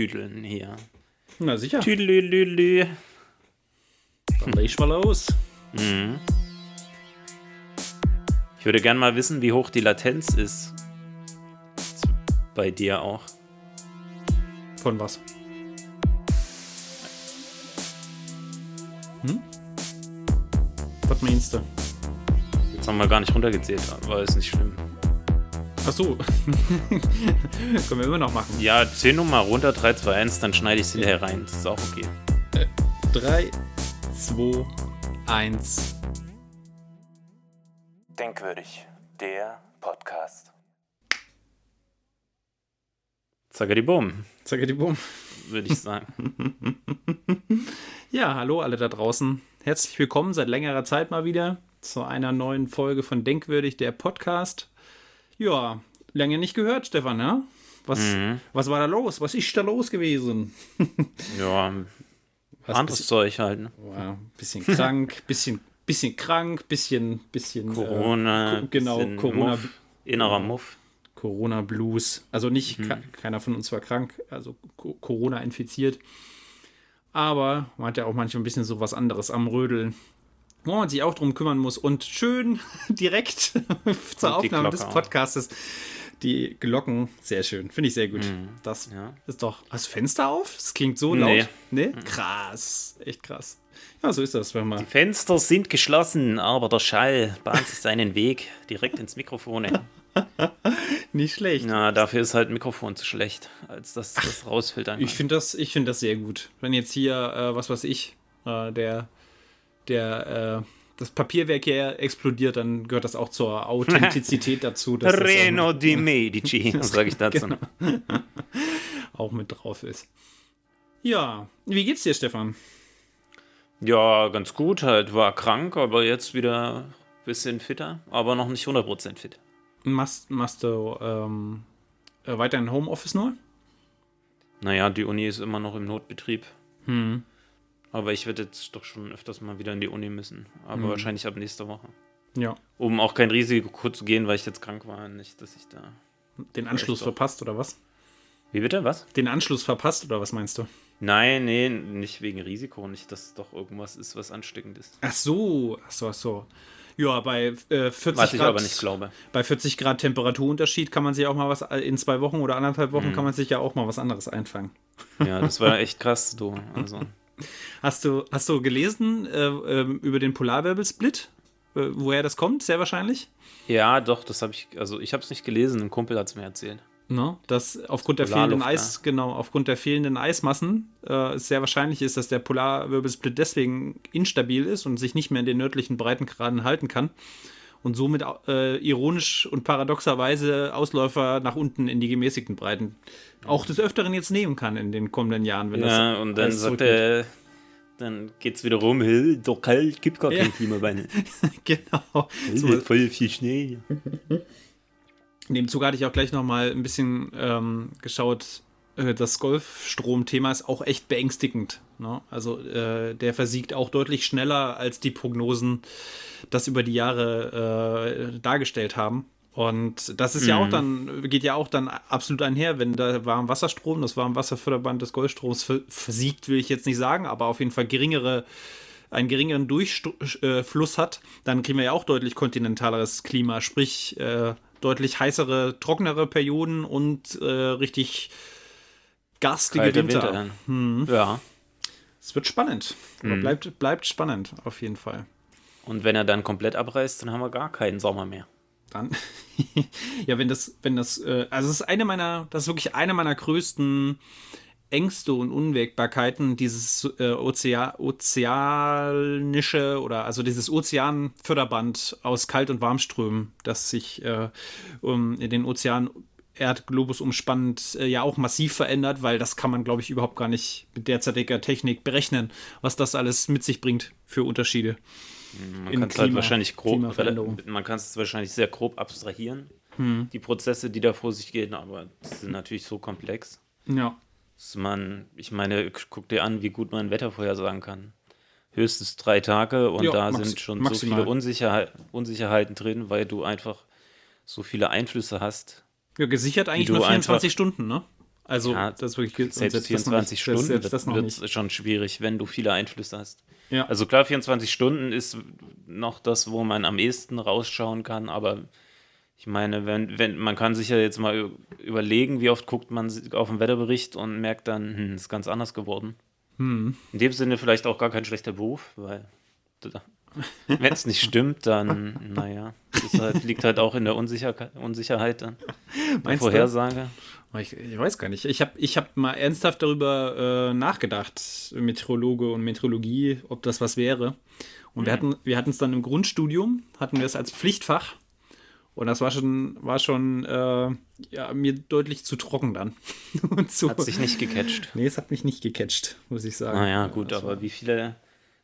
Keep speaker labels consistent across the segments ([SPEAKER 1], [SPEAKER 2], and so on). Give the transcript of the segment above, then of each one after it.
[SPEAKER 1] Tüdeln hier.
[SPEAKER 2] Na sicher.
[SPEAKER 1] Tüdelülülü.
[SPEAKER 2] Dann leg ich mal los.
[SPEAKER 1] Mhm. Ich würde gerne mal wissen, wie hoch die Latenz ist. Bei dir auch.
[SPEAKER 2] Von was? Hm? Was meinst du?
[SPEAKER 1] Jetzt haben wir gar nicht runtergezählt, aber ist nicht schlimm.
[SPEAKER 2] Ach so. Können wir immer noch machen.
[SPEAKER 1] Ja, zähl nur mal runter, 3, 2, 1, dann schneide ich es hinterher rein. Das ist auch okay.
[SPEAKER 2] 3, 2, 1.
[SPEAKER 1] Denkwürdig, der Podcast.
[SPEAKER 2] Die Bumm.
[SPEAKER 1] würde ich sagen.
[SPEAKER 2] Ja, hallo alle da draußen. Herzlich willkommen seit längerer Zeit mal wieder zu einer neuen Folge von Denkwürdig, der Podcast. Ja, lange nicht gehört, Stefan, ne? Was,
[SPEAKER 1] Mhm.
[SPEAKER 2] was war da los? Was ist da los gewesen?
[SPEAKER 1] Ja,
[SPEAKER 2] Was
[SPEAKER 1] anderes Zeug halt. Ne?
[SPEAKER 2] Ja, bisschen krank, bisschen, bisschen krank, bisschen, bisschen
[SPEAKER 1] Corona,
[SPEAKER 2] Äh, genau,
[SPEAKER 1] bisschen
[SPEAKER 2] Corona,
[SPEAKER 1] Muff, innerer Muff.
[SPEAKER 2] Corona Blues. Also nicht,
[SPEAKER 1] Mhm.
[SPEAKER 2] ke- keiner von uns war krank, also Co- Corona infiziert. Aber man hat ja auch manchmal ein bisschen so was anderes am Rödeln, wo man sich auch drum kümmern muss. Und schön direkt zur
[SPEAKER 1] die
[SPEAKER 2] Aufnahme des. Podcastes die Glocken, sehr schön, finde ich sehr gut. Das
[SPEAKER 1] Mhm. Ja.
[SPEAKER 2] ist doch. Hast du Fenster auf? Das klingt so
[SPEAKER 1] Nee. Mhm.
[SPEAKER 2] laut. Nee? Krass, echt krass. Ja, so ist das, wenn man.
[SPEAKER 1] Fenster sind geschlossen, aber der Schall bahnt sich seinen Weg direkt ins Mikrofon.
[SPEAKER 2] Nicht schlecht.
[SPEAKER 1] Na, dafür ist halt ein Mikrofon zu schlecht, als dass das rausfiltern kann.
[SPEAKER 2] Ich finde das, ich find das sehr gut. Wenn jetzt hier, äh, was weiß ich, äh, der, der, äh, das Papierwerk hier explodiert, dann gehört das auch zur Authentizität dazu,
[SPEAKER 1] Reno di Medici, sage ich dazu.
[SPEAKER 2] Genau. auch, mit drauf ist. Ja, wie geht's dir, Stefan?
[SPEAKER 1] Ja, ganz gut halt. War krank, aber jetzt wieder ein bisschen fitter, aber noch nicht 100% fit.
[SPEAKER 2] Machst, machst du ähm, äh, weiterhin Homeoffice nur?
[SPEAKER 1] Naja, die Uni ist immer noch im Notbetrieb.
[SPEAKER 2] Hm.
[SPEAKER 1] Aber ich werde jetzt doch schon öfters mal wieder in die Uni müssen. Aber
[SPEAKER 2] Mhm.
[SPEAKER 1] wahrscheinlich ab nächster Woche.
[SPEAKER 2] Ja.
[SPEAKER 1] Um auch kein Risiko zu gehen, weil ich jetzt krank war. Nicht, dass ich da.
[SPEAKER 2] Den Anschluss verpasst, oder was?
[SPEAKER 1] Wie bitte? Was?
[SPEAKER 2] Den Anschluss verpasst, oder was meinst du?
[SPEAKER 1] Nein, nee, nicht wegen Risiko. Nicht, dass es doch irgendwas ist, was ansteckend ist.
[SPEAKER 2] Ach so, ach so, ach so. Ja, bei äh, 40
[SPEAKER 1] Was ich
[SPEAKER 2] Grad.
[SPEAKER 1] aber nicht glaube.
[SPEAKER 2] bei 40 Grad Temperaturunterschied kann man sich auch mal was in zwei Wochen oder anderthalb
[SPEAKER 1] Mhm.
[SPEAKER 2] Wochen kann man sich ja auch mal was anderes einfangen.
[SPEAKER 1] Ja, das war echt krass, du. Also.
[SPEAKER 2] Hast du, hast du gelesen äh, ähm, über den Polarwirbelsplit? Äh, woher das kommt? Sehr wahrscheinlich.
[SPEAKER 1] Ja, doch, das habe ich. Also, ich habe es nicht gelesen. Ein Kumpel hat es mir erzählt.
[SPEAKER 2] Ne? Dass aufgrund der
[SPEAKER 1] Polarluft,
[SPEAKER 2] fehlenden Eis, genau, aufgrund der fehlenden Eismassen äh, es sehr wahrscheinlich ist, dass der Polarwirbelsplit deswegen instabil ist und sich nicht mehr in den nördlichen Breitengraden halten kann. Und somit äh, ironisch und paradoxerweise Ausläufer nach unten in die gemäßigten Breiten auch des Öfteren jetzt nehmen kann in den kommenden Jahren, wenn
[SPEAKER 1] Ja,
[SPEAKER 2] das
[SPEAKER 1] und dann sagt er. Dann geht's wieder rum, "Hä, doch kalt, gibt gar
[SPEAKER 2] Ja.
[SPEAKER 1] kein Klimawandel.
[SPEAKER 2] genau.
[SPEAKER 1] So, voll viel Schnee.
[SPEAKER 2] in dem Zuge hatte ich auch gleich noch mal ein bisschen ähm, geschaut. Äh, Das Golfstrom-Thema ist auch echt beängstigend. Ne? Also äh, der versiegt auch deutlich schneller, als die Prognosen das über die Jahre äh, dargestellt haben. Und das ist ja auch dann, geht ja auch dann absolut einher, wenn der Warmwasserstrom, das Warmwasserförderband des Golfstroms ver- versiegt, will ich jetzt nicht sagen, aber auf jeden Fall geringere einen geringeren Durchfluss hat, dann kriegen wir ja auch deutlich kontinentaleres Klima, sprich äh, deutlich heißere, trockenere Perioden und äh, richtig garstige
[SPEAKER 1] Kalter
[SPEAKER 2] Winter.
[SPEAKER 1] Winter. Ja.
[SPEAKER 2] Es wird spannend. Aber bleibt, bleibt spannend, auf jeden Fall.
[SPEAKER 1] Und wenn er dann komplett abreißt, dann haben wir gar keinen Sommer mehr.
[SPEAKER 2] Dann. ja, wenn das, wenn das, äh, also es ist eine meiner, das ist wirklich eine meiner größten Ängste und Unwägbarkeiten, dieses äh, Ozea ozeanische oder also dieses Ozeanförderband aus Kalt- und Warmströmen, das sich äh, um, in den Ozean Erdglobus umspannend äh, ja auch massiv verändert, weil das kann man, glaube ich, überhaupt gar nicht mit derzeitiger Technik berechnen, was das alles mit sich bringt für Unterschiede.
[SPEAKER 1] Man kann es halt wahrscheinlich grob, man kann es wahrscheinlich sehr grob abstrahieren,
[SPEAKER 2] Hm.
[SPEAKER 1] die Prozesse, die da vor sich gehen, aber die sind natürlich so komplex,
[SPEAKER 2] Ja.
[SPEAKER 1] dass man, ich meine, guck dir an, wie gut man Wetter vorhersagen kann. Höchstens drei Tage und
[SPEAKER 2] Ja,
[SPEAKER 1] da sind schon
[SPEAKER 2] maximal.
[SPEAKER 1] so viele Unsicherheit, Unsicherheiten drin, weil du einfach so viele Einflüsse hast.
[SPEAKER 2] Ja, gesichert eigentlich nur 24
[SPEAKER 1] einfach-
[SPEAKER 2] Stunden, ne? Also,
[SPEAKER 1] Ja,
[SPEAKER 2] das ist wirklich
[SPEAKER 1] Selbst,
[SPEAKER 2] das noch
[SPEAKER 1] 24
[SPEAKER 2] nicht-
[SPEAKER 1] Stunden
[SPEAKER 2] selbst das noch
[SPEAKER 1] wird schon schwierig, wenn du viele Einflüsse hast.
[SPEAKER 2] Ja.
[SPEAKER 1] Also klar, 24 Stunden ist noch das, wo man am ehesten rausschauen kann, aber ich meine, wenn, wenn, man kann sich ja jetzt mal überlegen, wie oft guckt man auf den Wetterbericht und merkt dann, hm, ist ganz anders geworden.
[SPEAKER 2] Hm.
[SPEAKER 1] In dem Sinne vielleicht auch gar kein schlechter Beruf, weil wenn es nicht stimmt, dann, naja, das halt, liegt halt auch in der Unsicherheit, Unsicherheit dann,
[SPEAKER 2] du?
[SPEAKER 1] Vorhersage.
[SPEAKER 2] Ich, ich weiß gar nicht. Ich habe ich hab mal ernsthaft darüber äh, nachgedacht, Meteorologe und Meteorologie, ob das was wäre. Und wir hatten wir es dann im Grundstudium, hatten wir es als Pflichtfach. Und das war schon, war schon äh, ja, mir deutlich zu trocken dann. und so.
[SPEAKER 1] Hat sich nicht gecatcht.
[SPEAKER 2] nee, es hat mich nicht gecatcht, muss ich sagen.
[SPEAKER 1] Naja, gut,
[SPEAKER 2] das
[SPEAKER 1] aber wie viele,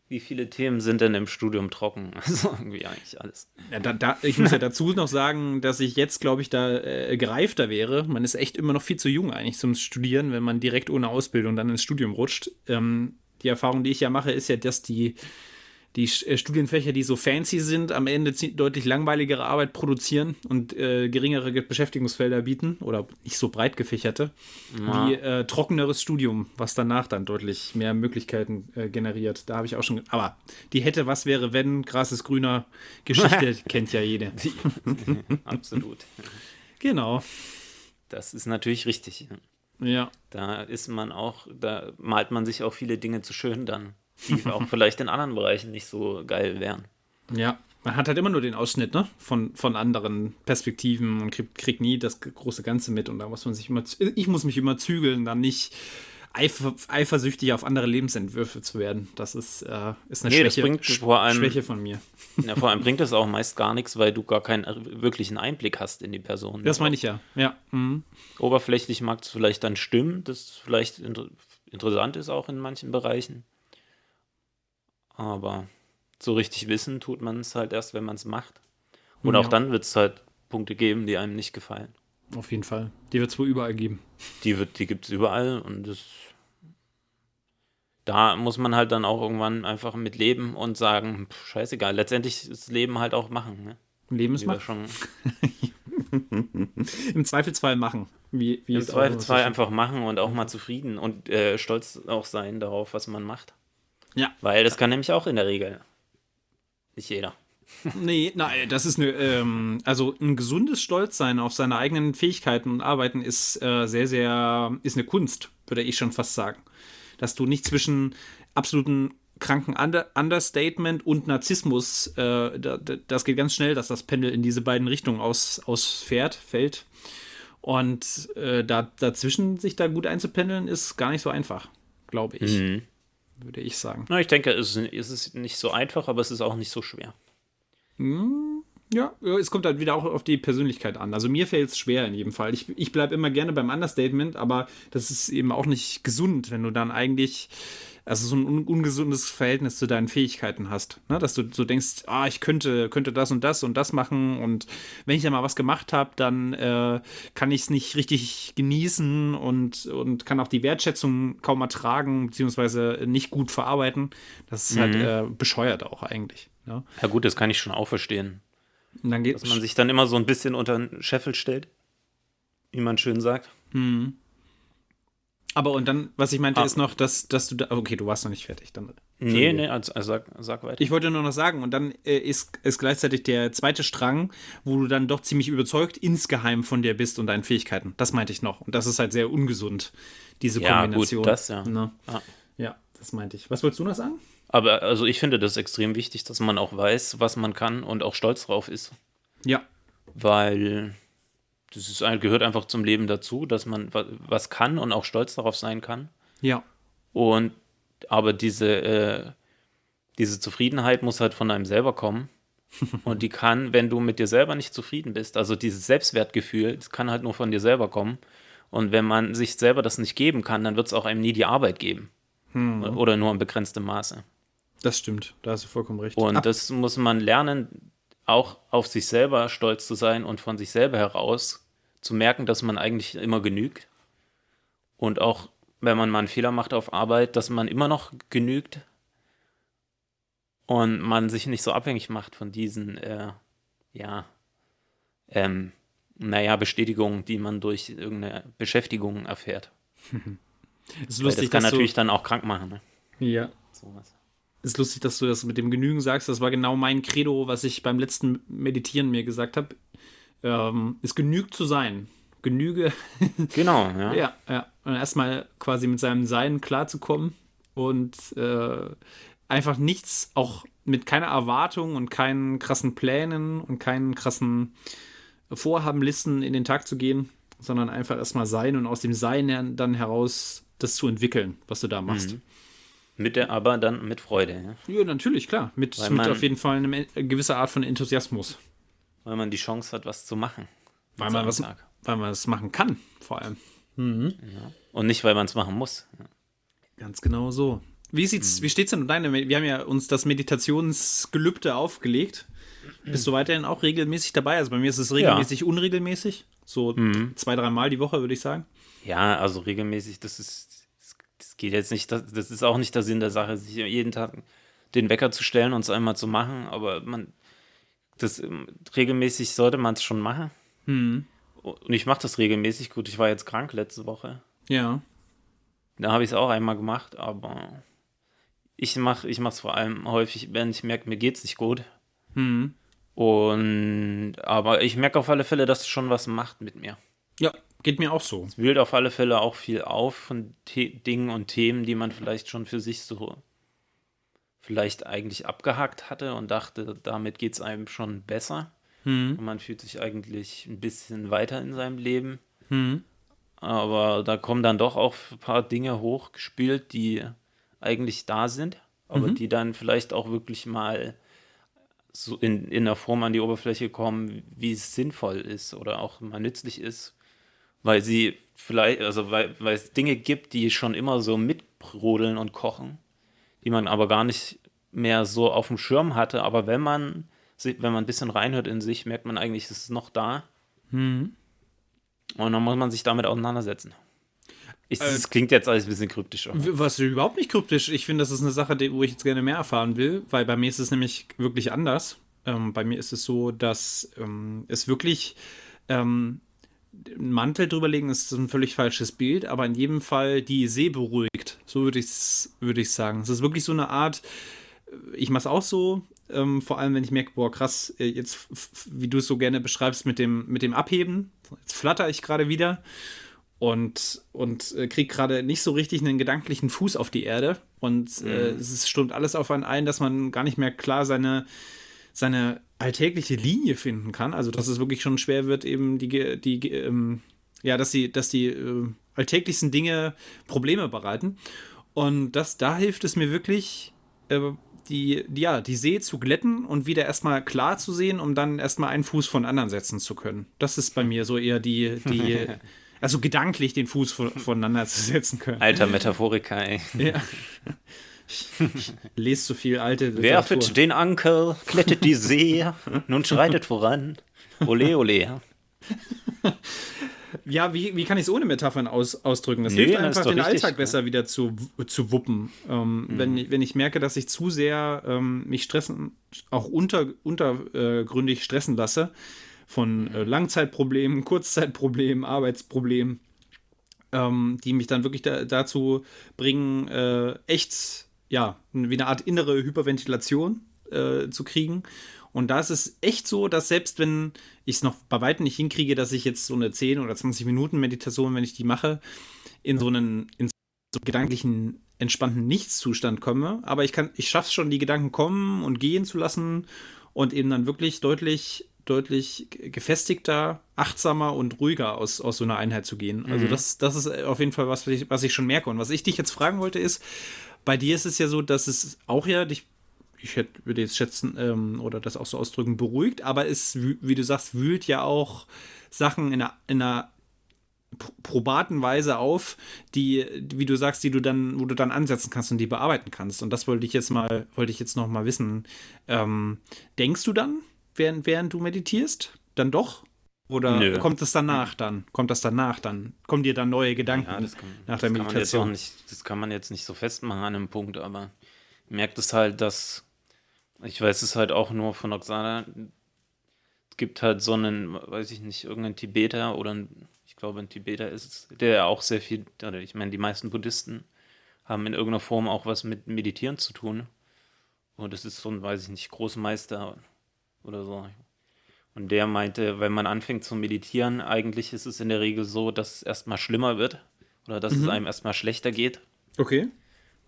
[SPEAKER 1] wie viele Themen sind denn im Studium trocken? Also irgendwie eigentlich alles.
[SPEAKER 2] Ja, da, da, ich muss ja dazu noch sagen, dass ich jetzt, glaube ich, da äh, gereifter wäre. Man ist echt immer noch viel zu jung eigentlich zum Studieren, wenn man direkt ohne Ausbildung dann ins Studium rutscht. Ähm, die Erfahrung, die ich ja mache, ist ja, dass die, die äh, Studienfächer, die so fancy sind, am Ende deutlich langweiligere Arbeit produzieren und äh, geringere Ge- Beschäftigungsfelder bieten oder nicht so breit gefächerte, wie äh, trockeneres Studium, was danach dann deutlich mehr Möglichkeiten äh, generiert. Da habe ich auch schon. Aber die hätte was wäre, wenn Gras ist grüner Geschichte kennt ja jede.
[SPEAKER 1] Absolut.
[SPEAKER 2] Genau.
[SPEAKER 1] Das ist natürlich richtig.
[SPEAKER 2] Ja.
[SPEAKER 1] Da ist man auch, da malt man sich auch viele Dinge zu schön dann, die auch vielleicht in anderen Bereichen nicht so geil wären.
[SPEAKER 2] Ja. Man hat halt immer nur den Ausschnitt, ne? Von, von anderen Perspektiven und kriegt, kriegt nie das große Ganze mit. Und da muss man sich immer, ich muss mich immer zügeln, dann nicht eifer, eifersüchtig auf andere Lebensentwürfe zu werden. Das ist, äh, ist eine
[SPEAKER 1] Nee,
[SPEAKER 2] Schwäche,
[SPEAKER 1] bringt allem-
[SPEAKER 2] Schwäche von mir.
[SPEAKER 1] Ja, vor allem bringt das auch meist gar nichts, weil du gar keinen wirklichen Einblick hast in die Person.
[SPEAKER 2] Das meine ich ja. Ja. Mhm.
[SPEAKER 1] Oberflächlich mag es vielleicht dann stimmen, das vielleicht inter interessant ist auch in manchen Bereichen. Aber so richtig wissen tut man es halt erst, wenn man es macht. Und
[SPEAKER 2] Ja.
[SPEAKER 1] auch dann wird es halt Punkte geben, die einem nicht gefallen.
[SPEAKER 2] Auf jeden Fall. Die wird es wohl überall geben.
[SPEAKER 1] Die, wird- die gibt es überall und das, da muss man halt dann auch irgendwann einfach mit leben und sagen, pff, scheißegal, letztendlich ist Leben halt auch machen. Ne?
[SPEAKER 2] Leben ist mal
[SPEAKER 1] schon
[SPEAKER 2] im Zweifelsfall machen. Wie, wie
[SPEAKER 1] im Zweifelsfall einfach machen und auch mal zufrieden und äh, stolz auch sein darauf, was man macht.
[SPEAKER 2] Ja.
[SPEAKER 1] Weil das kann nämlich auch in der Regel nicht jeder.
[SPEAKER 2] Nee, nein, das ist eine, ähm, also ein gesundes Stolzsein auf seine eigenen Fähigkeiten und Arbeiten ist äh, sehr, sehr, ist eine Kunst, würde ich schon fast sagen. Dass du nicht zwischen absoluten kranken Under Understatement und Narzissmus, äh, da, da, das geht ganz schnell, dass das Pendel in diese beiden Richtungen aus, ausfährt, fällt. Und äh, da, dazwischen sich da gut einzupendeln, ist gar nicht so einfach, glaube ich,
[SPEAKER 1] Mhm.
[SPEAKER 2] Würde ich sagen.
[SPEAKER 1] Na, ich denke, es ist, nicht so einfach, aber es ist auch nicht so schwer.
[SPEAKER 2] Ja, ja, es kommt halt wieder auch auf die Persönlichkeit an. Also mir fällt es schwer in jedem Fall. Ich, ich bleibe immer gerne beim Understatement, aber das ist eben auch nicht gesund, wenn du dann eigentlich also so ein un ungesundes Verhältnis zu deinen Fähigkeiten hast. Ne? Dass du so denkst, ah, ich könnte, könnte das und das und das machen und wenn ich dann mal was gemacht habe, dann äh, kann ich es nicht richtig genießen und, und kann auch die Wertschätzung kaum ertragen, beziehungsweise nicht gut verarbeiten. Das ist halt äh, bescheuert auch eigentlich. Ne?
[SPEAKER 1] Ja gut, das kann ich schon auch verstehen. Dass man sich dann immer so ein bisschen unter den Scheffel stellt, wie man schön sagt.
[SPEAKER 2] Aber und dann, was ich meinte,
[SPEAKER 1] Ah.
[SPEAKER 2] ist noch, dass, dass du da. Okay, du warst noch nicht fertig. Dann,
[SPEAKER 1] Nee, nee, also, also sag, sag weiter.
[SPEAKER 2] Ich wollte nur noch sagen, und dann äh, ist, ist gleichzeitig der zweite Strang, wo du dann doch ziemlich überzeugt insgeheim von dir bist und deinen Fähigkeiten. Das meinte ich noch. Und das ist halt sehr ungesund, diese
[SPEAKER 1] Ja,
[SPEAKER 2] Kombination.
[SPEAKER 1] gut, das ja.
[SPEAKER 2] Ne?
[SPEAKER 1] Ja.
[SPEAKER 2] Ja, das meinte ich. Was wolltest du noch sagen?
[SPEAKER 1] Aber also ich finde das extrem wichtig, dass man auch weiß, was man kann und auch stolz drauf ist.
[SPEAKER 2] Ja.
[SPEAKER 1] Weil das ist, gehört einfach zum Leben dazu, dass man wa- was kann und auch stolz darauf sein kann.
[SPEAKER 2] Ja.
[SPEAKER 1] Und aber diese, äh, diese Zufriedenheit muss halt von einem selber kommen. Und die kann, wenn du mit dir selber nicht zufrieden bist, also dieses Selbstwertgefühl, das kann halt nur von dir selber kommen. Und wenn man sich selber das nicht geben kann, dann wird es auch einem nie die Arbeit geben. Oder nur in begrenztem Maße.
[SPEAKER 2] Das stimmt. Da hast du vollkommen recht.
[SPEAKER 1] Und
[SPEAKER 2] Ab-
[SPEAKER 1] das muss man lernen, auch auf sich selber stolz zu sein und von sich selber heraus zu merken, dass man eigentlich immer genügt. Und auch, wenn man mal einen Fehler macht auf Arbeit, dass man immer noch genügt. Und man sich nicht so abhängig macht von diesen, äh, ja, ähm, naja, Bestätigungen, die man durch irgendeine Beschäftigung erfährt.
[SPEAKER 2] ist
[SPEAKER 1] Weil
[SPEAKER 2] lustig,
[SPEAKER 1] das kann natürlich dann auch krank machen. Ne?
[SPEAKER 2] ja.
[SPEAKER 1] Sowas.
[SPEAKER 2] Ist lustig, dass du das mit dem Genügen sagst. Das war genau mein Credo, was ich beim letzten Meditieren mir gesagt habe. Ähm, es genügt zu sein. Genüge.
[SPEAKER 1] Genau, ja.
[SPEAKER 2] ja, ja. Und erstmal quasi mit seinem Sein klarzukommen und äh, einfach nichts, auch mit keiner Erwartung und keinen krassen Plänen und keinen krassen Vorhabenlisten in den Tag zu gehen, sondern einfach erstmal sein und aus dem Sein dann heraus das zu entwickeln, was du da machst.
[SPEAKER 1] Mhm. Mit der, aber dann mit Freude, ja?
[SPEAKER 2] Ja, natürlich, klar. Mit,
[SPEAKER 1] Weil
[SPEAKER 2] mit
[SPEAKER 1] man-
[SPEAKER 2] auf jeden Fall eine gewisse Art von Enthusiasmus.
[SPEAKER 1] weil man die Chance hat, was zu machen.
[SPEAKER 2] Weil man, was,
[SPEAKER 1] Tag.
[SPEAKER 2] weil man es machen kann, vor allem.
[SPEAKER 1] Und nicht, weil man es machen muss. Ja.
[SPEAKER 2] Ganz genau so. Wie sieht's, wie steht's denn um deine? Wir haben ja uns das Meditationsgelübde aufgelegt. Bist du weiterhin auch regelmäßig dabei? Also bei mir ist es regelmäßig, unregelmäßig. So zwei, dreimal die Woche, würde ich sagen.
[SPEAKER 1] Ja, also regelmäßig, das ist, geht jetzt nicht, das, das ist auch nicht der Sinn der Sache, sich jeden Tag den Wecker zu stellen und es einmal zu machen, aber man, das ähm, regelmäßig sollte man es schon machen. Und ich mache das regelmäßig. Gut, ich war jetzt krank letzte Woche.
[SPEAKER 2] Ja.
[SPEAKER 1] Da habe ich es auch einmal gemacht, aber ich mache ich es vor allem häufig, wenn ich merke, mir geht es nicht gut.
[SPEAKER 2] Hm.
[SPEAKER 1] Und aber ich merke auf alle Fälle, dass es schon was macht mit mir.
[SPEAKER 2] Ja, geht mir auch so.
[SPEAKER 1] Es wühlt auf alle Fälle auch viel auf von The Dingen und Themen, die man vielleicht schon für sich so vielleicht eigentlich abgehakt hatte und dachte, damit geht es einem schon besser.
[SPEAKER 2] Hm.
[SPEAKER 1] Und man fühlt sich eigentlich ein bisschen weiter in seinem Leben.
[SPEAKER 2] Hm.
[SPEAKER 1] Aber da kommen dann doch auch ein paar Dinge hochgespült, die eigentlich da sind, aber die dann vielleicht auch wirklich mal so in, in der Form an die Oberfläche kommen, wie es sinnvoll ist oder auch mal nützlich ist, weil sie vielleicht, also weil, weil es Dinge gibt, die schon immer so mitbrodeln und kochen, die man aber gar nicht mehr so auf dem Schirm hatte, aber wenn man, wenn man ein bisschen reinhört in sich, merkt man eigentlich, es ist noch da. Und dann muss man sich damit auseinandersetzen. Ich, das klingt jetzt alles ein bisschen kryptisch.
[SPEAKER 2] Was überhaupt nicht kryptisch. Ich finde, das ist eine Sache, die, wo ich jetzt gerne mehr erfahren will, weil bei mir ist es nämlich wirklich anders. Ähm, bei mir ist es so, dass ähm, es wirklich ähm, einen Mantel drüberlegen ist ein völlig falsches Bild, aber in jedem Fall die See beruhigt. So würde ich es würde ich sagen. Es ist wirklich so eine Art, äh, ich mache es auch so, ähm, vor allem wenn ich merke, boah, krass, äh, jetzt, wie du es so gerne beschreibst mit dem, mit dem Abheben, jetzt flatter ich gerade wieder und, und äh, kriege gerade nicht so richtig einen gedanklichen Fuß auf die Erde. Und äh, es ist- stürmt alles auf einen ein, dass man gar nicht mehr klar seine, seine alltägliche Linie finden kann. Also dass es wirklich schon schwer wird, eben die, ge- die ähm, ja, dass die, dass die äh, alltäglichsten Dinge Probleme bereiten. Und das, da hilft es mir wirklich, äh, die, ja, die See zu glätten und wieder erstmal klar zu sehen, um dann erstmal einen Fuß von anderen setzen zu können. Das ist bei mir so eher die, die also gedanklich den Fuß von, voneinander zu setzen können.
[SPEAKER 1] Alter Metaphoriker, ey.
[SPEAKER 2] Ja. Ich lese so viel alte Literatur.
[SPEAKER 1] Werfet den Anker, klettet die See, nun schreitet voran. Ole, ole.
[SPEAKER 2] Ja, wie, wie kann ich es ohne Metaphern aus, ausdrücken? Das
[SPEAKER 1] Nee,
[SPEAKER 2] hilft einfach, den
[SPEAKER 1] richtig,
[SPEAKER 2] Alltag
[SPEAKER 1] ja.
[SPEAKER 2] besser wieder zu, zu wuppen. Ähm, wenn, ich- wenn ich merke, dass ich zu sehr ähm, mich stressen, auch unter, untergründig stressen lasse von äh, Langzeitproblemen, Kurzzeitproblemen, Arbeitsproblemen, ähm, die mich dann wirklich da, dazu bringen, äh, echt, ja, wie eine Art innere Hyperventilation äh, zu kriegen. Und da ist es echt so, dass selbst wenn ich es noch bei weitem nicht hinkriege, dass ich jetzt so eine 10 oder 20 Minuten Meditation, wenn ich die mache, in so einen, in so einen gedanklichen, entspannten Nichtszustand komme. Aber ich kann, ich schaffe es schon, die Gedanken kommen und gehen zu lassen und eben dann wirklich deutlich, deutlich gefestigter, achtsamer und ruhiger aus, aus so einer Einheit zu gehen. Also das, das ist auf jeden Fall was, was ich, was ich schon merke. Und was ich dich jetzt fragen wollte, ist, bei dir ist es ja so, dass es auch ja dich ich hätte, würde jetzt schätzen ähm, oder das auch so ausdrücken, beruhigt, aber es, wie du sagst, wühlt ja auch Sachen in einer, in einer pr- probaten Weise auf, die, wie du sagst, die du dann, wo du dann ansetzen kannst und die bearbeiten kannst. Und das wollte ich jetzt mal, wollte ich jetzt noch mal wissen. Ähm, denkst du dann, während, während du meditierst, dann doch? Oder
[SPEAKER 1] Nö.
[SPEAKER 2] kommt es danach dann? Kommt das danach dann? Kommen dir dann neue Gedanken
[SPEAKER 1] Ja, das kann,
[SPEAKER 2] nach der Meditation?
[SPEAKER 1] nicht, das kann man jetzt nicht so festmachen an einem Punkt, aber merkt es halt, dass ich weiß es halt auch nur von Oksana, gibt halt so einen, weiß ich nicht, irgendeinen Tibeter oder ein, ich glaube ein Tibeter ist es, der auch sehr viel, oder ich meine, die meisten Buddhisten haben in irgendeiner Form auch was mit Meditieren zu tun. Und das ist so ein, weiß ich nicht, Großmeister oder so. Und der meinte, wenn man anfängt zu meditieren, eigentlich ist es in der Regel so, dass es erstmal schlimmer wird oder dass mhm. es einem erstmal schlechter geht.
[SPEAKER 2] Okay.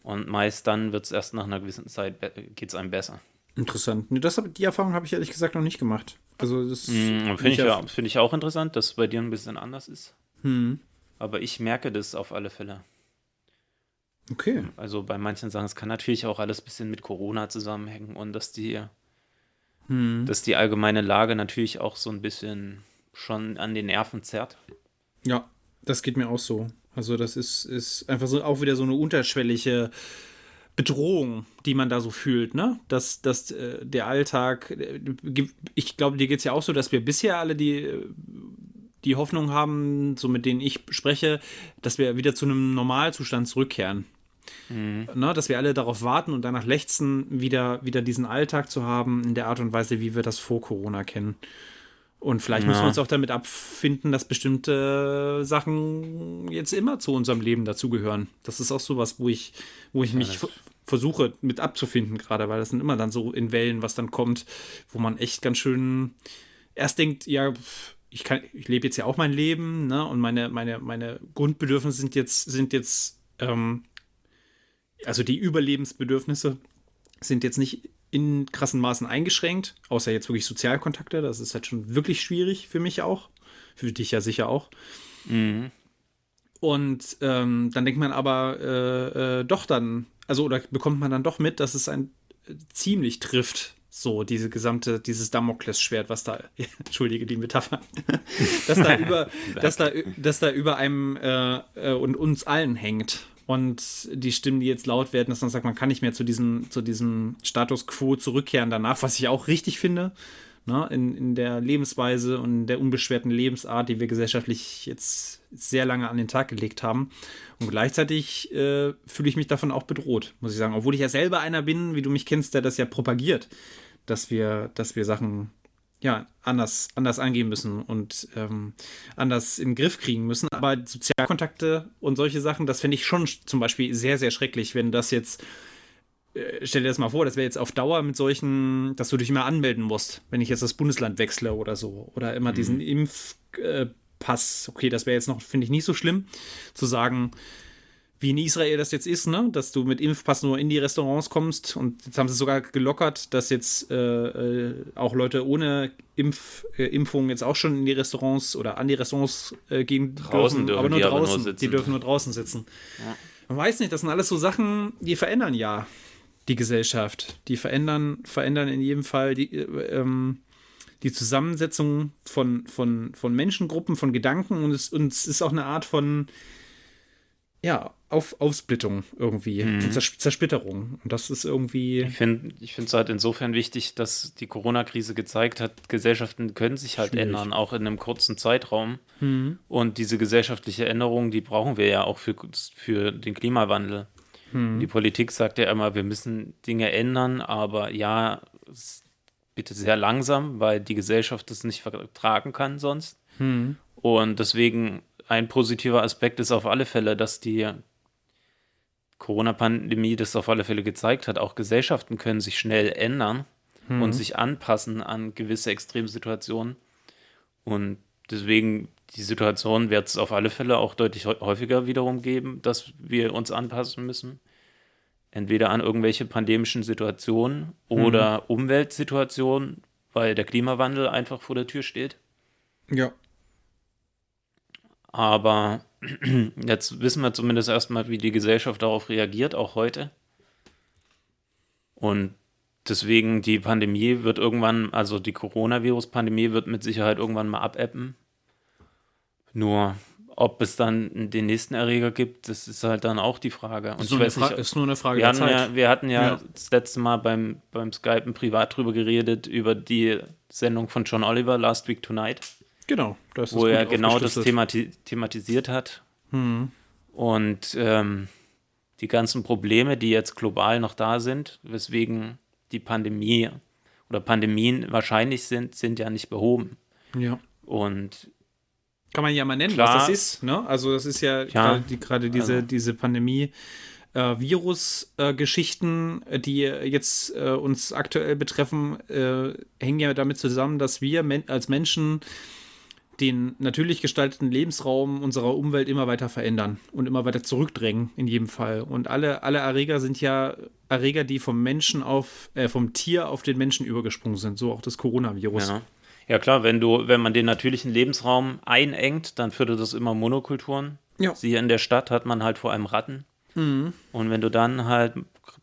[SPEAKER 1] Und meist dann wird es erst nach einer gewissen Zeit, geht es einem besser.
[SPEAKER 2] Interessant. Nee, das, die Erfahrung habe ich ehrlich gesagt noch nicht gemacht. Also das
[SPEAKER 1] mm, finde ich, ja, find ich auch interessant, dass es bei dir ein bisschen anders ist. Hm. Aber ich merke das auf alle Fälle.
[SPEAKER 2] Okay.
[SPEAKER 1] Also bei manchen Sachen, es kann natürlich auch alles ein bisschen mit Corona zusammenhängen und dass die, hm. dass die allgemeine Lage natürlich auch so ein bisschen schon an den Nerven zerrt.
[SPEAKER 2] Ja, das geht mir auch so. Also das ist, ist einfach so auch wieder so eine unterschwellige Bedrohung, die man da so fühlt, ne? Dass, dass äh, der Alltag, äh, ich glaube, dir geht es ja auch so, dass wir bisher alle die, die Hoffnung haben, so mit denen ich spreche, dass wir wieder zu einem Normalzustand zurückkehren. Mhm. Ne, dass wir alle darauf warten und danach lechzen, wieder, wieder diesen Alltag zu haben, in der Art und Weise, wie wir das vor Corona kennen. Und vielleicht ja. müssen wir uns auch damit abfinden, dass bestimmte Sachen jetzt immer zu unserem Leben dazugehören. Das ist auch sowas, wo ich, wo ich mich versuche mit abzufinden gerade, weil das sind immer dann so in Wellen, was dann kommt, wo man echt ganz schön erst denkt, ja, ich kann, ich lebe jetzt ja auch mein Leben, ne? Und meine, meine, meine Grundbedürfnisse sind jetzt, sind jetzt, ähm, also die Überlebensbedürfnisse sind jetzt nicht in krassen Maßen eingeschränkt, außer jetzt wirklich Sozialkontakte. Das ist halt schon wirklich schwierig für mich auch. Für dich ja sicher auch. Mhm. Und ähm, dann denkt man aber äh, äh, doch dann, also oder bekommt man dann doch mit, dass es ein äh, ziemlich trifft, so diese gesamte, dieses Damoklesschwert, was da, entschuldige die Metapher, dass da über, dass da, dass da über einem äh, äh, und uns allen hängt und die Stimmen, die jetzt laut werden, dass man sagt, man kann nicht mehr zu diesem, zu diesem Status quo zurückkehren danach, was ich auch richtig finde, ne, in, in der Lebensweise und der unbeschwerten Lebensart, die wir gesellschaftlich jetzt sehr lange an den Tag gelegt haben. Und gleichzeitig äh, fühle ich mich davon auch bedroht, muss ich sagen. Obwohl ich ja selber einer bin, wie du mich kennst, der das ja propagiert, dass wir, dass wir Sachen ja, anders, anders angehen müssen und ähm, anders in den Griff kriegen müssen. Aber Sozialkontakte und solche Sachen, das finde ich schon zum Beispiel sehr, sehr schrecklich, wenn das jetzt, äh, stell dir das mal vor, das wäre jetzt auf Dauer mit solchen, dass du dich immer anmelden musst, wenn ich jetzt das Bundesland wechsle oder so. Oder immer mhm. diesen Impfpass. okay, das wäre jetzt noch, finde ich, nicht so schlimm, zu sagen, wie in Israel das jetzt ist, ne? dass du mit Impfpass nur in die Restaurants kommst. Und jetzt haben sie sogar gelockert, dass jetzt äh, äh, auch Leute ohne Impf, äh, Impfung jetzt auch schon in die Restaurants oder an die Restaurants äh, gehen
[SPEAKER 1] draußen dürfen, aber nur draußen. Aber nur
[SPEAKER 2] die dürfen nur draußen sitzen. Ja. Man weiß nicht, das sind alles so Sachen, die verändern ja die Gesellschaft. Die verändern, verändern in jedem Fall die, äh, ähm, die Zusammensetzung von, von, von Menschengruppen, von Gedanken und es, und es ist auch eine Art von ja, auf Aufsplittung irgendwie, mhm. Zersplitterung. Und das ist irgendwie.
[SPEAKER 1] Ich finde es halt insofern wichtig, dass die Corona-Krise gezeigt hat, Gesellschaften können sich halt Schwierig. ändern, auch in einem kurzen Zeitraum. Mhm. Und diese gesellschaftliche Änderung, die brauchen wir ja auch für, für den Klimawandel. Mhm. Die Politik sagt ja immer, wir müssen Dinge ändern, aber ja, bitte sehr langsam, weil die Gesellschaft das nicht vertragen kann sonst. Mhm. Und deswegen ein positiver Aspekt ist auf alle Fälle, dass die Corona-Pandemie das auf alle Fälle gezeigt hat. Auch Gesellschaften können sich schnell ändern mhm. und sich anpassen an gewisse Extremsituationen. Und deswegen, die Situation wird es auf alle Fälle auch deutlich häufiger wiederum geben, dass wir uns anpassen müssen. Entweder an irgendwelche pandemischen Situationen mhm. oder Umweltsituationen, weil der Klimawandel einfach vor der Tür steht.
[SPEAKER 2] Ja.
[SPEAKER 1] Aber jetzt wissen wir zumindest erstmal, wie die Gesellschaft darauf reagiert, auch heute. Und deswegen die Pandemie wird irgendwann, also die Coronavirus-Pandemie wird mit Sicherheit irgendwann mal abebben. Nur ob es dann den nächsten Erreger gibt, das ist halt dann auch die Frage.
[SPEAKER 2] Und ist, nur, nicht, ist nur eine Frage
[SPEAKER 1] wir der Zeit. Ja, wir hatten ja, ja, das letzte Mal beim, beim Skypen privat drüber geredet, über die Sendung von John Oliver, Last Week Tonight.
[SPEAKER 2] Genau,
[SPEAKER 1] das wo er genau das themati thematisiert hat. Hm. Und ähm, die ganzen Probleme, die jetzt global noch da sind, weswegen die Pandemie oder Pandemien wahrscheinlich sind, sind ja nicht behoben.
[SPEAKER 2] Ja.
[SPEAKER 1] Und
[SPEAKER 2] Kann man ja mal nennen,
[SPEAKER 1] Klar.
[SPEAKER 2] was das ist. Ne? Also das ist ja, gerade die, diese,
[SPEAKER 1] also-
[SPEAKER 2] diese Pandemie. Äh, Virus-Geschichten, äh, die jetzt äh, uns aktuell betreffen, äh, hängen ja damit zusammen, dass wir men als Menschen den natürlich gestalteten Lebensraum unserer Umwelt immer weiter verändern und immer weiter zurückdrängen, in jedem Fall. Und alle, alle Erreger sind ja Erreger, die vom Menschen auf, äh, vom Tier auf den Menschen übergesprungen sind, so auch das Coronavirus.
[SPEAKER 1] ja. Ja klar, wenn du, wenn man den natürlichen Lebensraum einengt, dann fördert das immer Monokulturen.
[SPEAKER 2] Ja.
[SPEAKER 1] Siehe in der Stadt hat man halt vor allem Ratten.
[SPEAKER 2] Mhm.
[SPEAKER 1] Und wenn du dann halt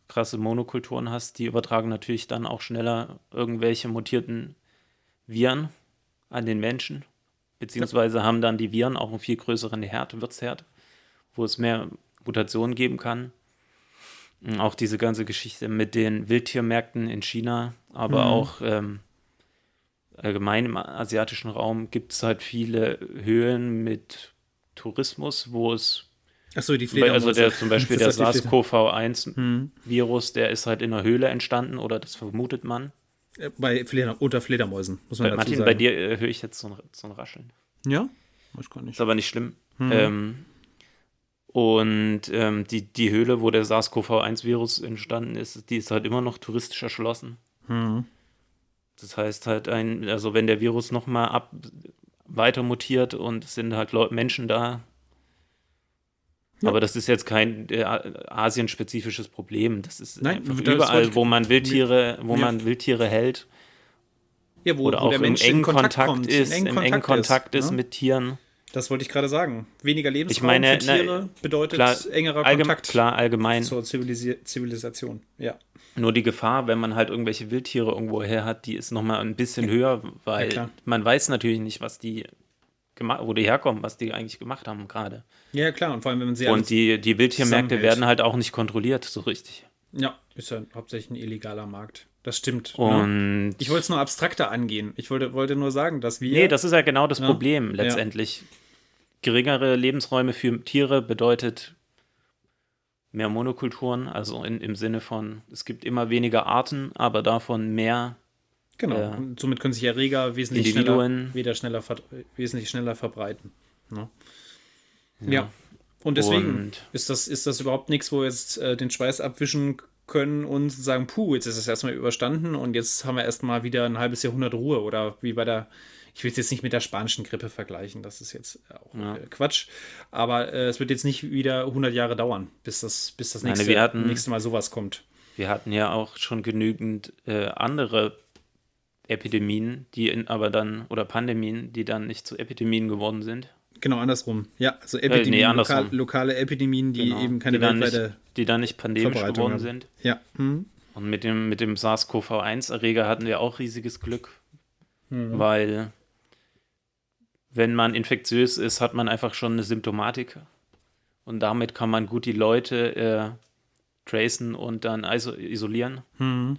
[SPEAKER 1] krasse Monokulturen hast, die übertragen natürlich dann auch schneller irgendwelche mutierten Viren an den Menschen. Beziehungsweise haben dann die Viren auch einen viel größeren Herd, Wirtsherd, wo es mehr Mutationen geben kann. Und Auch diese ganze Geschichte mit den Wildtiermärkten in China, aber
[SPEAKER 2] Mhm.
[SPEAKER 1] auch ähm, allgemein im asiatischen Raum gibt es halt viele Höhlen mit Tourismus, wo es
[SPEAKER 2] Achso, die
[SPEAKER 1] also der,
[SPEAKER 2] Fledermäuse.
[SPEAKER 1] zum Beispiel der
[SPEAKER 2] Das heißt, die Fleder-
[SPEAKER 1] SARS-CoV-1-Virus, der ist halt in einer Höhle entstanden oder das vermutet man.
[SPEAKER 2] Äh, Bei Fleder unter Fledermäusen, muss man
[SPEAKER 1] Bei
[SPEAKER 2] dazu
[SPEAKER 1] Martin,
[SPEAKER 2] sagen.
[SPEAKER 1] bei dir äh, höre ich jetzt so ein, so ein Rascheln.
[SPEAKER 2] Ja? Weiß gar nicht.
[SPEAKER 1] Ist aber nicht schlimm. Ähm, und ähm, die, die Höhle, wo der SARS-CoV-1-Virus entstanden ist, die ist halt immer noch touristisch erschlossen.
[SPEAKER 2] Mhm.
[SPEAKER 1] Das heißt halt, ein, also wenn der Virus nochmal ab weiter mutiert und es sind halt Leu Menschen da.
[SPEAKER 2] Ja.
[SPEAKER 1] Aber das ist jetzt kein äh, asienspezifisches Problem. Das ist
[SPEAKER 2] Nein,
[SPEAKER 1] einfach
[SPEAKER 2] das
[SPEAKER 1] überall,
[SPEAKER 2] ich-
[SPEAKER 1] wo man Wildtiere, wo
[SPEAKER 2] Ja.
[SPEAKER 1] man Wildtiere hält
[SPEAKER 2] Ja, wo,
[SPEAKER 1] oder
[SPEAKER 2] wo
[SPEAKER 1] auch
[SPEAKER 2] der
[SPEAKER 1] im
[SPEAKER 2] Mensch
[SPEAKER 1] engen
[SPEAKER 2] in Kontakt,
[SPEAKER 1] Kontakt,
[SPEAKER 2] kommt,
[SPEAKER 1] ist, im engen Kontakt ist,
[SPEAKER 2] ne?
[SPEAKER 1] mit Tieren.
[SPEAKER 2] Das wollte ich gerade sagen. Weniger Lebensraum
[SPEAKER 1] meine,
[SPEAKER 2] für
[SPEAKER 1] na,
[SPEAKER 2] Tiere bedeutet
[SPEAKER 1] Klar,
[SPEAKER 2] engerer Kontakt
[SPEAKER 1] klar, allgemein.
[SPEAKER 2] zur Zivilisi Zivilisation. Ja.
[SPEAKER 1] Nur die Gefahr, wenn man halt irgendwelche Wildtiere irgendwo her hat, die ist nochmal ein bisschen höher, weil
[SPEAKER 2] klar.
[SPEAKER 1] man weiß natürlich nicht, was die gemacht, wo die herkommen, was die eigentlich gemacht haben gerade.
[SPEAKER 2] ja, klar. Und vor allem, wenn man sie
[SPEAKER 1] Und die, die Wildtiermärkte werden halt auch nicht kontrolliert, so richtig.
[SPEAKER 2] Ja, ist ja hauptsächlich ein illegaler Markt. Das stimmt. ne?
[SPEAKER 1] Und
[SPEAKER 2] Ich wollte es nur abstrakter angehen. Ich wollte, wollte nur sagen, dass wir.
[SPEAKER 1] nee, das ist ja genau das
[SPEAKER 2] Ja.
[SPEAKER 1] Problem letztendlich. Geringere Lebensräume für Tiere bedeutet mehr Monokulturen, also in, im Sinne von, es gibt immer weniger Arten, aber davon mehr
[SPEAKER 2] Genau.
[SPEAKER 1] Ja.
[SPEAKER 2] Und somit können sich Erreger wesentlich schneller, wieder schneller wesentlich schneller verbreiten. Ne? Ja. Und deswegen
[SPEAKER 1] Und-
[SPEAKER 2] ist, das, ist das überhaupt nichts, wo wir jetzt äh, den Schweiß abwischen können und sagen, puh, jetzt ist es erstmal überstanden und jetzt haben wir erstmal wieder ein halbes Jahrhundert Ruhe oder wie bei der, ich will es jetzt nicht mit der spanischen Grippe vergleichen, das ist jetzt auch
[SPEAKER 1] Ja.
[SPEAKER 2] äh, Quatsch, aber äh, es wird jetzt nicht wieder 100 Jahre dauern, bis das, bis das
[SPEAKER 1] Nein,
[SPEAKER 2] nächste,
[SPEAKER 1] wir hatten-
[SPEAKER 2] nächste Mal sowas kommt.
[SPEAKER 1] Wir hatten ja auch schon genügend äh, andere Epidemien, die in, aber dann, oder Pandemien, die dann nicht zu Epidemien geworden sind.
[SPEAKER 2] Genau, andersrum. Ja, also Epidemien,
[SPEAKER 1] nee,
[SPEAKER 2] lokal, lokale Epidemien, die
[SPEAKER 1] Genau.
[SPEAKER 2] eben keine
[SPEAKER 1] die dann,
[SPEAKER 2] weltweite
[SPEAKER 1] nicht, die dann nicht pandemisch geworden
[SPEAKER 2] haben.
[SPEAKER 1] sind.
[SPEAKER 2] Ja. Hm.
[SPEAKER 1] Und mit dem, mit dem SARS-CoV-1-Erreger hatten wir auch riesiges Glück,
[SPEAKER 2] Mhm.
[SPEAKER 1] weil wenn man infektiös ist, hat man einfach schon eine Symptomatik. Und damit kann man gut die Leute äh, tracen und dann iso isolieren.
[SPEAKER 2] Hm.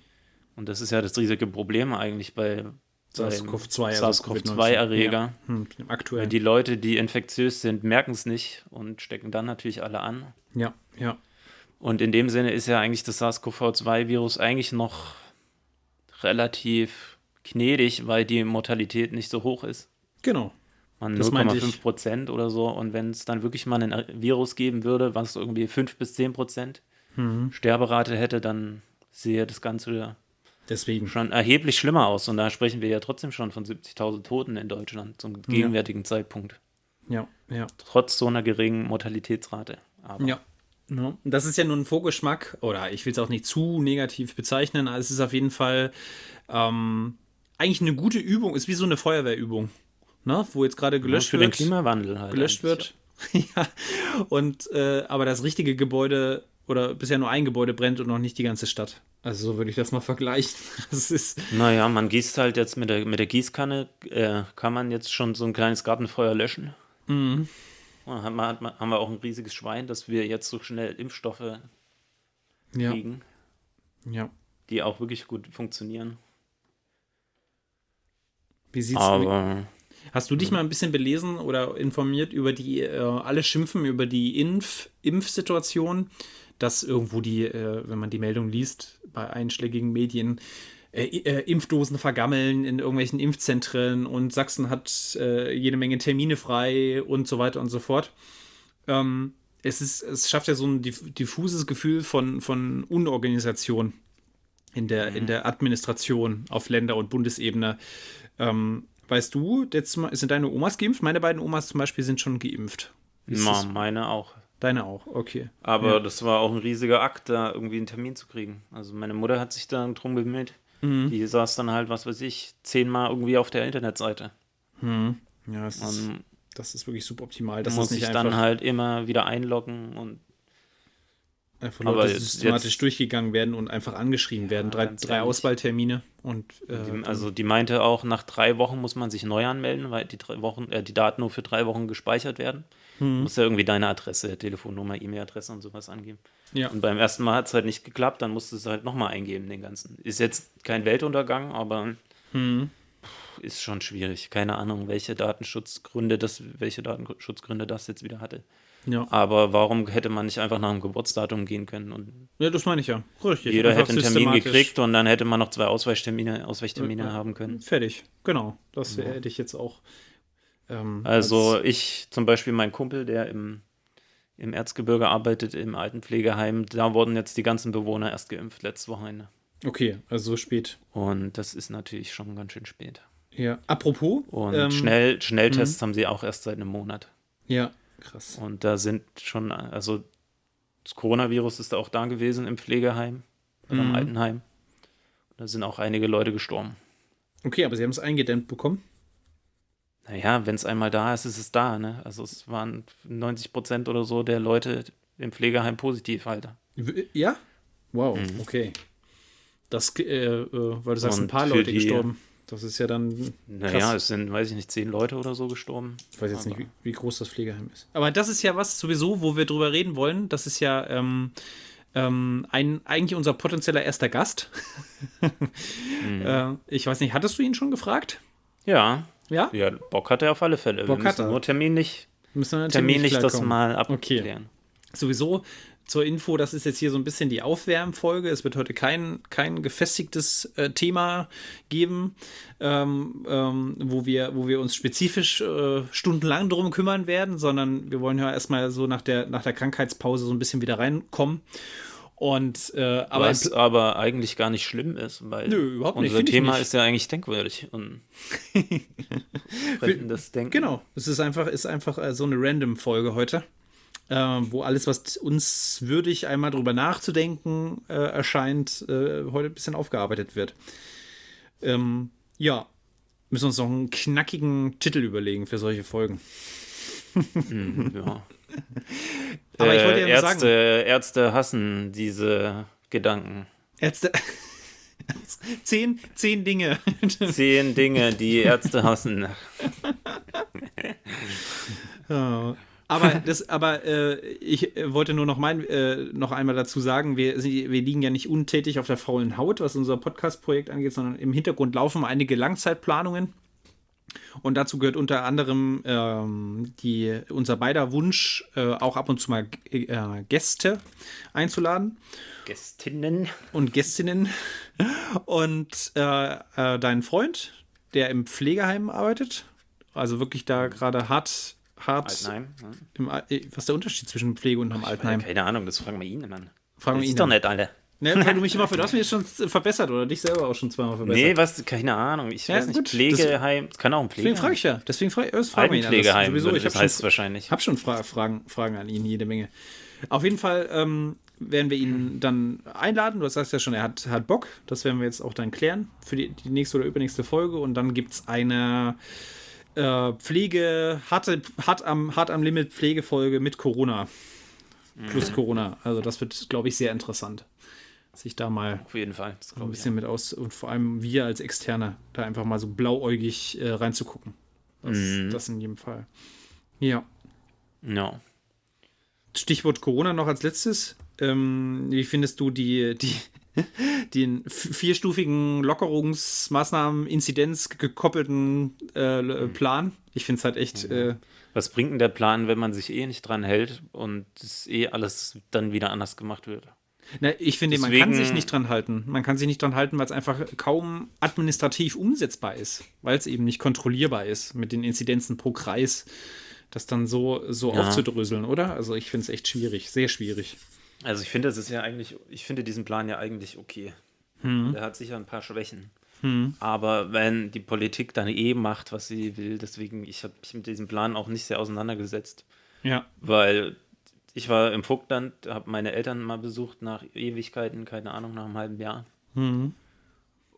[SPEAKER 1] Und das ist ja das riesige Problem eigentlich bei
[SPEAKER 2] SARS-CoV-2, also
[SPEAKER 1] SARS-CoV-2-Erreger.
[SPEAKER 2] Ja. Hm.
[SPEAKER 1] Weil die Leute, die infektiös sind, merken es nicht und stecken dann natürlich alle an.
[SPEAKER 2] ja, ja.
[SPEAKER 1] Und in dem Sinne ist ja eigentlich das SARS-CoV-2-Virus eigentlich noch relativ gnädig, weil die Mortalität nicht so hoch ist.
[SPEAKER 2] Genau.
[SPEAKER 1] Man
[SPEAKER 2] Das meinte ich.
[SPEAKER 1] 0,5 Prozent oder so. Und wenn es dann wirklich mal ein Virus geben würde, was irgendwie 5 bis 10 Prozent
[SPEAKER 2] Mhm.
[SPEAKER 1] Sterberate hätte, dann sehe das Ganze
[SPEAKER 2] Deswegen.
[SPEAKER 1] schon erheblich schlimmer aus. Und da sprechen wir ja trotzdem schon von 70.000 Toten in Deutschland zum gegenwärtigen Zeitpunkt.
[SPEAKER 2] Ja, ja.
[SPEAKER 1] Trotz so einer geringen Mortalitätsrate. Aber
[SPEAKER 2] Ja. Ja. Das ist ja nur ein Vorgeschmack, oder ich will es auch nicht zu negativ bezeichnen, aber es ist auf jeden Fall ähm, eigentlich eine gute Übung, ist wie so eine Feuerwehrübung, ne? wo jetzt gerade gelöscht
[SPEAKER 1] für
[SPEAKER 2] wird.
[SPEAKER 1] den Klimawandel halt.
[SPEAKER 2] gelöscht wird. ja. Und äh, aber das richtige Gebäude oder bisher nur ein Gebäude brennt und noch nicht die ganze Stadt. Also so würde ich das mal vergleichen. Das ist
[SPEAKER 1] Naja, man gießt halt jetzt mit der, mit der Gießkanne, äh, kann man jetzt schon so ein kleines Gartenfeuer löschen.
[SPEAKER 2] Mhm.
[SPEAKER 1] Und hat man, haben wir auch ein riesiges Schwein, dass wir jetzt so schnell Impfstoffe
[SPEAKER 2] ja,
[SPEAKER 1] kriegen,
[SPEAKER 2] ja.
[SPEAKER 1] die auch wirklich gut funktionieren.
[SPEAKER 2] Wie sieht's
[SPEAKER 1] Aber
[SPEAKER 2] Hast du dich mal ein bisschen belesen oder informiert über die äh, alle schimpfen über die Impf Impfsituation, dass irgendwo die, äh, wenn man die Meldung liest bei einschlägigen Medien, äh, äh, Impfdosen vergammeln in irgendwelchen Impfzentren und Sachsen hat äh, jede Menge Termine frei und so weiter und so fort. Ähm, es, ist, es schafft ja so ein diffuses Gefühl von, von Unorganisation in der, mhm. in der Administration auf Länder- und Bundesebene. Ähm, weißt du, jetzt sind deine Omas geimpft? Meine beiden Omas zum Beispiel sind schon geimpft.
[SPEAKER 1] Ma, meine auch.
[SPEAKER 2] Deine auch, okay.
[SPEAKER 1] Aber ja. das war auch ein riesiger Akt, da irgendwie einen Termin zu kriegen. Also meine Mutter hat sich dann drum bemüht. Mhm. Die saß dann halt, was weiß ich, zehnmal irgendwie auf der Internetseite.
[SPEAKER 2] Mhm. Ja, das ist, das ist wirklich suboptimal. Das
[SPEAKER 1] muss ich dann halt immer wieder einloggen und
[SPEAKER 2] Einfach Leute aber systematisch jetzt, durchgegangen werden und einfach angeschrieben werden. drei, drei Auswahltermine und
[SPEAKER 1] äh, die, also die meinte auch, nach drei Wochen muss man sich neu anmelden, weil die drei Wochen, äh, die Daten nur für drei Wochen gespeichert werden. Mhm. Du musst ja irgendwie deine Adresse, Telefonnummer, E-Mail-Adresse und sowas angeben. Ja. Und beim ersten Mal hat es halt nicht geklappt, dann musst du es halt nochmal eingeben, den ganzen. Ist jetzt kein Weltuntergang, aber mhm. ist schon schwierig. Keine Ahnung, welche Datenschutzgründe das, welche Datenschutzgründe das jetzt wieder hatte. Ja. Aber warum hätte man nicht einfach nach dem Geburtsdatum gehen können? Und
[SPEAKER 2] ja, das meine ich ja.
[SPEAKER 1] Richtig. Jeder einfach hätte einen Termin gekriegt und dann hätte man noch zwei Ausweichtermine, Ausweichtermine ja, haben können.
[SPEAKER 2] Fertig, genau. Das ja. hätte ich jetzt auch.
[SPEAKER 1] Ähm, also als ich zum Beispiel mein Kumpel, der im, im Erzgebirge arbeitet, im Altenpflegeheim, da wurden jetzt die ganzen Bewohner erst geimpft letztes Wochenende.
[SPEAKER 2] Okay, also so spät.
[SPEAKER 1] Und das ist natürlich schon ganz schön spät.
[SPEAKER 2] Ja, apropos.
[SPEAKER 1] Und ähm, Schnell, Schnelltests mhm. haben sie auch erst seit einem Monat.
[SPEAKER 2] Ja, Krass.
[SPEAKER 1] Und da sind schon, also das Coronavirus ist auch da gewesen im Pflegeheim oder mhm. im Altenheim. Da sind auch einige Leute gestorben.
[SPEAKER 2] Okay, aber sie haben es eingedämmt bekommen?
[SPEAKER 1] Naja, wenn es einmal da ist, ist es da. Ne? Also es waren 90 Prozent oder so der Leute im Pflegeheim positiv halt.
[SPEAKER 2] Ja? Wow, mhm. okay. Das, äh, äh, weil du sagst, Und ein paar Leute die, gestorben. Das ist ja dann.
[SPEAKER 1] Naja, es sind, weiß ich nicht, zehn Leute oder so gestorben.
[SPEAKER 2] Ich weiß jetzt nicht, wie, wie, groß das Pflegeheim ist. Aber das ist ja was sowieso, wo wir drüber reden wollen. Das ist ja ähm, ähm, ein, eigentlich unser potenzieller erster Gast. mhm. äh, ich weiß nicht, hattest du ihn schon gefragt?
[SPEAKER 1] Ja. Ja? Ja, Bock hat er auf alle Fälle. Bock wir müssen nur terminlich, müssen terminlich das kommen. mal abklären. Okay.
[SPEAKER 2] Sowieso zur Info, das ist jetzt hier so ein bisschen die Aufwärmfolge. Es wird heute kein, kein gefestigtes äh, Thema geben, ähm, ähm, wo, wir, wo wir uns spezifisch äh, stundenlang drum kümmern werden, sondern wir wollen ja erstmal so nach der, nach der Krankheitspause so ein bisschen wieder reinkommen. Und, äh,
[SPEAKER 1] aber Was aber eigentlich gar nicht schlimm ist, weil Nö, überhaupt nicht, unser Thema ist ja eigentlich denkwürdig. Und
[SPEAKER 2] das Denken. Genau, es ist einfach, ist einfach äh, so eine Random-Folge heute äh, wo alles, was uns würdig einmal drüber nachzudenken äh, erscheint, äh, heute ein bisschen aufgearbeitet wird. Ähm, ja, müssen uns noch einen knackigen Titel überlegen für solche Folgen.
[SPEAKER 1] mm, ja. Aber ich wollte ja Ärzte, sagen. Ärzte hassen diese Gedanken.
[SPEAKER 2] Ärzte. zehn, zehn Dinge.
[SPEAKER 1] zehn Dinge, die Ärzte hassen.
[SPEAKER 2] ja. Aber, das, aber äh, ich äh, wollte nur noch, mein, äh, noch einmal dazu sagen, wir, wir liegen ja nicht untätig auf der faulen Haut, was unser Podcast-Projekt angeht, sondern im Hintergrund laufen einige Langzeitplanungen. Und dazu gehört unter anderem ähm, die, unser beider Wunsch, äh, auch ab und zu mal äh, Gäste einzuladen.
[SPEAKER 1] Gästinnen.
[SPEAKER 2] Und Gästinnen. Und äh, äh, dein Freund, der im Pflegeheim arbeitet, also wirklich da gerade hart hart. Altenheim. Im, äh, was ist der Unterschied zwischen Pflege und einem Altenheim?
[SPEAKER 1] Keine Ahnung, das fragen wir ihn an. Fragen wir ihn. doch nicht alle.
[SPEAKER 2] Ne, weil du mich immer für, du hast mich jetzt schon verbessert oder dich selber auch schon zweimal verbessert.
[SPEAKER 1] Nee, was, keine Ahnung. Ich ja, weiß nicht, gut. Pflegeheim, das kann auch ein Pflegeheim.
[SPEAKER 2] Deswegen frage ich ja. Deswegen frage ich, frage ihn
[SPEAKER 1] Pflegeheim, sowieso. Ich das heißt schon, wahrscheinlich.
[SPEAKER 2] habe schon Fra Fragen, Fragen an ihn, jede Menge. Auf jeden Fall ähm, werden wir ihn dann einladen. Du sagst ja schon, er hat, hat Bock. Das werden wir jetzt auch dann klären für die, die nächste oder übernächste Folge. Und dann gibt es eine äh, Pflege, harte, hart, am, hart am Limit Pflegefolge mit Corona. Plus mhm. Corona. Also das wird, glaube ich, sehr interessant. Sich da mal
[SPEAKER 1] Auf jeden Fall.
[SPEAKER 2] ein bisschen mit aus und vor allem wir als Externe da einfach mal so blauäugig äh, reinzugucken. Das, mhm. das in jedem Fall. Ja.
[SPEAKER 1] Ja.
[SPEAKER 2] Stichwort Corona noch als letztes. Ähm, wie findest du die, die, den vierstufigen Lockerungsmaßnahmen, Inzidenz gekoppelten äh, mhm. Plan. Ich finde es halt echt. Mhm. Äh,
[SPEAKER 1] Was bringt denn der Plan, wenn man sich eh nicht dran hält und es eh alles dann wieder anders gemacht wird?
[SPEAKER 2] Na, ich finde, man kann sich nicht dran halten. Man kann sich nicht dran halten, weil es einfach kaum administrativ umsetzbar ist, weil es eben nicht kontrollierbar ist mit den Inzidenzen pro Kreis, das dann so, so ja. aufzudröseln, oder? Also ich finde es echt schwierig, sehr schwierig.
[SPEAKER 1] Also ich finde, das ist ja eigentlich, ich finde diesen Plan ja eigentlich okay. Hm. Der hat sicher ein paar Schwächen. Hm. Aber wenn die Politik dann eh macht, was sie will, deswegen, ich habe mich mit diesem Plan auch nicht sehr auseinandergesetzt.
[SPEAKER 2] Ja.
[SPEAKER 1] Weil ich war im Vogtland, habe meine Eltern mal besucht nach Ewigkeiten, keine Ahnung, nach einem halben Jahr. Mhm.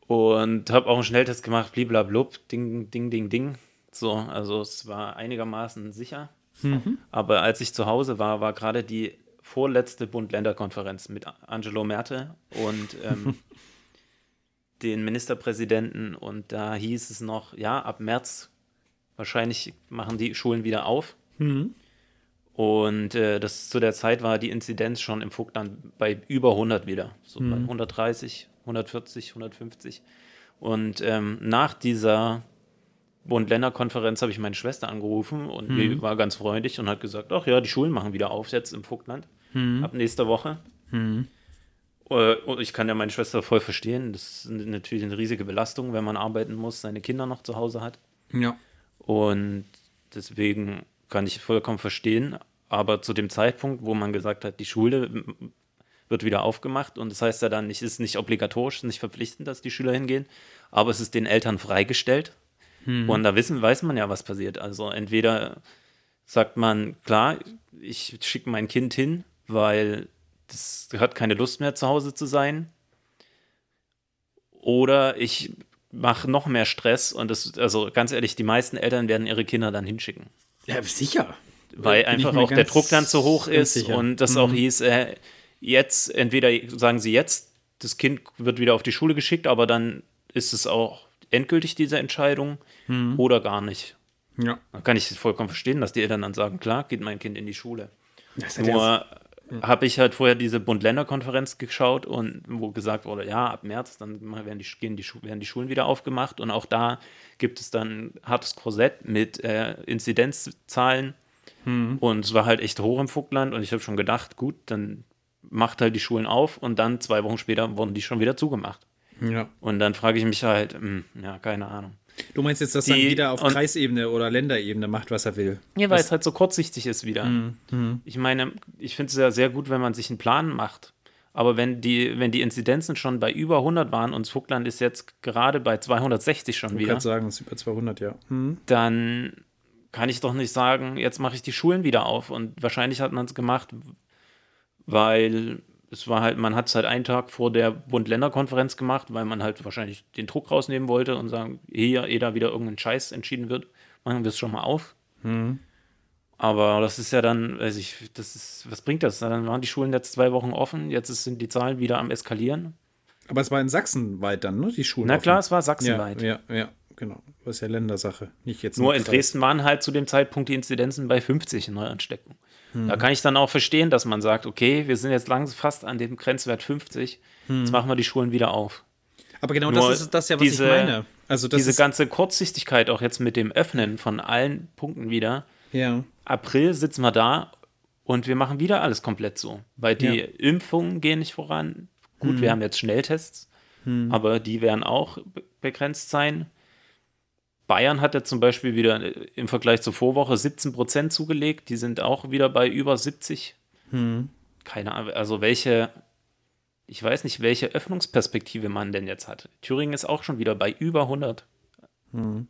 [SPEAKER 1] Und habe auch einen Schnelltest gemacht, bliblablub, ding, ding, ding, ding. So, also es war einigermaßen sicher. Mhm. Aber als ich zu Hause war, war gerade die vorletzte Bund-Länder-Konferenz mit Angelo Merte und ähm, den Ministerpräsidenten. Und da hieß es noch, ja, ab März wahrscheinlich machen die Schulen wieder auf. Mhm. Und äh, das zu der Zeit war die Inzidenz schon im Vogtland bei über 100 wieder. So mhm. bei 130, 140, 150. Und ähm, nach dieser Bund-Länder-Konferenz habe ich meine Schwester angerufen und mhm. die war ganz freundlich und hat gesagt, ach ja, die Schulen machen wieder auf jetzt im Vogtland. Mhm. Ab nächster Woche. Mhm. Äh, und ich kann ja meine Schwester voll verstehen. Das ist natürlich eine riesige Belastung, wenn man arbeiten muss, seine Kinder noch zu Hause hat.
[SPEAKER 2] Ja.
[SPEAKER 1] Und deswegen kann ich vollkommen verstehen. Aber zu dem Zeitpunkt, wo man gesagt hat, die Schule wird wieder aufgemacht und das heißt ja dann, es ist nicht obligatorisch, nicht verpflichtend, dass die Schüler hingehen, aber es ist den Eltern freigestellt. Hm. Und da wissen, weiß man ja, was passiert. Also entweder sagt man, klar, ich schicke mein Kind hin, weil das hat keine Lust mehr zu Hause zu sein. Oder ich mache noch mehr Stress und das, also ganz ehrlich, die meisten Eltern werden ihre Kinder dann hinschicken.
[SPEAKER 2] Ja, sicher.
[SPEAKER 1] Weil einfach auch der Druck dann zu hoch ist sicher. und das mhm. auch hieß, äh, jetzt, entweder sagen sie jetzt, das Kind wird wieder auf die Schule geschickt, aber dann ist es auch endgültig diese Entscheidung mhm. oder gar nicht.
[SPEAKER 2] Ja.
[SPEAKER 1] Da kann ich vollkommen verstehen, dass die Eltern dann sagen, klar, geht mein Kind in die Schule. Nur habe ich halt vorher diese Bund-Länder-Konferenz geschaut und wo gesagt wurde, ja, ab März, dann werden die, gehen die, werden die Schulen wieder aufgemacht und auch da gibt es dann ein hartes Korsett mit äh, Inzidenzzahlen hm. und es war halt echt hoch im Vogtland und ich habe schon gedacht, gut, dann macht halt die Schulen auf und dann zwei Wochen später wurden die schon wieder zugemacht.
[SPEAKER 2] Ja.
[SPEAKER 1] Und dann frage ich mich halt, mh, hm, ja, keine Ahnung.
[SPEAKER 2] Du meinst jetzt, dass die, dann jeder auf Kreisebene oder Länderebene macht, was er will?
[SPEAKER 1] Ja, weil was? es halt so kurzsichtig ist wieder. Mhm. Ich meine, ich finde es ja sehr gut, wenn man sich einen Plan macht. Aber wenn die, wenn die Inzidenzen schon bei über 100 waren und Vogtland ist jetzt gerade bei 260 schon ich wieder. Ich
[SPEAKER 2] kann sagen, es ist über 200, ja.
[SPEAKER 1] Mhm. Dann kann ich doch nicht sagen, jetzt mache ich die Schulen wieder auf. Und wahrscheinlich hat man es gemacht, weil es war halt, man hat es halt einen Tag vor der Bund-Länder-Konferenz gemacht, weil man halt wahrscheinlich den Druck rausnehmen wollte und sagen, hier, ehe da wieder irgendein Scheiß entschieden wird, machen wir es schon mal auf. Mhm. Aber das ist ja dann, weiß ich, das ist, was bringt das? Dann waren die Schulen jetzt zwei Wochen offen, jetzt sind die Zahlen wieder am Eskalieren.
[SPEAKER 2] Aber es war in Sachsen weit dann, ne? Die Schulen.
[SPEAKER 1] Na offen. klar, es war sachsenweit.
[SPEAKER 2] Ja, ja, ja, genau. Das ist ja Ländersache, nicht jetzt.
[SPEAKER 1] Nur in Dresden waren halt zu dem Zeitpunkt die Inzidenzen bei 50 in Neuansteckung. Da kann ich dann auch verstehen, dass man sagt, okay, wir sind jetzt langsam fast an dem Grenzwert 50, hm. jetzt machen wir die Schulen wieder auf.
[SPEAKER 2] Aber genau Nur das ist das ja, was diese, ich meine.
[SPEAKER 1] Also diese ganze Kurzsichtigkeit auch jetzt mit dem Öffnen von allen Punkten wieder.
[SPEAKER 2] Ja.
[SPEAKER 1] April sitzen wir da und wir machen wieder alles komplett so. Weil die ja. Impfungen gehen nicht voran. Gut, hm. wir haben jetzt Schnelltests, hm. aber die werden auch begrenzt sein. Bayern hat ja zum Beispiel wieder äh, im Vergleich zur Vorwoche 17 Prozent zugelegt. Die sind auch wieder bei über 70. Hm. Keine Ahnung, also welche, ich weiß nicht, welche Öffnungsperspektive man denn jetzt hat. Thüringen ist auch schon wieder bei über 100.
[SPEAKER 2] Hm.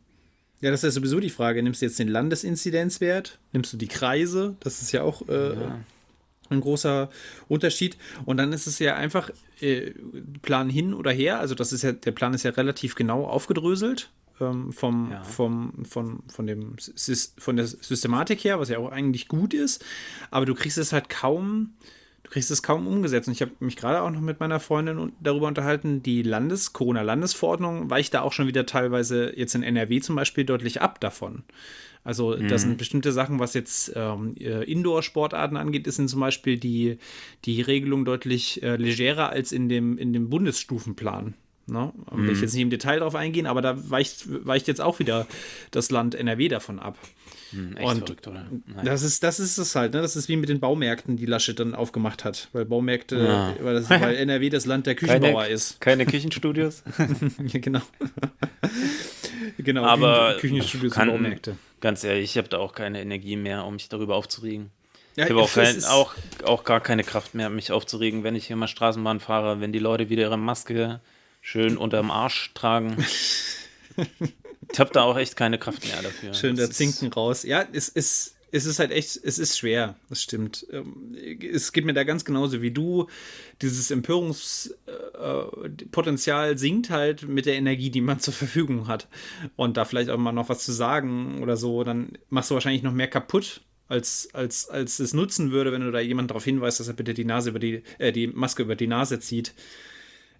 [SPEAKER 2] Ja, das ist ja sowieso die Frage. Nimmst du jetzt den Landesinzidenzwert? Nimmst du die Kreise? Das ist ja auch äh, ja. ein großer Unterschied. Und dann ist es ja einfach äh, Plan hin oder her. Also das ist ja, der Plan ist ja relativ genau aufgedröselt ähm, vom, ja. vom, von, von, dem, von der Systematik her, was ja auch eigentlich gut ist, aber du kriegst es halt kaum, du kriegst es kaum umgesetzt. Und ich habe mich gerade auch noch mit meiner Freundin darüber unterhalten, die Landes-, Corona-Landesverordnung weicht da auch schon wieder teilweise jetzt in NRW zum Beispiel deutlich ab davon. Also mhm. das sind bestimmte Sachen, was jetzt ähm, äh, Indoor-Sportarten angeht, ist zum Beispiel die, die Regelung deutlich äh, legerer als in dem, in dem Bundesstufenplan. Ne? Mhm. Will ich jetzt nicht im Detail drauf eingehen, aber da weicht, weicht jetzt auch wieder das Land NRW davon ab.
[SPEAKER 1] Hm, echt
[SPEAKER 2] Und
[SPEAKER 1] verrückt, oder? Nein.
[SPEAKER 2] Das ist, das ist es halt, ne? Das ist wie mit den Baumärkten, die Laschet dann aufgemacht hat. Weil Baumärkte,
[SPEAKER 1] Ja.
[SPEAKER 2] weil, das, weil NRW das Land der Küchenbauer ist.
[SPEAKER 1] keine Küchenstudios.
[SPEAKER 2] Ja, genau. genau,
[SPEAKER 1] Aber
[SPEAKER 2] Küchen- Küchenstudios und
[SPEAKER 1] kann-
[SPEAKER 2] Baumärkte.
[SPEAKER 1] Ganz ehrlich, ich habe da auch keine Energie mehr, um mich darüber aufzuregen.
[SPEAKER 2] Ja,
[SPEAKER 1] Ich habe auch, kein, auch, auch gar keine Kraft mehr, mich aufzuregen, wenn ich hier mal Straßenbahn fahre, wenn die Leute wieder ihre Maske schön unterm Arsch tragen. ich habe da auch echt keine Kraft mehr dafür.
[SPEAKER 2] Schön
[SPEAKER 1] Das
[SPEAKER 2] der Zinken raus. Ja, es ist, es ist halt echt, es ist schwer, das stimmt. Ähm, Es geht mir da ganz genauso wie du. Dieses Empörungspotenzial sinkt halt mit der Energie, die man zur Verfügung hat. Und da vielleicht auch mal noch was zu sagen oder so, dann machst du wahrscheinlich noch mehr kaputt. Als, als, als es nutzen würde, wenn du da jemand darauf hinweist, dass er bitte die Nase über die, äh, die Maske über die Nase zieht.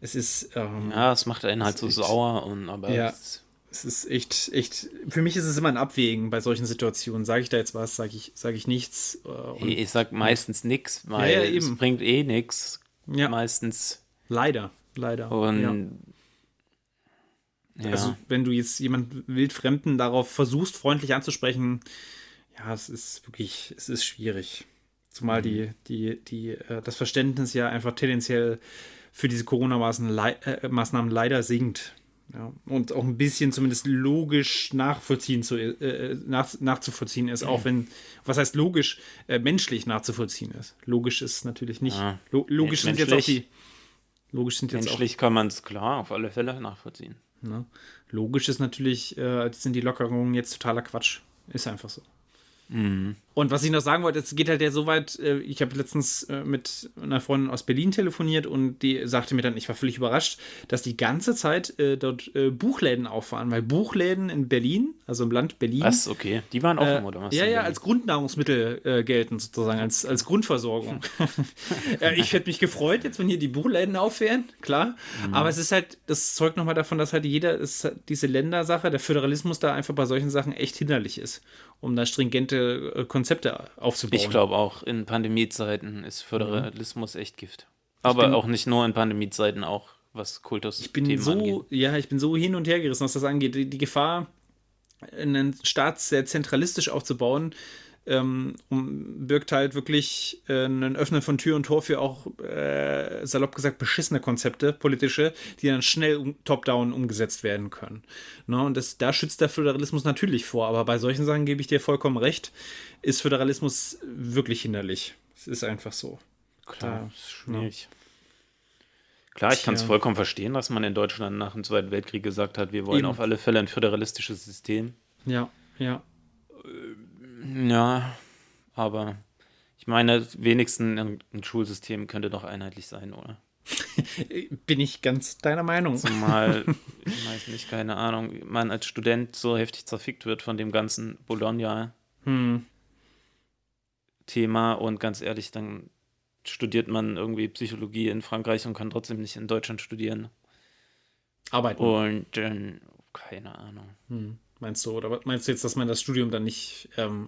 [SPEAKER 2] Es ist, ähm,
[SPEAKER 1] Ja, es macht einen halt so
[SPEAKER 2] echt-
[SPEAKER 1] sauer und aber
[SPEAKER 2] Ja.
[SPEAKER 1] es-
[SPEAKER 2] es ist echt, echt, für mich ist es immer ein Abwägen bei solchen Situationen. Sage ich da jetzt was, sage ich, sage ich nichts. äh,
[SPEAKER 1] ich sag meistens nix, weil
[SPEAKER 2] Ja, ja,
[SPEAKER 1] es bringt eh nix.
[SPEAKER 2] Ja.
[SPEAKER 1] Meistens.
[SPEAKER 2] leider, leider.
[SPEAKER 1] Und
[SPEAKER 2] ja. Also, wenn du jetzt jemand Wildfremden darauf versuchst, freundlich anzusprechen, ja, es ist wirklich, es ist schwierig. Zumal die, die, die, äh, das Verständnis ja einfach tendenziell für diese Corona-Maßnahmen äh, leider sinkt. Ja, und auch ein bisschen zumindest logisch nachvollziehen zu, äh, nach, nachzuvollziehen ist, auch wenn, was heißt logisch, äh, menschlich nachzuvollziehen ist. Logisch ist natürlich nicht.
[SPEAKER 1] Ja.
[SPEAKER 2] Lo logisch sind jetzt auch die.
[SPEAKER 1] Menschlich.
[SPEAKER 2] Logisch sind jetzt auch
[SPEAKER 1] menschlich kann man es klar auf alle Fälle nachvollziehen.
[SPEAKER 2] Ne? Logisch ist natürlich, äh, sind die Lockerungen jetzt totaler Quatsch. Ist einfach so. Und was ich noch sagen wollte, es geht halt ja so weit, äh, ich habe letztens äh, mit einer Freundin aus Berlin telefoniert und die sagte mir dann, ich war völlig überrascht, dass die ganze Zeit äh, dort Buchläden auffahren, weil Buchläden in Berlin, also im Land Berlin,
[SPEAKER 1] Was? Okay. Die waren offen,
[SPEAKER 2] äh,
[SPEAKER 1] oder was?
[SPEAKER 2] Ja, ja, als Grundnahrungsmittel äh, gelten sozusagen, als, als Grundversorgung. ich hätte mich gefreut, jetzt wenn hier die Buchläden aufwären, klar.
[SPEAKER 1] Mhm.
[SPEAKER 2] Aber es ist halt, das zeugt nochmal davon, dass halt jeder, ist diese Ländersache, der Föderalismus da einfach bei solchen Sachen echt hinderlich ist, um da stringente äh, Konzepte aufzubauen.
[SPEAKER 1] Ich glaube auch, in Pandemiezeiten ist Föderalismus echt Gift. Aber
[SPEAKER 2] bin-
[SPEAKER 1] auch nicht nur in Pandemiezeiten, auch was Kultus
[SPEAKER 2] Ich bin so, ja, ich bin so hin und her gerissen, was das angeht. Die, die Gefahr, einen Staat sehr zentralistisch aufzubauen, ähm, um, birgt halt wirklich äh, ein Öffnen von Tür und Tor für auch, äh, salopp gesagt, beschissene Konzepte, politische, die dann schnell um, top-down umgesetzt werden können. Ne? Und das, da schützt der Föderalismus natürlich vor, aber bei solchen Sachen gebe ich dir vollkommen recht, ist Föderalismus wirklich hinderlich. Es ist einfach so.
[SPEAKER 1] Klar,
[SPEAKER 2] Da-
[SPEAKER 1] ist schwierig. Klar, ich kann es vollkommen verstehen, dass man in Deutschland nach dem Zweiten Weltkrieg gesagt hat, wir wollen
[SPEAKER 2] Eben.
[SPEAKER 1] auf alle Fälle ein föderalistisches System.
[SPEAKER 2] Ja, ja.
[SPEAKER 1] Ja, aber ich meine, wenigstens ein, Schulsystem könnte doch einheitlich sein, oder?
[SPEAKER 2] Bin ich ganz deiner Meinung.
[SPEAKER 1] Zumal, ich weiß nicht, keine Ahnung, man als Student so heftig zerfickt wird von dem ganzen Bologna-Thema
[SPEAKER 2] Hm.
[SPEAKER 1] und ganz ehrlich, dann studiert man irgendwie Psychologie in Frankreich und kann trotzdem nicht in Deutschland studieren.
[SPEAKER 2] Arbeiten.
[SPEAKER 1] Und dann, keine Ahnung.
[SPEAKER 2] Hm, meinst du, oder meinst du jetzt, dass man das Studium dann nicht, ähm,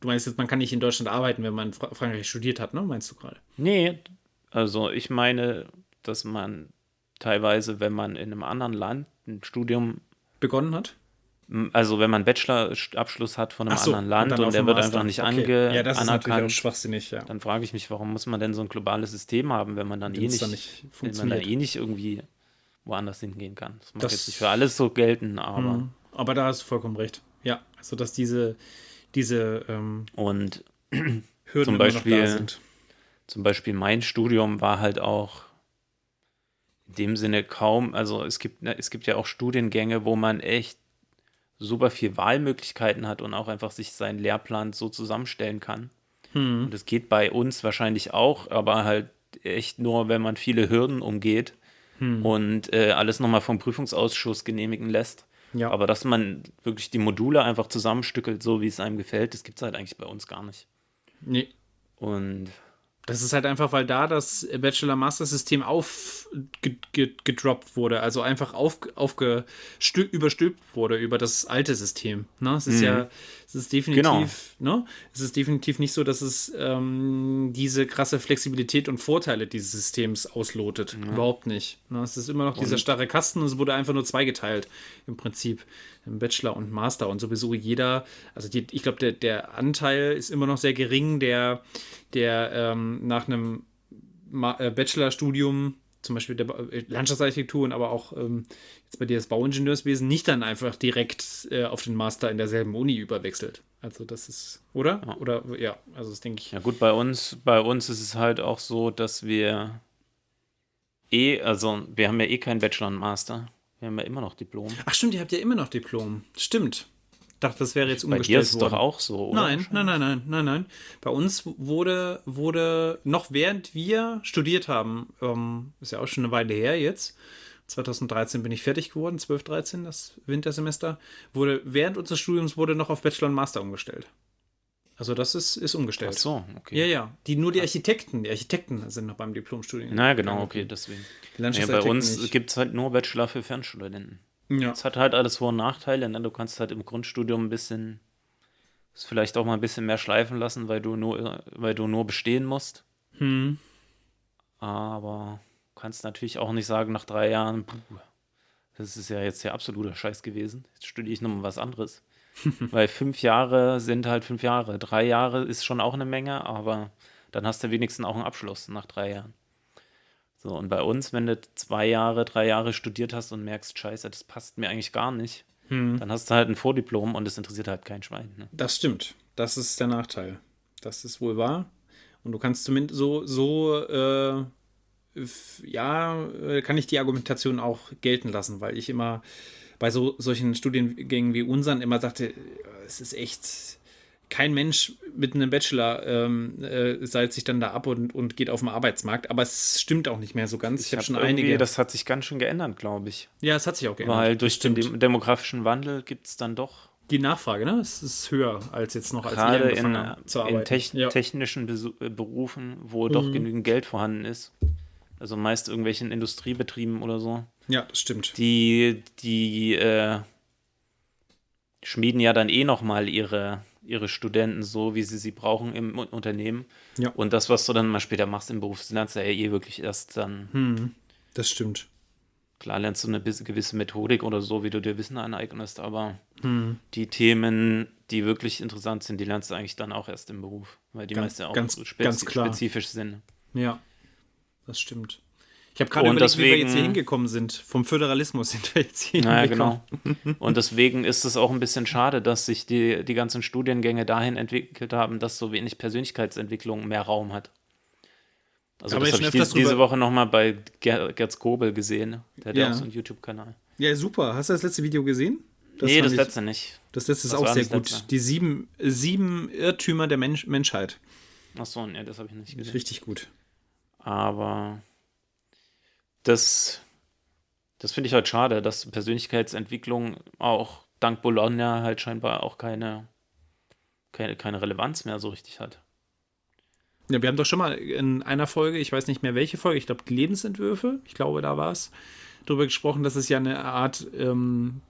[SPEAKER 2] du meinst jetzt, man kann nicht in Deutschland arbeiten, wenn man in Fra Frankreich studiert hat, ne? Meinst du gerade?
[SPEAKER 1] Nee, also ich meine, dass man teilweise, wenn man in einem anderen Land ein Studium,
[SPEAKER 2] Begonnen hat?
[SPEAKER 1] also wenn man einen Bachelorabschluss hat von einem
[SPEAKER 2] so,
[SPEAKER 1] anderen Land und,
[SPEAKER 2] auf
[SPEAKER 1] der wird
[SPEAKER 2] Master.
[SPEAKER 1] einfach nicht
[SPEAKER 2] Okay.
[SPEAKER 1] ange
[SPEAKER 2] Ja, das ist
[SPEAKER 1] anerkannt,
[SPEAKER 2] schwachsinnig, ja.
[SPEAKER 1] dann frage ich mich, warum muss man denn so ein globales System haben, wenn man dann eh nicht,
[SPEAKER 2] dann nicht
[SPEAKER 1] wenn man dann eh nicht irgendwie woanders hingehen kann. Das mag
[SPEAKER 2] Das-
[SPEAKER 1] jetzt nicht für alles so gelten, aber
[SPEAKER 2] Hm. Aber da hast du vollkommen recht. Ja, also dass diese, diese ähm,
[SPEAKER 1] und
[SPEAKER 2] Hürden
[SPEAKER 1] Zum Beispiel-
[SPEAKER 2] da sind.
[SPEAKER 1] zum Beispiel mein Studium war halt auch in dem Sinne kaum, also es gibt, ne, es gibt ja auch Studiengänge, wo man echt super viel Wahlmöglichkeiten hat und auch einfach sich seinen Lehrplan so zusammenstellen kann.
[SPEAKER 2] Hm.
[SPEAKER 1] Und das geht bei uns wahrscheinlich auch, aber halt echt nur, wenn man viele Hürden umgeht
[SPEAKER 2] Hm.
[SPEAKER 1] und äh, alles nochmal vom Prüfungsausschuss genehmigen lässt.
[SPEAKER 2] Ja.
[SPEAKER 1] Aber dass man wirklich die Module einfach zusammenstückelt, so wie es einem gefällt, das gibt es halt eigentlich bei uns gar nicht.
[SPEAKER 2] Nee.
[SPEAKER 1] Und
[SPEAKER 2] Das ist halt einfach, weil da das Bachelor-Master-System aufgedroppt wurde, also einfach auf, überstülpt wurde über das alte System. Ne? Es ist mhm. ja, es ist definitiv, genau. ne? Es ist definitiv nicht so, dass es ähm, diese krasse Flexibilität und Vorteile dieses Systems auslotet. Ja. Überhaupt nicht. Ne? Es ist immer noch dieser starre Kasten und es wurde einfach nur zweigeteilt im Prinzip. Im Bachelor und Master und sowieso jeder, also die, ich glaube, der, der Anteil ist immer noch sehr gering, der, der ähm, nach einem äh, Bachelorstudium zum Beispiel der äh, Landschaftsarchitektur und aber auch ähm, jetzt bei dir das Bauingenieurswesen nicht dann einfach direkt äh, auf den Master in derselben Uni überwechselt. Also das ist, oder? Ja. Oder ja, also das denke ich.
[SPEAKER 1] Ja gut, bei uns, bei uns ist es halt auch so, dass wir eh, also wir haben ja eh keinen Bachelor und Master. Wir haben ja immer noch Diplom.
[SPEAKER 2] Ach stimmt, ihr habt ja immer noch Diplom. Stimmt. Ich dachte, das wäre jetzt umgestellt
[SPEAKER 1] Bei dir ist es doch auch so,
[SPEAKER 2] oder? Nein, nein, nein, nein, nein, nein. Bei uns wurde, wurde noch während wir studiert haben, ähm, ist ja auch schon eine Weile her jetzt, 2013 bin ich fertig geworden, 12, 13, das Wintersemester, wurde während unseres Studiums wurde noch auf Bachelor und Master umgestellt. Also das ist, ist umgestellt. Ach
[SPEAKER 1] so, okay.
[SPEAKER 2] Ja, ja. Die, nur die Architekten, die Architekten sind noch beim Diplomstudium.
[SPEAKER 1] Na genau, okay, deswegen. Ja, bei uns gibt es halt nur Bachelor für Fernstudenten. Ja. Es hat halt alles Vor- und Nachteile. Ne? Du kannst halt im Grundstudium ein bisschen, es vielleicht auch mal ein bisschen mehr schleifen lassen, weil du nur, weil du nur bestehen musst. Hm. Aber kannst natürlich auch nicht sagen, nach drei Jahren, puh, das ist ja jetzt der absolute Scheiß gewesen. Jetzt studiere ich nochmal was anderes. Weil fünf Jahre sind halt fünf Jahre. Drei Jahre ist schon auch eine Menge, aber dann hast du wenigstens auch einen Abschluss nach drei Jahren. So, und bei uns, wenn du zwei Jahre, drei Jahre studiert hast und merkst, scheiße, das passt mir eigentlich gar nicht, hm. dann hast du halt ein Vordiplom und es interessiert halt kein Schwein. Ne?
[SPEAKER 2] Das stimmt. Das ist der Nachteil. Das ist wohl wahr. Und du kannst zumindest so, so äh, ja, äh, kann ich die Argumentation auch gelten lassen, weil ich immer bei so solchen Studiengängen wie unseren immer dachte, es ist echt kein Mensch mit einem Bachelor ähm, äh, seilt sich dann da ab und, und geht auf den Arbeitsmarkt. Aber es stimmt auch nicht mehr so ganz.
[SPEAKER 1] Ich, ich habe hab schon einige. Das hat sich ganz schön geändert, glaube ich.
[SPEAKER 2] Ja, es hat sich auch geändert.
[SPEAKER 1] Weil durch den demografischen Wandel gibt es dann doch.
[SPEAKER 2] Die Nachfrage, ne? Es ist höher als jetzt noch, als
[SPEAKER 1] Gerade in, in Tech ja. technischen Berufen, wo mhm. doch genügend Geld vorhanden ist. Also meist irgendwelchen Industriebetrieben oder so.
[SPEAKER 2] Ja, das stimmt.
[SPEAKER 1] Die, die äh, schmieden ja dann eh nochmal ihre, ihre Studenten so, wie sie sie brauchen im Unternehmen. Ja. Und das, was du dann mal später machst im Beruf, lernst du ja eh wirklich erst dann.
[SPEAKER 2] Hm, das stimmt.
[SPEAKER 1] Klar lernst du eine gewisse Methodik oder so, wie du dir Wissen aneignest, aber hm. die Themen, die wirklich interessant sind, die lernst du eigentlich dann auch erst im Beruf, weil die meisten auch
[SPEAKER 2] ganz, spez ganz
[SPEAKER 1] spezifisch sind.
[SPEAKER 2] Ja, das stimmt. Ich habe gerade überlegt, deswegen, wie wir jetzt hier hingekommen sind. Vom Föderalismus sind wir jetzt hier
[SPEAKER 1] naja, genau. Und deswegen ist es auch ein bisschen schade, dass sich die, die ganzen Studiengänge dahin entwickelt haben, dass so wenig Persönlichkeitsentwicklung mehr Raum hat. Also Aber das habe ich dies, diese Woche nochmal bei Ger Gerz Kobel gesehen. Der hat ja auch so einen YouTube-Kanal.
[SPEAKER 2] Ja, super. Hast du das letzte Video gesehen?
[SPEAKER 1] Das nee, das ich, letzte nicht.
[SPEAKER 2] Das letzte ist das auch sehr gut. Letzte. Die sieben, sieben Irrtümer der Mensch Menschheit.
[SPEAKER 1] Achso, nee, das habe ich nicht gesehen.
[SPEAKER 2] Richtig gut.
[SPEAKER 1] Aber das, das finde ich halt schade, dass Persönlichkeitsentwicklung auch dank Bologna halt scheinbar auch keine, keine, keine Relevanz mehr so richtig hat.
[SPEAKER 2] Ja, wir haben doch schon mal in einer Folge, ich weiß nicht mehr welche Folge, ich glaube Lebensentwürfe, ich glaube, da war es, darüber gesprochen, dass es ja eine Art ähm,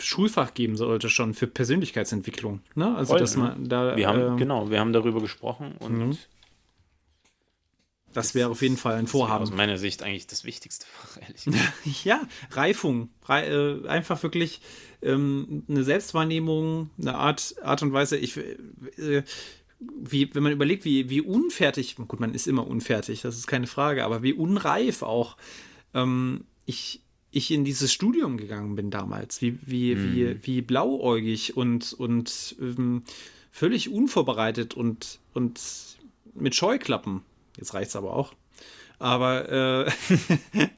[SPEAKER 2] Schulfach geben sollte schon für Persönlichkeitsentwicklung. Ne? Also, Voll, dass man da.
[SPEAKER 1] Wir haben, ähm, genau, wir haben darüber gesprochen und mhm.
[SPEAKER 2] Das wäre auf jeden Fall ein Vorhaben.
[SPEAKER 1] Aus meiner Sicht eigentlich das wichtigste
[SPEAKER 2] ehrlich gesagt. ja, Reifung. Re äh, einfach wirklich ähm, eine Selbstwahrnehmung, eine Art, Art und Weise. Ich, äh, wie, wenn man überlegt, wie, wie unfertig, gut, man ist immer unfertig, das ist keine Frage, aber wie unreif auch ähm, ich, ich in dieses Studium gegangen bin damals. Wie, wie, hm. wie, wie blauäugig und, und ähm, völlig unvorbereitet und, und mit Scheuklappen Jetzt reicht es aber auch. Aber äh,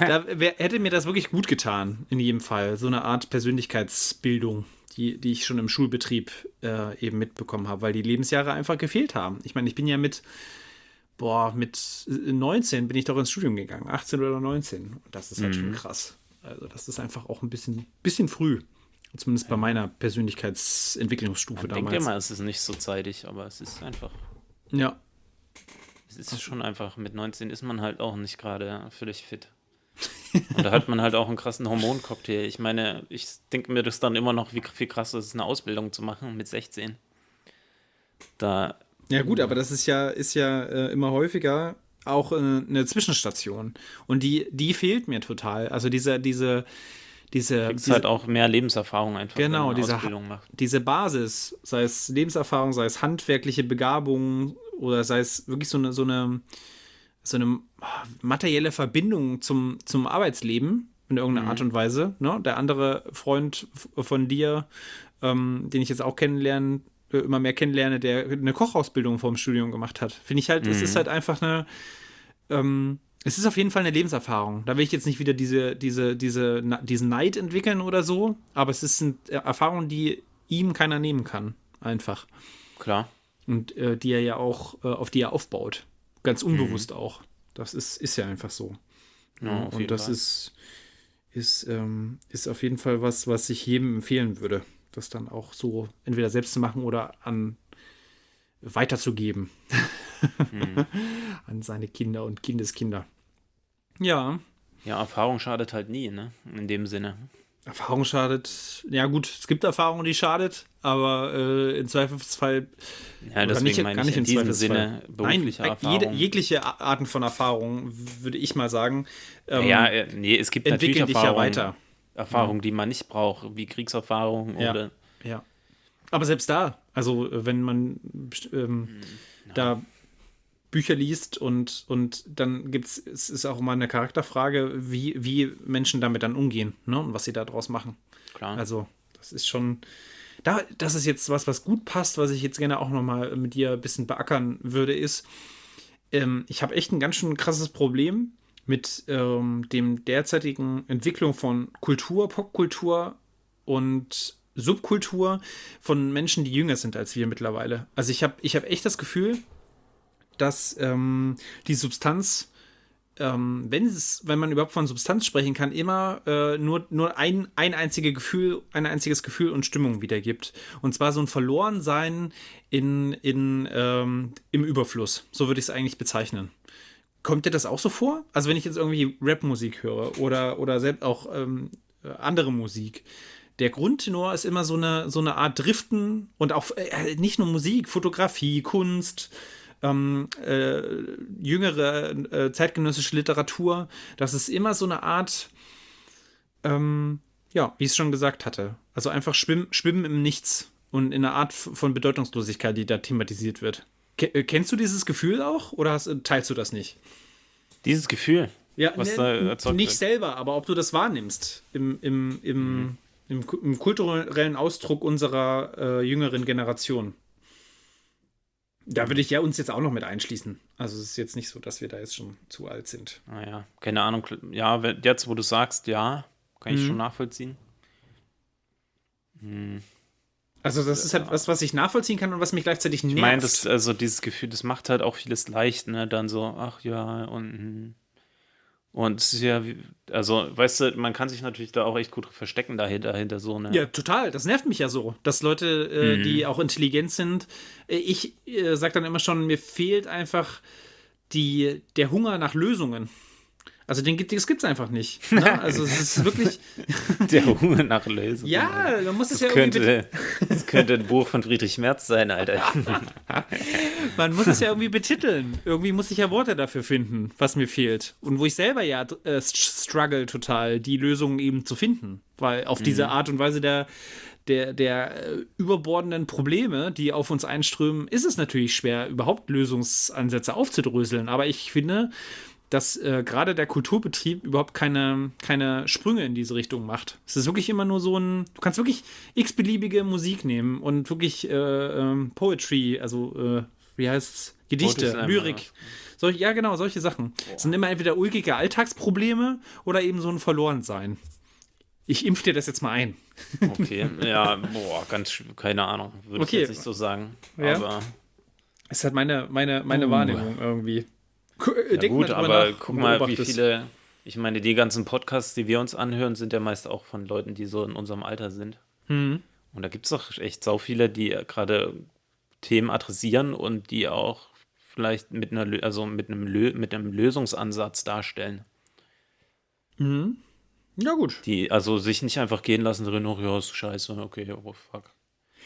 [SPEAKER 2] da wär, hätte mir das wirklich gut getan, in jedem Fall. So eine Art Persönlichkeitsbildung, die, die ich schon im Schulbetrieb äh, eben mitbekommen habe, weil die Lebensjahre einfach gefehlt haben. Ich meine, ich bin ja mit, boah, mit 19 bin ich doch ins Studium gegangen, 18 oder 19. Und das ist halt mhm. schon krass. Also, das ist einfach auch ein bisschen, bisschen früh. Zumindest bei meiner Persönlichkeitsentwicklungsstufe
[SPEAKER 1] Man
[SPEAKER 2] damals.
[SPEAKER 1] Ich denke mal, es ist nicht so zeitig, aber es ist einfach.
[SPEAKER 2] Ja,
[SPEAKER 1] es ist schon einfach, mit 19 ist man halt auch nicht gerade völlig fit. Und da hat man halt auch einen krassen Hormoncocktail. Ich meine, ich denke mir das dann immer noch, wie viel krasser ist, eine Ausbildung zu machen mit 16. Da.
[SPEAKER 2] Ja, gut, aber das ist ja, ist ja äh, immer häufiger auch äh, eine Zwischenstation. Und die, die fehlt mir total. Also diese, diese, diese.
[SPEAKER 1] Kriegst halt auch mehr Lebenserfahrung einfach.
[SPEAKER 2] Genau, diese, diese Basis, sei es Lebenserfahrung, sei es handwerkliche Begabung oder sei es wirklich so eine, so eine, so eine materielle Verbindung zum, zum Arbeitsleben in irgendeiner mhm. Art und Weise. Ne? Der andere Freund von dir, ähm, den ich jetzt auch kennenlernen, äh, immer mehr kennenlerne, der eine Kochausbildung vor dem Studium gemacht hat. Finde ich halt, mhm. es ist halt einfach eine, ähm, es ist auf jeden Fall eine Lebenserfahrung. Da will ich jetzt nicht wieder diese, diese, diese, diesen Neid entwickeln oder so, aber es ist eine Erfahrung, die ihm keiner nehmen kann. Einfach.
[SPEAKER 1] Klar.
[SPEAKER 2] Und äh, die er ja auch, äh, auf die er aufbaut. Ganz unbewusst mhm. auch. Das ist, ist ja einfach so. Ja, und das Fall. ist, ist, ähm, ist auf jeden Fall was, was ich jedem empfehlen würde, das dann auch so entweder selbst zu machen oder an weiterzugeben. Mhm. an seine Kinder und Kindeskinder. Ja.
[SPEAKER 1] Ja, Erfahrung schadet halt nie, ne? In dem Sinne.
[SPEAKER 2] Erfahrung schadet. Ja, gut, es gibt Erfahrungen, die schadet, aber äh, im Zweifelsfall.
[SPEAKER 1] Ja, deswegen nicht, meine gar nicht in diesem Sinne
[SPEAKER 2] berufliche Nein, Erfahrung. Jede, jegliche Arten von Erfahrung, würde ich mal sagen.
[SPEAKER 1] Ähm, ja, äh, nee, es gibt natürlich Erfahrungen, ja weiter. Erfahrungen, die man nicht braucht, wie Kriegserfahrung
[SPEAKER 2] ja,
[SPEAKER 1] oder.
[SPEAKER 2] Ja. Aber selbst da, also wenn man ähm, hm, da Bücher liest und, und dann gibt es, es ist auch immer eine Charakterfrage, wie, wie Menschen damit dann umgehen ne? und was sie daraus machen. Klar. Also, das ist schon. Da, das ist jetzt was, was gut passt, was ich jetzt gerne auch nochmal mit dir ein bisschen beackern würde, ist, ähm, ich habe echt ein ganz schön krasses Problem mit ähm, dem derzeitigen Entwicklung von Kultur, Popkultur und Subkultur von Menschen, die jünger sind als wir mittlerweile. Also ich habe ich hab echt das Gefühl, dass ähm, die Substanz, ähm, wenn, es, wenn man überhaupt von Substanz sprechen kann, immer äh, nur, nur ein, ein einziges Gefühl, ein einziges Gefühl und Stimmung wiedergibt. Und zwar so ein Verlorensein in, in, ähm, im Überfluss. So würde ich es eigentlich bezeichnen. Kommt dir das auch so vor? Also wenn ich jetzt irgendwie Rapmusik höre oder, oder selbst auch ähm, andere Musik, der Grundtenor ist immer so eine, so eine Art Driften und auch äh, nicht nur Musik, Fotografie, Kunst, ähm, äh, jüngere äh, zeitgenössische Literatur, das ist immer so eine Art, ähm, ja, wie ich es schon gesagt hatte, also einfach schwimmen, schwimmen im Nichts und in einer Art von Bedeutungslosigkeit, die da thematisiert wird. Ke äh, kennst du dieses Gefühl auch oder hast, teilst du das nicht?
[SPEAKER 1] Dieses Gefühl?
[SPEAKER 2] Ja, was ne, da nicht wird. selber, aber ob du das wahrnimmst im, im, im, mhm. im, im kulturellen Ausdruck unserer äh, jüngeren Generation. Da würde ich ja uns jetzt auch noch mit einschließen. Also es ist jetzt nicht so, dass wir da jetzt schon zu alt sind.
[SPEAKER 1] Naja, ah keine Ahnung. Ja, jetzt, wo du sagst, ja, kann ich mhm. schon nachvollziehen.
[SPEAKER 2] Hm. Also das ist halt was, was ich nachvollziehen kann und was mich gleichzeitig nervt.
[SPEAKER 1] Ich meine, also dieses Gefühl, das macht halt auch vieles leicht, ne? Dann so, ach ja, und hm. Und es ist ja, also, weißt du, man kann sich natürlich da auch echt gut verstecken dahinter, hinter so eine.
[SPEAKER 2] Ja, total. Das nervt mich ja so, dass Leute, äh, mhm. die auch intelligent sind, äh, ich äh, sag dann immer schon, mir fehlt einfach die, der Hunger nach Lösungen. Also den gibt es einfach nicht. Ne? Also es ist wirklich
[SPEAKER 1] der Hunger nach Lösungen.
[SPEAKER 2] Ja, man muss es
[SPEAKER 1] das
[SPEAKER 2] ja
[SPEAKER 1] könnte, irgendwie. Das könnte ein Buch von Friedrich Merz sein, Alter.
[SPEAKER 2] man muss es ja irgendwie betiteln. Irgendwie muss ich ja Worte dafür finden, was mir fehlt und wo ich selber ja äh, struggle total, die Lösungen eben zu finden, weil auf mhm. diese Art und Weise der der, der äh, überbordenden Probleme, die auf uns einströmen, ist es natürlich schwer, überhaupt Lösungsansätze aufzudröseln. Aber ich finde, dass äh, gerade der Kulturbetrieb überhaupt keine, keine Sprünge in diese Richtung macht. Es ist wirklich immer nur so ein, du kannst wirklich x-beliebige Musik nehmen und wirklich äh, ähm, Poetry, also äh, wie heißt's, Gedichte, Lyrik. Solch, ja, genau, solche Sachen. Es sind immer entweder ulkige Alltagsprobleme oder eben so ein Verlorensein. Ich impf dir das jetzt mal ein.
[SPEAKER 1] Okay, ja, boah, ganz, keine Ahnung, würde okay. ich jetzt nicht so sagen. Ja. Aber.
[SPEAKER 2] Es ist halt meine, meine, meine uh. Wahrnehmung irgendwie.
[SPEAKER 1] Ja, Denk gut, aber nach, guck mal, wie viele. Ich meine, die ganzen Podcasts, die wir uns anhören, sind ja meist auch von Leuten, die so in unserem Alter sind. Mhm. Und da gibt es doch echt sau viele, die gerade Themen adressieren und die auch vielleicht mit einer, also mit einem, Lö mit einem Lösungsansatz darstellen.
[SPEAKER 2] Ja, gut.
[SPEAKER 1] Die, also sich nicht einfach gehen lassen drin, oh ja, ist scheiße, okay, oh fuck.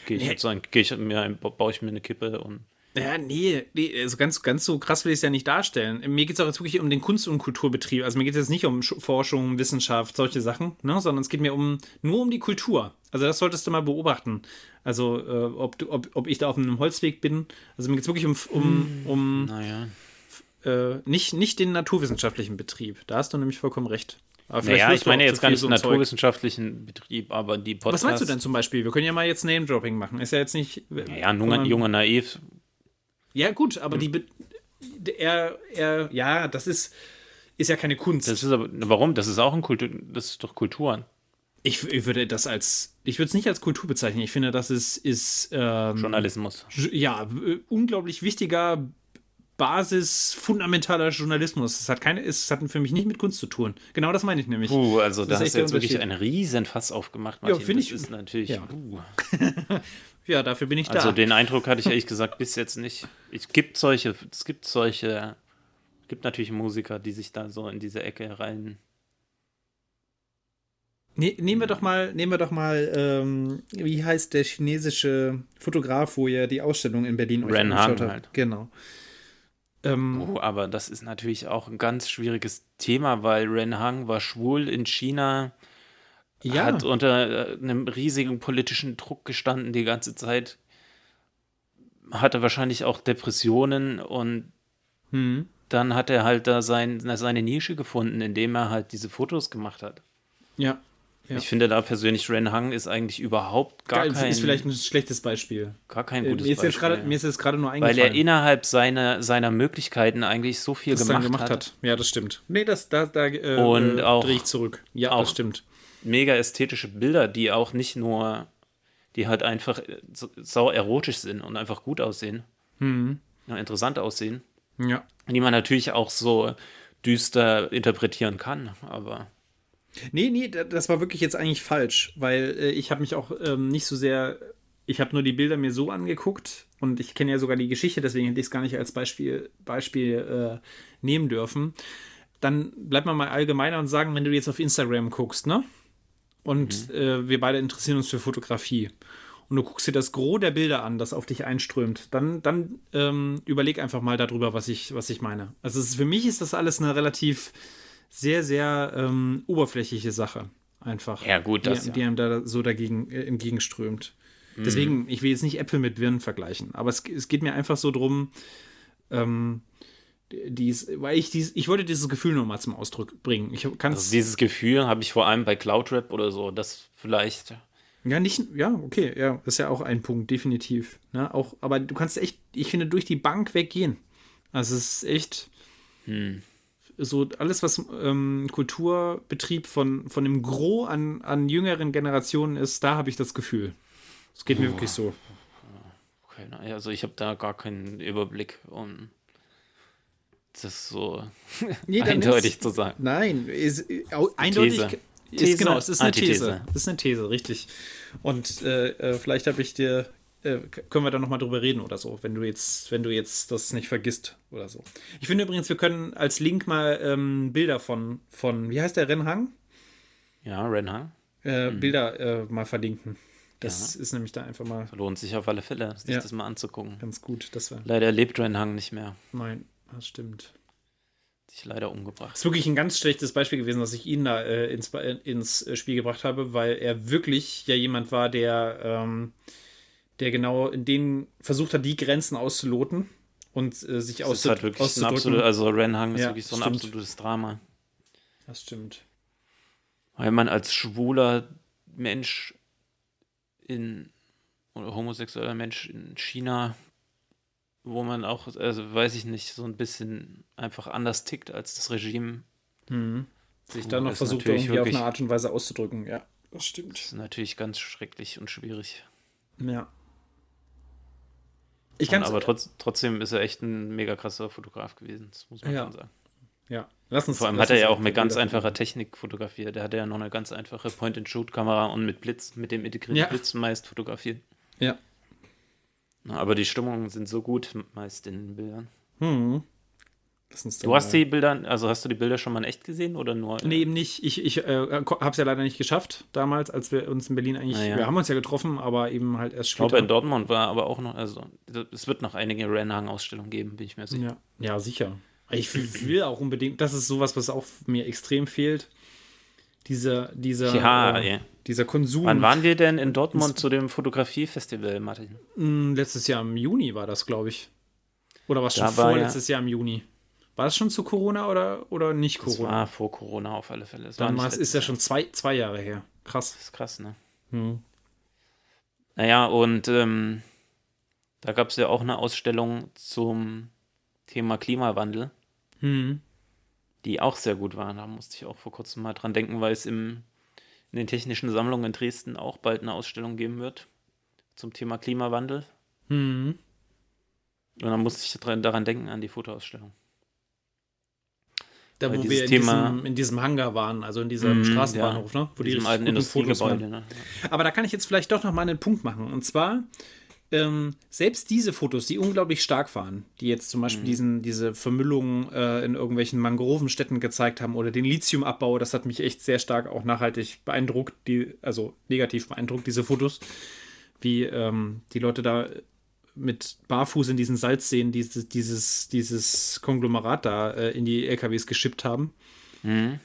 [SPEAKER 1] Gehe ich,
[SPEAKER 2] Nee.
[SPEAKER 1] jetzt ein, geh ich mir ein, baue ich mir eine Kippe und
[SPEAKER 2] Ja, nee, nee also ganz, ganz so krass will ich es ja nicht darstellen. Mir geht es auch jetzt wirklich um den Kunst- und Kulturbetrieb. Also mir geht es jetzt nicht um Sch- Forschung, Wissenschaft, solche Sachen, ne? sondern es geht mir um nur um die Kultur. Also das solltest du mal beobachten. Also äh, ob, du, ob, ob ich da auf einem Holzweg bin. Also mir geht es wirklich um, um, um
[SPEAKER 1] naja.
[SPEAKER 2] äh, nicht, nicht den naturwissenschaftlichen Betrieb. Da hast du nämlich vollkommen recht. Aber
[SPEAKER 1] Naja, ich meine jetzt gar nicht
[SPEAKER 2] so
[SPEAKER 1] den
[SPEAKER 2] ein Zeug.
[SPEAKER 1] naturwissenschaftlichen Betrieb, aber die Podcasts.
[SPEAKER 2] Was meinst du denn zum Beispiel? Wir können ja mal jetzt Name-Dropping machen. Ist ja jetzt nicht.
[SPEAKER 1] Ja, junger, junger Naiv.
[SPEAKER 2] Ja, gut, aber die. Be er, er, ja, das ist, ist ja keine Kunst.
[SPEAKER 1] Das ist aber, warum? Das ist auch ein Kultur, das ist doch Kultur.
[SPEAKER 2] ich, ich würde das als. Ich würde es nicht als Kultur bezeichnen. Ich finde, das ist. ist ähm,
[SPEAKER 1] Journalismus.
[SPEAKER 2] ja, unglaublich wichtiger, Basis, fundamentaler Journalismus. Es hat, keine, es hat für mich nicht mit Kunst zu tun. Genau das meine ich nämlich.
[SPEAKER 1] Puh, also da
[SPEAKER 2] ist
[SPEAKER 1] hast du jetzt wirklich einen riesen Fass aufgemacht, Martin.
[SPEAKER 2] finde
[SPEAKER 1] das
[SPEAKER 2] ich-
[SPEAKER 1] ist natürlich.
[SPEAKER 2] ja. Ja, dafür bin ich
[SPEAKER 1] Also
[SPEAKER 2] da.
[SPEAKER 1] den Eindruck hatte ich ehrlich gesagt bis jetzt nicht. Es gibt solche, es gibt solche, es gibt natürlich Musiker, die sich da so in diese Ecke rein.
[SPEAKER 2] Ne, nehmen wir doch mal, nehmen wir doch mal, ähm, wie heißt der chinesische Fotograf, wo ihr die Ausstellung in Berlin euch
[SPEAKER 1] Ren
[SPEAKER 2] angeschaut habt?
[SPEAKER 1] halt.
[SPEAKER 2] Genau. Ähm,
[SPEAKER 1] Oh, aber das ist natürlich auch ein ganz schwieriges Thema, weil Ren Hang war schwul in China,
[SPEAKER 2] ja,
[SPEAKER 1] hat unter äh, einem riesigen politischen Druck gestanden die ganze Zeit, hatte wahrscheinlich auch Depressionen und
[SPEAKER 2] hm.
[SPEAKER 1] dann hat er halt da sein, seine Nische gefunden, indem er halt diese Fotos gemacht hat.
[SPEAKER 2] ja. Ja.
[SPEAKER 1] Ich finde da persönlich, Ren Hang ist eigentlich überhaupt gar
[SPEAKER 2] Geil,
[SPEAKER 1] kein,
[SPEAKER 2] ist vielleicht ein schlechtes Beispiel.
[SPEAKER 1] gar kein
[SPEAKER 2] Äh,
[SPEAKER 1] gutes
[SPEAKER 2] mir, ist
[SPEAKER 1] Beispiel.
[SPEAKER 2] gerade, mir ist jetzt gerade nur
[SPEAKER 1] weil
[SPEAKER 2] eingefallen,
[SPEAKER 1] er innerhalb seiner, seiner Möglichkeiten eigentlich so viel
[SPEAKER 2] was
[SPEAKER 1] gemacht,
[SPEAKER 2] gemacht
[SPEAKER 1] hat.
[SPEAKER 2] hat. Ja, das stimmt. Nee, das, da, da äh,
[SPEAKER 1] Und
[SPEAKER 2] äh,
[SPEAKER 1] auch-
[SPEAKER 2] drehe ich zurück. Ja,
[SPEAKER 1] auch-
[SPEAKER 2] das stimmt.
[SPEAKER 1] Mega ästhetische Bilder, die auch nicht nur, die halt einfach äh, so, sau erotisch sind und einfach gut aussehen,
[SPEAKER 2] Mhm.
[SPEAKER 1] ja, interessant aussehen,
[SPEAKER 2] Ja.
[SPEAKER 1] die man natürlich auch so düster interpretieren kann, aber
[SPEAKER 2] Nee, nee, da- das war wirklich jetzt eigentlich falsch, weil äh, ich habe mich auch ähm, nicht so sehr, ich habe nur die Bilder mir so angeguckt und ich kenne ja sogar die Geschichte, deswegen hätte ich es gar nicht als Beispiel, Beispiel äh, nehmen dürfen. Dann bleibt man mal allgemeiner und sagen, wenn du jetzt auf Instagram guckst, ne? Und äh, wir beide interessieren uns für Fotografie. Und du guckst dir das Gros der Bilder an, das auf dich einströmt, dann, dann ähm, überleg einfach mal darüber, was ich, was ich meine. Also ist, für mich ist das alles eine relativ sehr, sehr ähm, oberflächliche Sache. Einfach.
[SPEAKER 1] Ja, gut,
[SPEAKER 2] die,
[SPEAKER 1] das ja.
[SPEAKER 2] die einem da so dagegen äh, entgegenströmt. Deswegen, ich will jetzt nicht Äpfel mit Birnen vergleichen, aber es, es geht mir einfach so drum, ähm, dies, weil ich dies, ich wollte dieses Gefühl nochmal zum Ausdruck bringen. Ich
[SPEAKER 1] also dieses Gefühl habe ich vor allem bei Cloudrap oder so, das vielleicht
[SPEAKER 2] Ja, nicht, ja, okay, ja, ist ja auch ein Punkt, definitiv. Ne? Auch, aber du kannst echt, ich finde, durch die Bank weggehen. Also es ist echt so alles, was ähm, Kulturbetrieb von, von dem Gros an, an jüngeren Generationen ist, da habe ich das Gefühl. Es geht mir wirklich so.
[SPEAKER 1] Keine also ich habe da gar keinen Überblick, um das so
[SPEAKER 2] Nee,
[SPEAKER 1] eindeutig
[SPEAKER 2] ist-
[SPEAKER 1] zu sagen.
[SPEAKER 2] Nein, ist, äh, eindeutig.
[SPEAKER 1] These.
[SPEAKER 2] Ist,
[SPEAKER 1] These,
[SPEAKER 2] genau, es ist eine
[SPEAKER 1] Antithese.
[SPEAKER 2] These. Es ist eine These, richtig. Und äh, äh, vielleicht habe ich dir, äh, können wir da nochmal drüber reden oder so, wenn du jetzt, wenn du jetzt das nicht vergisst oder so. Ich finde übrigens, wir können als Link mal ähm, Bilder von, von, wie heißt der Rennhang?
[SPEAKER 1] Ja, Renhang
[SPEAKER 2] Äh,
[SPEAKER 1] Mhm.
[SPEAKER 2] Bilder äh, mal verlinken. Das ist nämlich da einfach mal
[SPEAKER 1] lohnt sich auf alle Fälle, sich
[SPEAKER 2] Ja.
[SPEAKER 1] das mal anzugucken.
[SPEAKER 2] ganz gut. Das war,
[SPEAKER 1] Leider lebt Renhang nicht mehr.
[SPEAKER 2] nein, das stimmt.
[SPEAKER 1] Hat Sich leider umgebracht.
[SPEAKER 2] Das ist wirklich ein ganz schlechtes Beispiel gewesen, dass ich ihn da äh, ins, äh, ins äh, Spiel gebracht habe, weil er wirklich ja jemand war, der, ähm, der genau in denen versucht hat, die Grenzen auszuloten und äh, sich
[SPEAKER 1] Das ist halt wirklich ein
[SPEAKER 2] auszudrücken.
[SPEAKER 1] absolut, also Renhang ist
[SPEAKER 2] Ja,
[SPEAKER 1] wirklich so ein
[SPEAKER 2] stimmt.
[SPEAKER 1] absolutes Drama.
[SPEAKER 2] das stimmt.
[SPEAKER 1] Weil man als schwuler Mensch in oder homosexueller Mensch in China, wo man auch, also weiß ich nicht, so ein bisschen einfach anders tickt als das Regime,
[SPEAKER 2] Sich
[SPEAKER 1] Puh,
[SPEAKER 2] da noch versucht, irgendwie auf
[SPEAKER 1] wirklich-
[SPEAKER 2] eine Art und Weise auszudrücken. Ja, das stimmt.
[SPEAKER 1] ist natürlich ganz schrecklich und schwierig.
[SPEAKER 2] Ja. Ich
[SPEAKER 1] Und
[SPEAKER 2] kann
[SPEAKER 1] aber trotz, trotzdem ist er echt ein mega krasser Fotograf gewesen, das muss man
[SPEAKER 2] Ja.
[SPEAKER 1] schon sagen.
[SPEAKER 2] ja. Lass uns,
[SPEAKER 1] Vor allem hat er ja auch mit ganz einfacher Technik fotografiert. Der hatte ja noch eine ganz einfache Point-and-Shoot-Kamera und mit Blitz, mit dem integrierten
[SPEAKER 2] Ja.
[SPEAKER 1] Blitz meist fotografiert.
[SPEAKER 2] Ja.
[SPEAKER 1] Aber die Stimmungen sind so gut meist in den Bildern.
[SPEAKER 2] Hm.
[SPEAKER 1] Du hast die Bilder, also hast du die Bilder schon mal in echt gesehen oder nur?
[SPEAKER 2] Nee, eben nicht. Ich, ich äh, habe es ja leider nicht geschafft damals, als wir uns in Berlin eigentlich.
[SPEAKER 1] Ah, ja.
[SPEAKER 2] Wir haben uns ja getroffen, aber eben halt erst
[SPEAKER 1] Ich glaube, in Dortmund war aber auch noch, also es wird noch einige Rennhang-Ausstellungen geben, bin ich mir sicher.
[SPEAKER 2] Ja, ja sicher. Ich will, auch unbedingt, das ist sowas, was auch mir extrem fehlt. Dieser, dieser,
[SPEAKER 1] Ja,
[SPEAKER 2] äh, dieser Konsum.
[SPEAKER 1] Wann waren wir denn in Dortmund zu dem Fotografiefestival, Martin?
[SPEAKER 2] Hm, Letztes Jahr im Juni war das, glaube ich. Oder war es schon
[SPEAKER 1] war ja-
[SPEAKER 2] vorletztes Jahr im Juni? War das schon zu Corona oder, oder nicht
[SPEAKER 1] Das
[SPEAKER 2] Corona?
[SPEAKER 1] war vor Corona auf alle Fälle. Das
[SPEAKER 2] Dann war es, ist ja schon zwei, zwei Jahre her. Krass.
[SPEAKER 1] Das ist krass, ne?
[SPEAKER 2] Hm.
[SPEAKER 1] Naja, und ähm, da gab es ja auch eine Ausstellung zum Thema Klimawandel,
[SPEAKER 2] Hm.
[SPEAKER 1] die auch sehr gut war. Da musste ich auch vor kurzem mal dran denken, weil es im, in den Technischen Sammlungen in Dresden auch bald eine Ausstellung geben wird zum Thema Klimawandel.
[SPEAKER 2] Hm.
[SPEAKER 1] Und dann musste ich daran denken, an die Fotoausstellung.
[SPEAKER 2] Da, wo wir in,
[SPEAKER 1] Thema-
[SPEAKER 2] diesem, in diesem Hangar waren, also in diesem
[SPEAKER 1] Mhm,
[SPEAKER 2] Straßenbahnhof,
[SPEAKER 1] ja.
[SPEAKER 2] ne? Wo
[SPEAKER 1] In
[SPEAKER 2] die
[SPEAKER 1] alten Industriegebäude. Ne?
[SPEAKER 2] Aber da kann ich jetzt vielleicht doch noch mal einen Punkt machen. Und zwar, ähm, selbst diese Fotos, die unglaublich stark waren, die jetzt zum. Beispiel diesen, diese Vermüllung äh, in irgendwelchen Mangrovenstädten gezeigt haben oder den Lithiumabbau, das hat mich echt sehr stark auch nachhaltig beeindruckt, die, also negativ beeindruckt, diese Fotos, wie ähm, die Leute da mit Barfuß in diesen Salzseen dieses, dieses, dieses Konglomerat da äh, in die LKWs geschippt haben.
[SPEAKER 1] Mhm.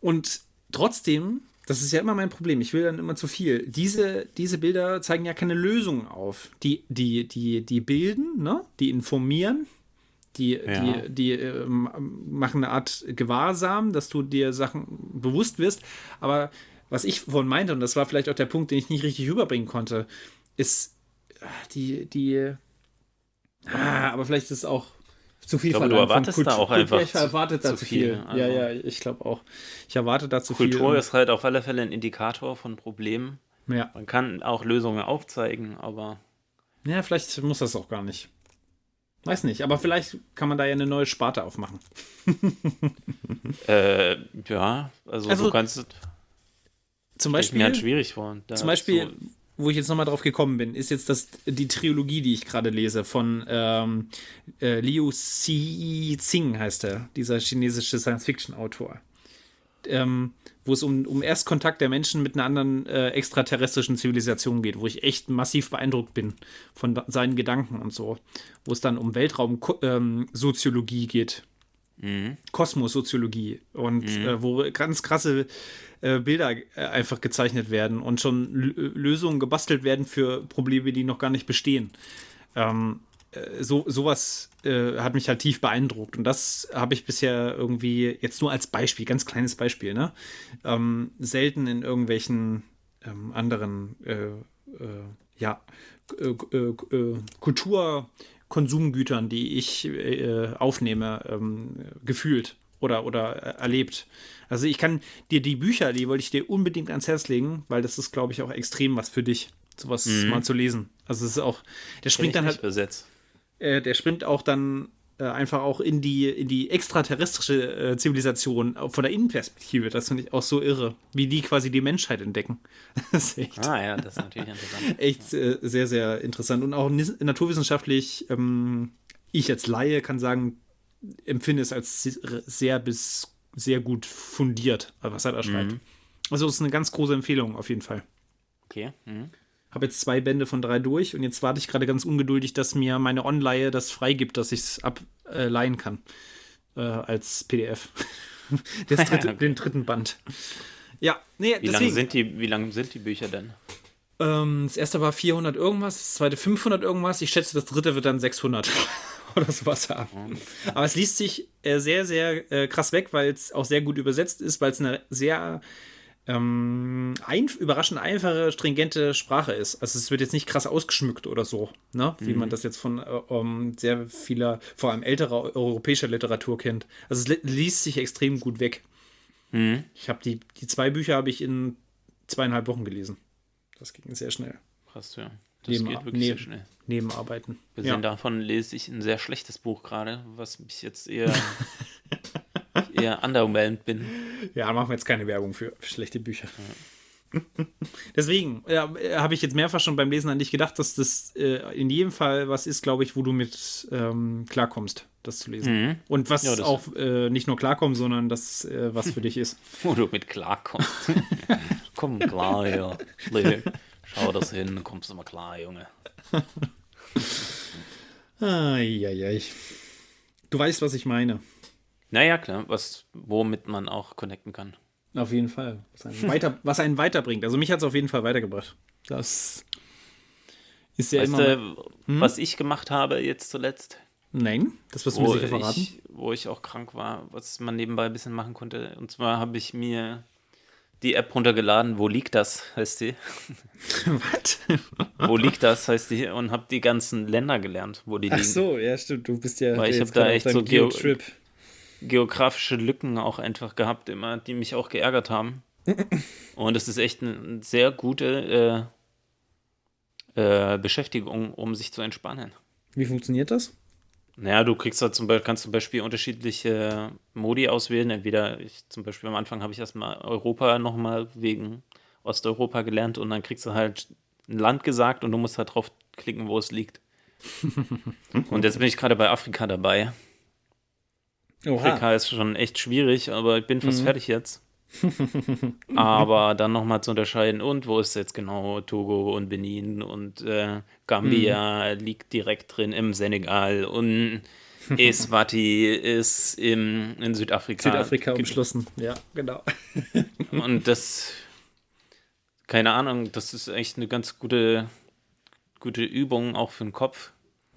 [SPEAKER 2] Und trotzdem, das ist ja immer mein Problem, ich will dann immer zu viel. Diese, diese Bilder zeigen ja keine Lösungen auf. Die, die, die, die bilden, ne? die informieren, die,
[SPEAKER 1] Ja.
[SPEAKER 2] die, die ähm, machen eine Art Gewahrsam, dass du dir Sachen bewusst wirst. Aber was ich vorhin meinte, und das war vielleicht auch der Punkt, den ich nicht richtig rüberbringen konnte, ist die, die, ah, aber vielleicht ist es auch zu viel
[SPEAKER 1] Ich glaube, du
[SPEAKER 2] verlangt von
[SPEAKER 1] erwartest da
[SPEAKER 2] Kultur.
[SPEAKER 1] auch einfach
[SPEAKER 2] Ich erwarte da
[SPEAKER 1] zu
[SPEAKER 2] zu viel.
[SPEAKER 1] viel, also.
[SPEAKER 2] Ja, ja, ich glaube auch. Ich erwarte da zu
[SPEAKER 1] Kultur
[SPEAKER 2] viel.
[SPEAKER 1] ist halt auf alle Fälle ein Indikator von Problemen.
[SPEAKER 2] ja.
[SPEAKER 1] Man kann auch Lösungen aufzeigen, aber
[SPEAKER 2] ja, vielleicht muss das auch gar nicht. Weiß nicht, aber vielleicht kann man da ja eine neue Sparte aufmachen.
[SPEAKER 1] äh, ja, also,
[SPEAKER 2] Also,
[SPEAKER 1] du kannst
[SPEAKER 2] Zum
[SPEAKER 1] ich mir halt
[SPEAKER 2] Beispiel,
[SPEAKER 1] schwierig vor.
[SPEAKER 2] Zum Beispiel
[SPEAKER 1] so,
[SPEAKER 2] wo ich jetzt nochmal drauf gekommen bin, ist jetzt das, die Trilogie, die ich gerade lese, von ähm, äh, Liu Xixing heißt er, dieser chinesische Science-Fiction-Autor. Ähm, wo es um, um Erstkontakt der Menschen mit einer anderen äh, extraterrestrischen Zivilisation geht, wo ich echt massiv beeindruckt bin von seinen Gedanken und so. Wo es dann um Weltraumsoziologie geht.
[SPEAKER 1] Mhm.
[SPEAKER 2] Kosmosoziologie und äh, wo ganz krasse äh, Bilder äh, einfach gezeichnet werden und schon L Lösungen gebastelt werden für Probleme, die noch gar nicht bestehen. Ähm, äh, so, sowas äh, hat mich halt tief beeindruckt und das habe ich bisher irgendwie, jetzt nur als Beispiel, ganz kleines Beispiel, ne? Ähm, selten in irgendwelchen ähm, anderen, äh, äh, ja, äh, Kulturkonsumgütern, die ich äh, aufnehme, ähm, gefühlt oder, oder äh, erlebt. Also ich kann dir die Bücher, die wollte ich dir unbedingt ans Herz legen, weil das ist, glaube ich, auch extrem was für dich, sowas mal zu lesen. Also es ist auch, der springt dann halt
[SPEAKER 1] besetzt.
[SPEAKER 2] äh, der springt auch dann äh, einfach auch in die, in die extraterrestrische äh, Zivilisation auch von der Innenperspektive. Das finde ich auch so irre, wie die quasi die Menschheit entdecken. Das ist echt,
[SPEAKER 1] Ah ja, das ist natürlich interessant.
[SPEAKER 2] echt äh, sehr, sehr interessant. Und auch naturwissenschaftlich, ähm, ich als Laie kann sagen, empfinde es als se- sehr bis sehr gut fundiert, was er da schreibt. Also es ist eine ganz große Empfehlung auf jeden Fall.
[SPEAKER 1] Okay. Mhm.
[SPEAKER 2] Habe jetzt zwei Bände von drei durch und jetzt warte ich gerade ganz ungeduldig, dass mir meine Online das freigibt, dass ich es ableihen kann. Äh, als PDF. Dritte,
[SPEAKER 1] Okay.
[SPEAKER 2] Den dritten Band. Ja, nee,
[SPEAKER 1] Wie lange
[SPEAKER 2] deswegen.
[SPEAKER 1] sind, die, wie lang sind die Bücher denn?
[SPEAKER 2] Ähm, das erste war 400 irgendwas, das zweite 500 irgendwas. Ich schätze, das dritte wird dann 600 oder sowas haben. Aber es liest sich äh, sehr, sehr äh, krass weg, weil es auch sehr gut übersetzt ist, weil es eine sehr ähm, ein, überraschend einfache, stringente Sprache ist. Also es wird jetzt nicht krass ausgeschmückt oder so, ne? wie man das jetzt von äh, ähm, sehr vieler, vor allem älterer europäischer Literatur kennt. Also es li liest sich extrem gut weg.
[SPEAKER 1] Mhm.
[SPEAKER 2] Ich habe die, die zwei Bücher habe ich in zweieinhalb Wochen gelesen. Das ging sehr schnell.
[SPEAKER 1] Krass, ja. Das
[SPEAKER 2] Neben-
[SPEAKER 1] geht wirklich
[SPEAKER 2] neben-
[SPEAKER 1] sehr schnell.
[SPEAKER 2] Nebenarbeiten.
[SPEAKER 1] Gesehen
[SPEAKER 2] Ja.
[SPEAKER 1] davon lese ich ein sehr schlechtes Buch gerade, was mich jetzt eher, eher underwhelmed bin.
[SPEAKER 2] ja, machen wir jetzt keine Werbung für, schlechte Bücher. Deswegen ja, habe ich jetzt mehrfach schon beim Lesen an dich gedacht, dass das äh, in jedem Fall was ist, glaube ich, wo du mit ähm, klarkommst, das zu lesen. Mhm. Und was ja, auch äh, nicht nur klarkommt, sondern das äh, was für dich ist.
[SPEAKER 1] Wo du mit klarkommst. Komm klar, ja. Schau das hin, kommst du mal klar, Junge.
[SPEAKER 2] Eieiei. Du weißt, was ich meine.
[SPEAKER 1] Naja, klar, was, womit man auch connecten kann.
[SPEAKER 2] Auf jeden Fall. Was einen, weiter, was einen weiterbringt. Also mich hat es auf jeden Fall weitergebracht. Das ist ja weißt immer.
[SPEAKER 1] Du, hm? Was ich gemacht habe jetzt zuletzt?
[SPEAKER 2] Nein, das wirst du mir sicher verraten.
[SPEAKER 1] Ich, wo ich auch krank war, was man nebenbei ein bisschen machen konnte. Und zwar habe ich mir die App runtergeladen. Wo liegt das, heißt die? Was? wo liegt das, heißt die? Und habe die ganzen Länder gelernt, wo die
[SPEAKER 2] Ach
[SPEAKER 1] liegen.
[SPEAKER 2] Ach so, ja, stimmt. Du bist ja.
[SPEAKER 1] Weil ich habe da echt so Geo geografische Lücken auch einfach gehabt, immer, die mich auch geärgert haben. Und es ist echt eine sehr gute äh, äh, Beschäftigung, um sich zu entspannen.
[SPEAKER 2] Wie funktioniert das?
[SPEAKER 1] Naja, du kriegst da zum Beispiel, kannst zum Beispiel unterschiedliche Modi auswählen. Entweder, ich, zum Beispiel am Anfang habe ich erstmal Europa nochmal wegen Osteuropa gelernt und dann kriegst du halt ein Land gesagt und du musst halt drauf klicken, wo es liegt. und jetzt bin ich gerade bei Afrika dabei. Oha. Afrika ist schon echt schwierig, aber ich bin fast mhm. fertig jetzt. aber dann nochmal zu unterscheiden, und wo ist jetzt genau Togo und Benin und äh, Gambia mhm. liegt direkt drin im Senegal und Eswati ist im, in Südafrika.
[SPEAKER 2] Südafrika umschlossen, ja, genau.
[SPEAKER 1] und das, keine Ahnung, das ist echt eine ganz gute, gute Übung auch für den Kopf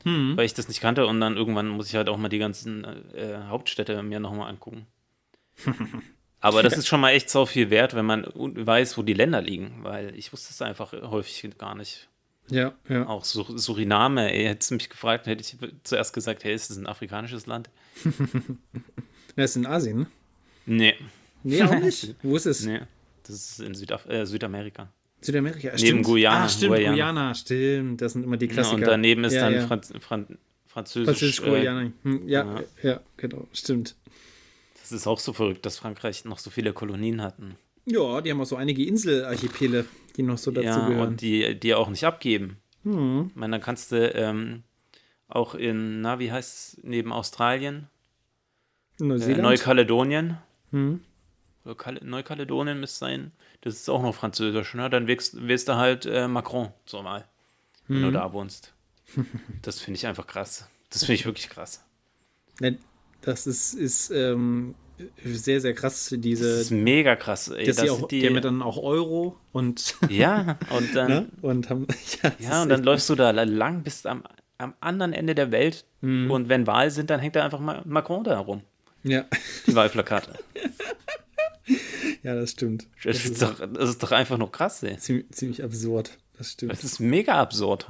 [SPEAKER 1] hm. weil ich das nicht kannte und dann irgendwann muss ich halt auch mal die ganzen äh, Hauptstädte mir nochmal angucken. Aber das ist schon mal echt so viel wert, wenn man weiß, wo die Länder liegen, weil ich wusste es einfach häufig gar nicht.
[SPEAKER 2] Ja, ja.
[SPEAKER 1] Auch Sur Suriname, ey, hättest du mich gefragt, hätte ich zuerst gesagt, hey, ist das ein afrikanisches Land?
[SPEAKER 2] das ist in Asien, ne?
[SPEAKER 1] Nee.
[SPEAKER 2] Nee, auch nicht. Wo ist es?
[SPEAKER 1] Nee, das ist in Südaf äh, Südamerika.
[SPEAKER 2] Südamerika,
[SPEAKER 1] Neben stimmt. Guyana.
[SPEAKER 2] Ah, stimmt, Guyana. Guyana, stimmt. Das sind immer die Klassiker.
[SPEAKER 1] Ja, und daneben ist ja, dann ja. Franz Fran Französisch. Französisch
[SPEAKER 2] äh. Hm, ja, ja, genau, stimmt.
[SPEAKER 1] Das ist auch so verrückt, dass Frankreich noch so viele Kolonien hatten.
[SPEAKER 2] Ja, die haben auch so einige Inselarchipele, die noch so dazu ja, gehören.
[SPEAKER 1] Und die, die auch nicht abgeben. Hm. Ich meine, dann kannst du ähm, auch in, na, wie heißt es, neben Australien? Neuseeland? Äh, Neukaledonien. Hm. Neukaledonien müsste sein. Das ist auch noch Französisch, ne? Dann wählst, wählst du halt äh, Macron zur Wahl, wenn du mhm. da wohnst. Das finde ich einfach krass. Das finde ich wirklich krass.
[SPEAKER 2] Das ist, ist ähm, sehr, sehr krass, diese. Das
[SPEAKER 1] ist mega krass,
[SPEAKER 2] ey. Dass das auch, die, die haben dann auch Euro und.
[SPEAKER 1] Ja, und dann. ne?
[SPEAKER 2] Und haben,
[SPEAKER 1] ja, ja und dann läufst du da lang bis am, am anderen Ende der Welt. Mhm. Und wenn Wahl sind, dann hängt da einfach mal Macron da herum.
[SPEAKER 2] Ja.
[SPEAKER 1] Die Wahlplakate.
[SPEAKER 2] Ja, das stimmt.
[SPEAKER 1] Das, das, ist, doch, das ist doch einfach nur krass, ey.
[SPEAKER 2] Ziemlich, ziemlich absurd. Das stimmt.
[SPEAKER 1] Das ist mega absurd.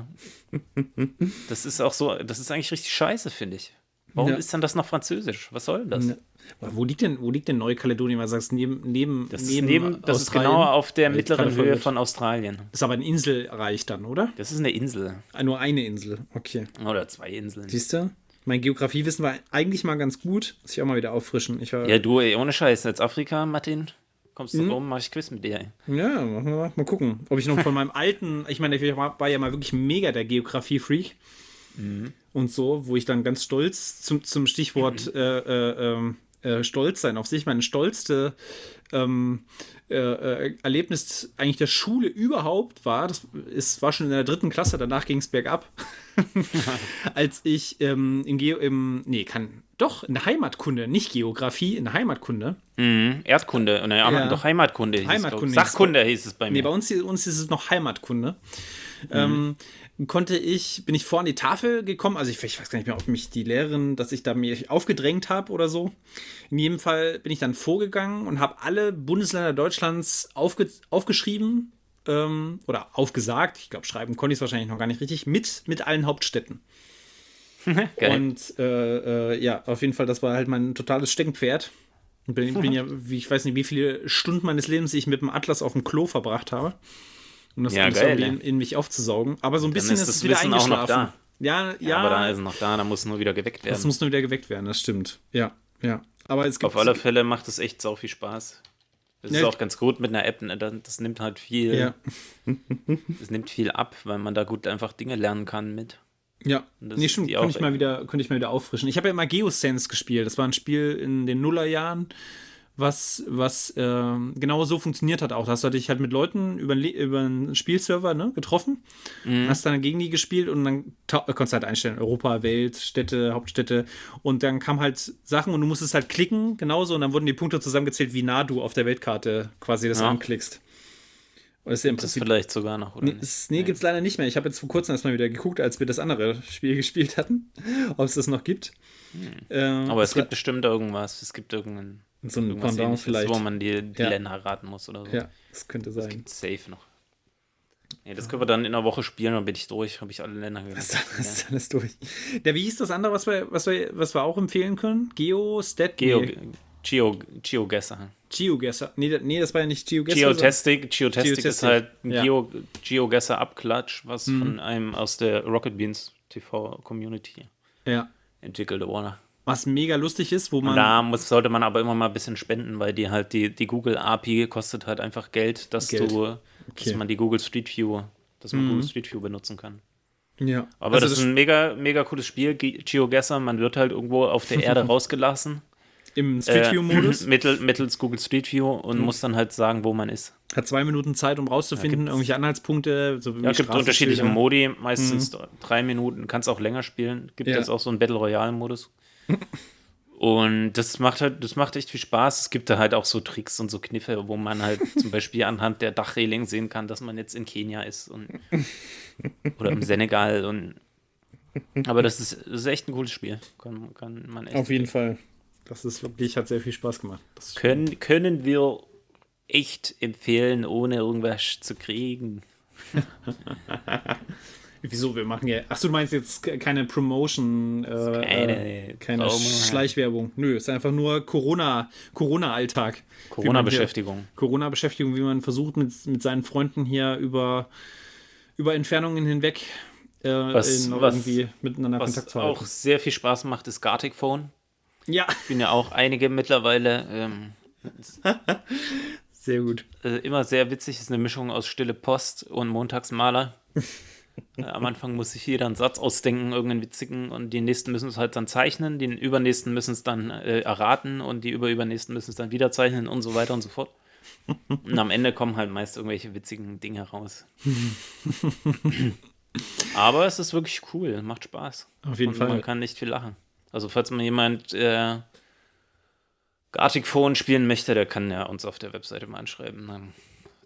[SPEAKER 1] das ist auch so, das ist eigentlich richtig scheiße, finde ich. Warum ja. ist denn das noch Französisch? Was soll denn das? Ja.
[SPEAKER 2] Wo liegt denn, wo liegt denn Neukaledonien? Sagst du, neben, neben,
[SPEAKER 1] das neben, ist neben Das ist genau auf der mittleren Höhe von Australien.
[SPEAKER 2] Ist aber ein Inselreich dann, oder?
[SPEAKER 1] Das ist eine Insel.
[SPEAKER 2] Ah, nur eine Insel, okay.
[SPEAKER 1] Oder zwei Inseln.
[SPEAKER 2] Siehst du? Mein Geografiewissen war eigentlich mal ganz gut. Muss ich auch mal wieder auffrischen. Ich war
[SPEAKER 1] ja, du, ey, ohne Scheiß. Als Afrika, Martin, kommst du mhm. rum, mach ich Quiz mit dir. Ey.
[SPEAKER 2] Ja, machen wir mal. mal gucken. Ob ich noch von meinem alten, ich meine, ich war, war ja mal wirklich mega der Geografie-Freak. Mhm. Und so, wo ich dann ganz stolz zum, zum Stichwort mhm. äh, äh, ähm, äh, stolz sein auf sich, meine stolzste ähm, äh, äh, Erlebnis eigentlich der Schule überhaupt war, das ist, war schon in der dritten Klasse, danach ging es bergab, als ich ähm, in Geo, im, nee, kann, doch, in der Heimatkunde, nicht Geografie, in der Heimatkunde.
[SPEAKER 1] Mhm, Erdkunde, naja, ja. doch Heimatkunde.
[SPEAKER 2] Heimatkunde.
[SPEAKER 1] Hieß Sachkunde hieß es bei mir.
[SPEAKER 2] Nee, bei uns, uns ist es noch Heimatkunde. Mhm. Ähm, konnte ich, bin ich vor an die Tafel gekommen. Also ich, ich, weiß gar nicht mehr, ob mich die Lehrerin, dass ich da mir aufgedrängt habe oder so. In jedem Fall bin ich dann vorgegangen und habe alle Bundesländer Deutschlands aufge, aufgeschrieben ähm, oder aufgesagt. Ich glaube, schreiben konnte ich es wahrscheinlich noch gar nicht richtig, mit, mit allen Hauptstädten. und äh, äh, ja, auf jeden Fall, das war halt mein totales Steckenpferd. Ich bin, bin ja, wie, ich weiß nicht, wie viele Stunden meines Lebens ich mit dem Atlas auf dem Klo verbracht habe um das ja, geil, in, in, mich aufzuzaugen. Aber so ein bisschen ist, ist es wieder Wissen eingeschlafen.
[SPEAKER 1] Ja, ja, ja. Aber da ist es noch da, da muss nur wieder geweckt werden.
[SPEAKER 2] Das muss nur wieder geweckt werden, das stimmt. Ja, ja. Aber es
[SPEAKER 1] gibt. Auf alle Fälle macht es echt sau viel Spaß. Das ist auch ganz gut mit einer App. Ne? Das nimmt halt viel. Ja. das nimmt viel ab, weil man da gut einfach Dinge lernen kann mit.
[SPEAKER 2] Ja, nee, stimmt, könnte ich, mal wieder, könnte ich mal wieder auffrischen. Ich habe ja immer Geosense gespielt. Das war ein Spiel in den Nullerjahren, was, was äh, genau so funktioniert hat auch. Da hast du dich halt mit Leuten über, über einen Spielserver ne, getroffen, mhm. hast dann gegen die gespielt und dann konntest du halt einstellen, Europa, Welt, Städte, Hauptstädte und dann kamen halt Sachen und du musstest halt klicken, genauso und dann wurden die Punkte zusammengezählt, wie nah du auf der Weltkarte quasi das ja. anklickst.
[SPEAKER 1] Das ist ja im Prinzip. vielleicht sogar noch,
[SPEAKER 2] oder? Nee, nee, gibt es leider nicht mehr. Ich habe jetzt vor kurzem erstmal wieder geguckt, als wir das andere Spiel gespielt hatten, ob es das noch gibt.
[SPEAKER 1] Hm. Ähm, Aber es gibt bestimmt irgendwas. Es gibt irgendeinen.
[SPEAKER 2] So ein Pendant vielleicht.
[SPEAKER 1] Wo man die, die ja. Länder raten muss oder so.
[SPEAKER 2] Ja, das könnte sein. Das
[SPEAKER 1] gibt safe noch. Nee, das können wir dann in einer Woche spielen, dann bin ich durch, habe ich alle Länder
[SPEAKER 2] gemacht. Das, ist alles durch. Der, wie hieß das andere, was wir, was wir, was wir auch empfehlen können? Geo, Stat?
[SPEAKER 1] Geo, nee. Geo, GeoGuessr.
[SPEAKER 2] GeoGuessr. Nee, nee, das war ja nicht GeoGuessr.
[SPEAKER 1] Geotastic. Geotastic, ist halt ein ja. Geo, GeoGuessr-Abklatsch, was mhm. von einem aus der Rocket Beans TV-Community
[SPEAKER 2] ja.
[SPEAKER 1] entwickelt wurde.
[SPEAKER 2] Was mega lustig ist, wo man. Und
[SPEAKER 1] da muss, sollte man aber immer mal ein bisschen spenden, weil die halt die, die Google API kostet halt einfach Geld, dass Geld. du, okay. dass man die Google Street View, dass man mhm. Google Street View benutzen kann.
[SPEAKER 2] Ja.
[SPEAKER 1] Aber also das, das ist ein mega, mega cooles Spiel. GeoGuessr, man wird halt irgendwo auf der Erde rausgelassen.
[SPEAKER 2] Im Street View-Modus?
[SPEAKER 1] Äh, mittel, mittels Google Street View und mhm. muss dann halt sagen, wo man ist.
[SPEAKER 2] Hat zwei Minuten Zeit, um rauszufinden, ja, irgendwelche Anhaltspunkte.
[SPEAKER 1] So ja, es gibt unterschiedliche Modi, meistens mhm. drei Minuten, kannst auch länger spielen. Gibt ja. jetzt auch so einen Battle Royale-Modus. Und das macht halt, das macht echt viel Spaß. Es gibt da halt auch so Tricks und so Kniffe, wo man halt zum Beispiel anhand der Dachreling sehen kann, dass man jetzt in Kenia ist und, oder im Senegal und aber das ist, das ist echt ein cooles Spiel. Kann, kann man echt
[SPEAKER 2] Auf jeden Fall. Das ist wirklich, hat sehr viel Spaß gemacht.
[SPEAKER 1] Können, können wir echt empfehlen, ohne irgendwas zu kriegen.
[SPEAKER 2] Wieso? Wir machen ja. Achso, du meinst jetzt keine Promotion, äh, keine, keine Schleichwerbung. Nö, ist einfach nur Corona, Corona-Alltag.
[SPEAKER 1] Corona-Beschäftigung.
[SPEAKER 2] Corona-Beschäftigung, wie man versucht, mit, mit seinen Freunden hier über, über Entfernungen hinweg
[SPEAKER 1] äh, was, was, irgendwie miteinander Kontakt zu halten. Was auch sehr viel Spaß macht, ist Gartic Phone.
[SPEAKER 2] Ja.
[SPEAKER 1] Ich bin ja auch einige mittlerweile. Ähm,
[SPEAKER 2] sehr gut.
[SPEAKER 1] Äh, immer sehr witzig, ist eine Mischung aus Stille Post und Montagsmaler. am Anfang muss sich jeder einen Satz ausdenken, irgendeinen witzigen, und die nächsten müssen es halt dann zeichnen, die übernächsten müssen es dann äh, erraten und die überübernächsten müssen es dann wieder zeichnen und so weiter und so fort. Und am Ende kommen halt meist irgendwelche witzigen Dinge raus. Aber es ist wirklich cool, macht Spaß.
[SPEAKER 2] Auf jeden
[SPEAKER 1] und
[SPEAKER 2] Fall.
[SPEAKER 1] Man kann nicht viel lachen. Also falls mal jemand äh, Gartic Phone spielen möchte, der kann ja uns auf der Webseite mal anschreiben.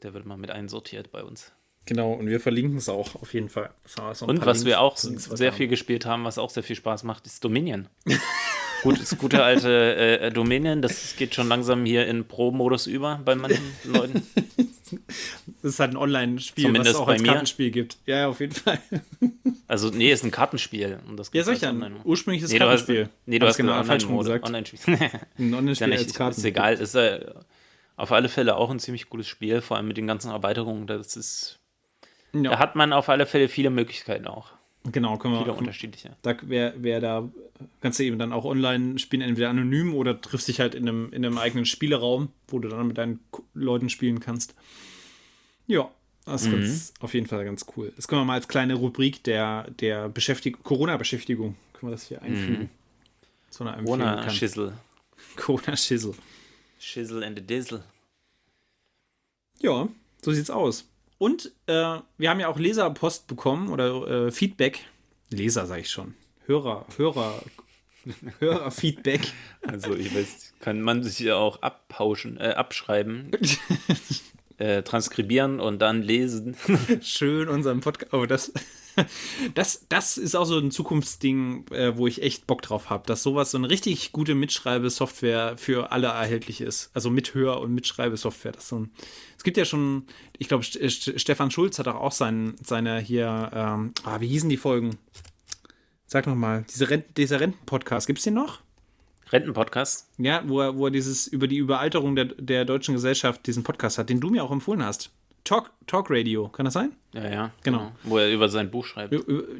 [SPEAKER 1] Der wird mal mit einsortiert bei uns.
[SPEAKER 2] Genau, und wir verlinken es auch auf jeden Fall.
[SPEAKER 1] So und was Links, wir auch sehr viel gespielt haben, was auch sehr viel Spaß macht, ist Dominion. Gut, das gute alte äh, Dominion, das geht schon langsam hier in Pro-Modus über bei manchen Leuten.
[SPEAKER 2] Das ist halt ein Online-Spiel, was es auch als mir. Kartenspiel gibt. Ja, auf jeden Fall.
[SPEAKER 1] Also, nee, ist ein Kartenspiel. Und das
[SPEAKER 2] ja, soll ich
[SPEAKER 1] dann?
[SPEAKER 2] Ursprünglich ist
[SPEAKER 1] nee,
[SPEAKER 2] Kartenspiel.
[SPEAKER 1] Hast, nee, du hast genau falsch Online Online-Spiel.
[SPEAKER 2] ein Online-Spiel
[SPEAKER 1] als Kartenspiel. Ist egal, ist äh, auf alle Fälle auch ein ziemlich gutes Spiel, vor allem mit den ganzen Erweiterungen. Das ist, ja. Da hat man auf alle Fälle viele Möglichkeiten auch.
[SPEAKER 2] Genau, können wir
[SPEAKER 1] Viele unterschiedliche.
[SPEAKER 2] Da, wer, wer da, kannst du eben dann auch online spielen, entweder anonym oder triffst dich halt in einem, in einem eigenen Spieleraum, wo du dann mit deinen Leuten spielen kannst. Ja, das ist mhm. ganz, auf jeden Fall ganz cool. Das können wir mal als kleine Rubrik der, der Beschäftigung, Corona-Beschäftigung, können wir das hier einfügen. Mhm.
[SPEAKER 1] So eine Corona-Schissel.
[SPEAKER 2] Corona-Schissel.
[SPEAKER 1] Schissel and a Dizzle.
[SPEAKER 2] Ja, so sieht's aus. Und äh, wir haben ja auch Leserpost bekommen oder äh, Feedback. Leser, sage ich schon. Hörer, Hörer, Hörerfeedback.
[SPEAKER 1] Also ich weiß, kann man sich ja auch abpauschen, äh, abschreiben, äh, transkribieren und dann lesen.
[SPEAKER 2] Schön unseren Podcast. Oh, das, das, das ist auch so ein Zukunftsding, äh, wo ich echt Bock drauf habe, dass sowas so eine richtig gute Mitschreibesoftware für alle erhältlich ist. Also Mithör- und Mitschreibesoftware. Das so ein, es gibt ja schon, ich glaube, Stefan Schulz hat auch sein, seine hier, ähm, ah, wie hießen die Folgen? Sag nochmal, diese Rent, dieser Rentenpodcast, gibt es den noch?
[SPEAKER 1] Rentenpodcast?
[SPEAKER 2] Ja, wo er, wo er dieses über die Überalterung der, der deutschen Gesellschaft diesen Podcast hat, den du mir auch empfohlen hast. Talk, Talk Radio, kann das sein?
[SPEAKER 1] Ja, ja.
[SPEAKER 2] Genau.
[SPEAKER 1] Wo er über sein Buch schreibt.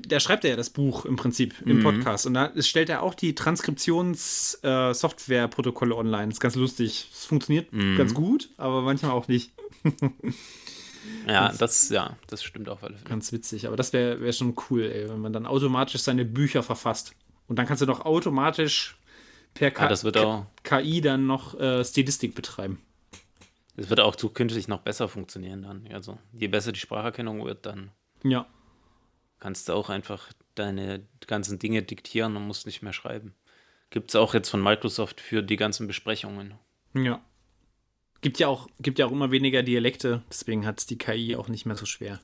[SPEAKER 2] Da schreibt er ja das Buch im Prinzip im Podcast. Und da stellt er auch die Transkriptions-Software-Protokolle online. Das ist ganz lustig. Es funktioniert ganz gut, aber manchmal auch nicht.
[SPEAKER 1] Ja, das, ja, das stimmt Fälle.
[SPEAKER 2] Ganz witzig. Aber das wäre wär schon cool, ey, wenn man dann automatisch seine Bücher verfasst. Und dann kannst du doch automatisch per K
[SPEAKER 1] Ah, das wird auch-
[SPEAKER 2] KI dann noch äh, Stilistik betreiben.
[SPEAKER 1] Es wird auch zukünftig noch besser funktionieren dann. Also, je besser die Spracherkennung wird, dann
[SPEAKER 2] Ja.
[SPEAKER 1] kannst du auch einfach deine ganzen Dinge diktieren und musst nicht mehr schreiben. Gibt es auch jetzt von Microsoft für die ganzen Besprechungen.
[SPEAKER 2] Ja. Gibt ja auch, gibt ja auch immer weniger Dialekte, deswegen hat es die KI auch nicht mehr so schwer.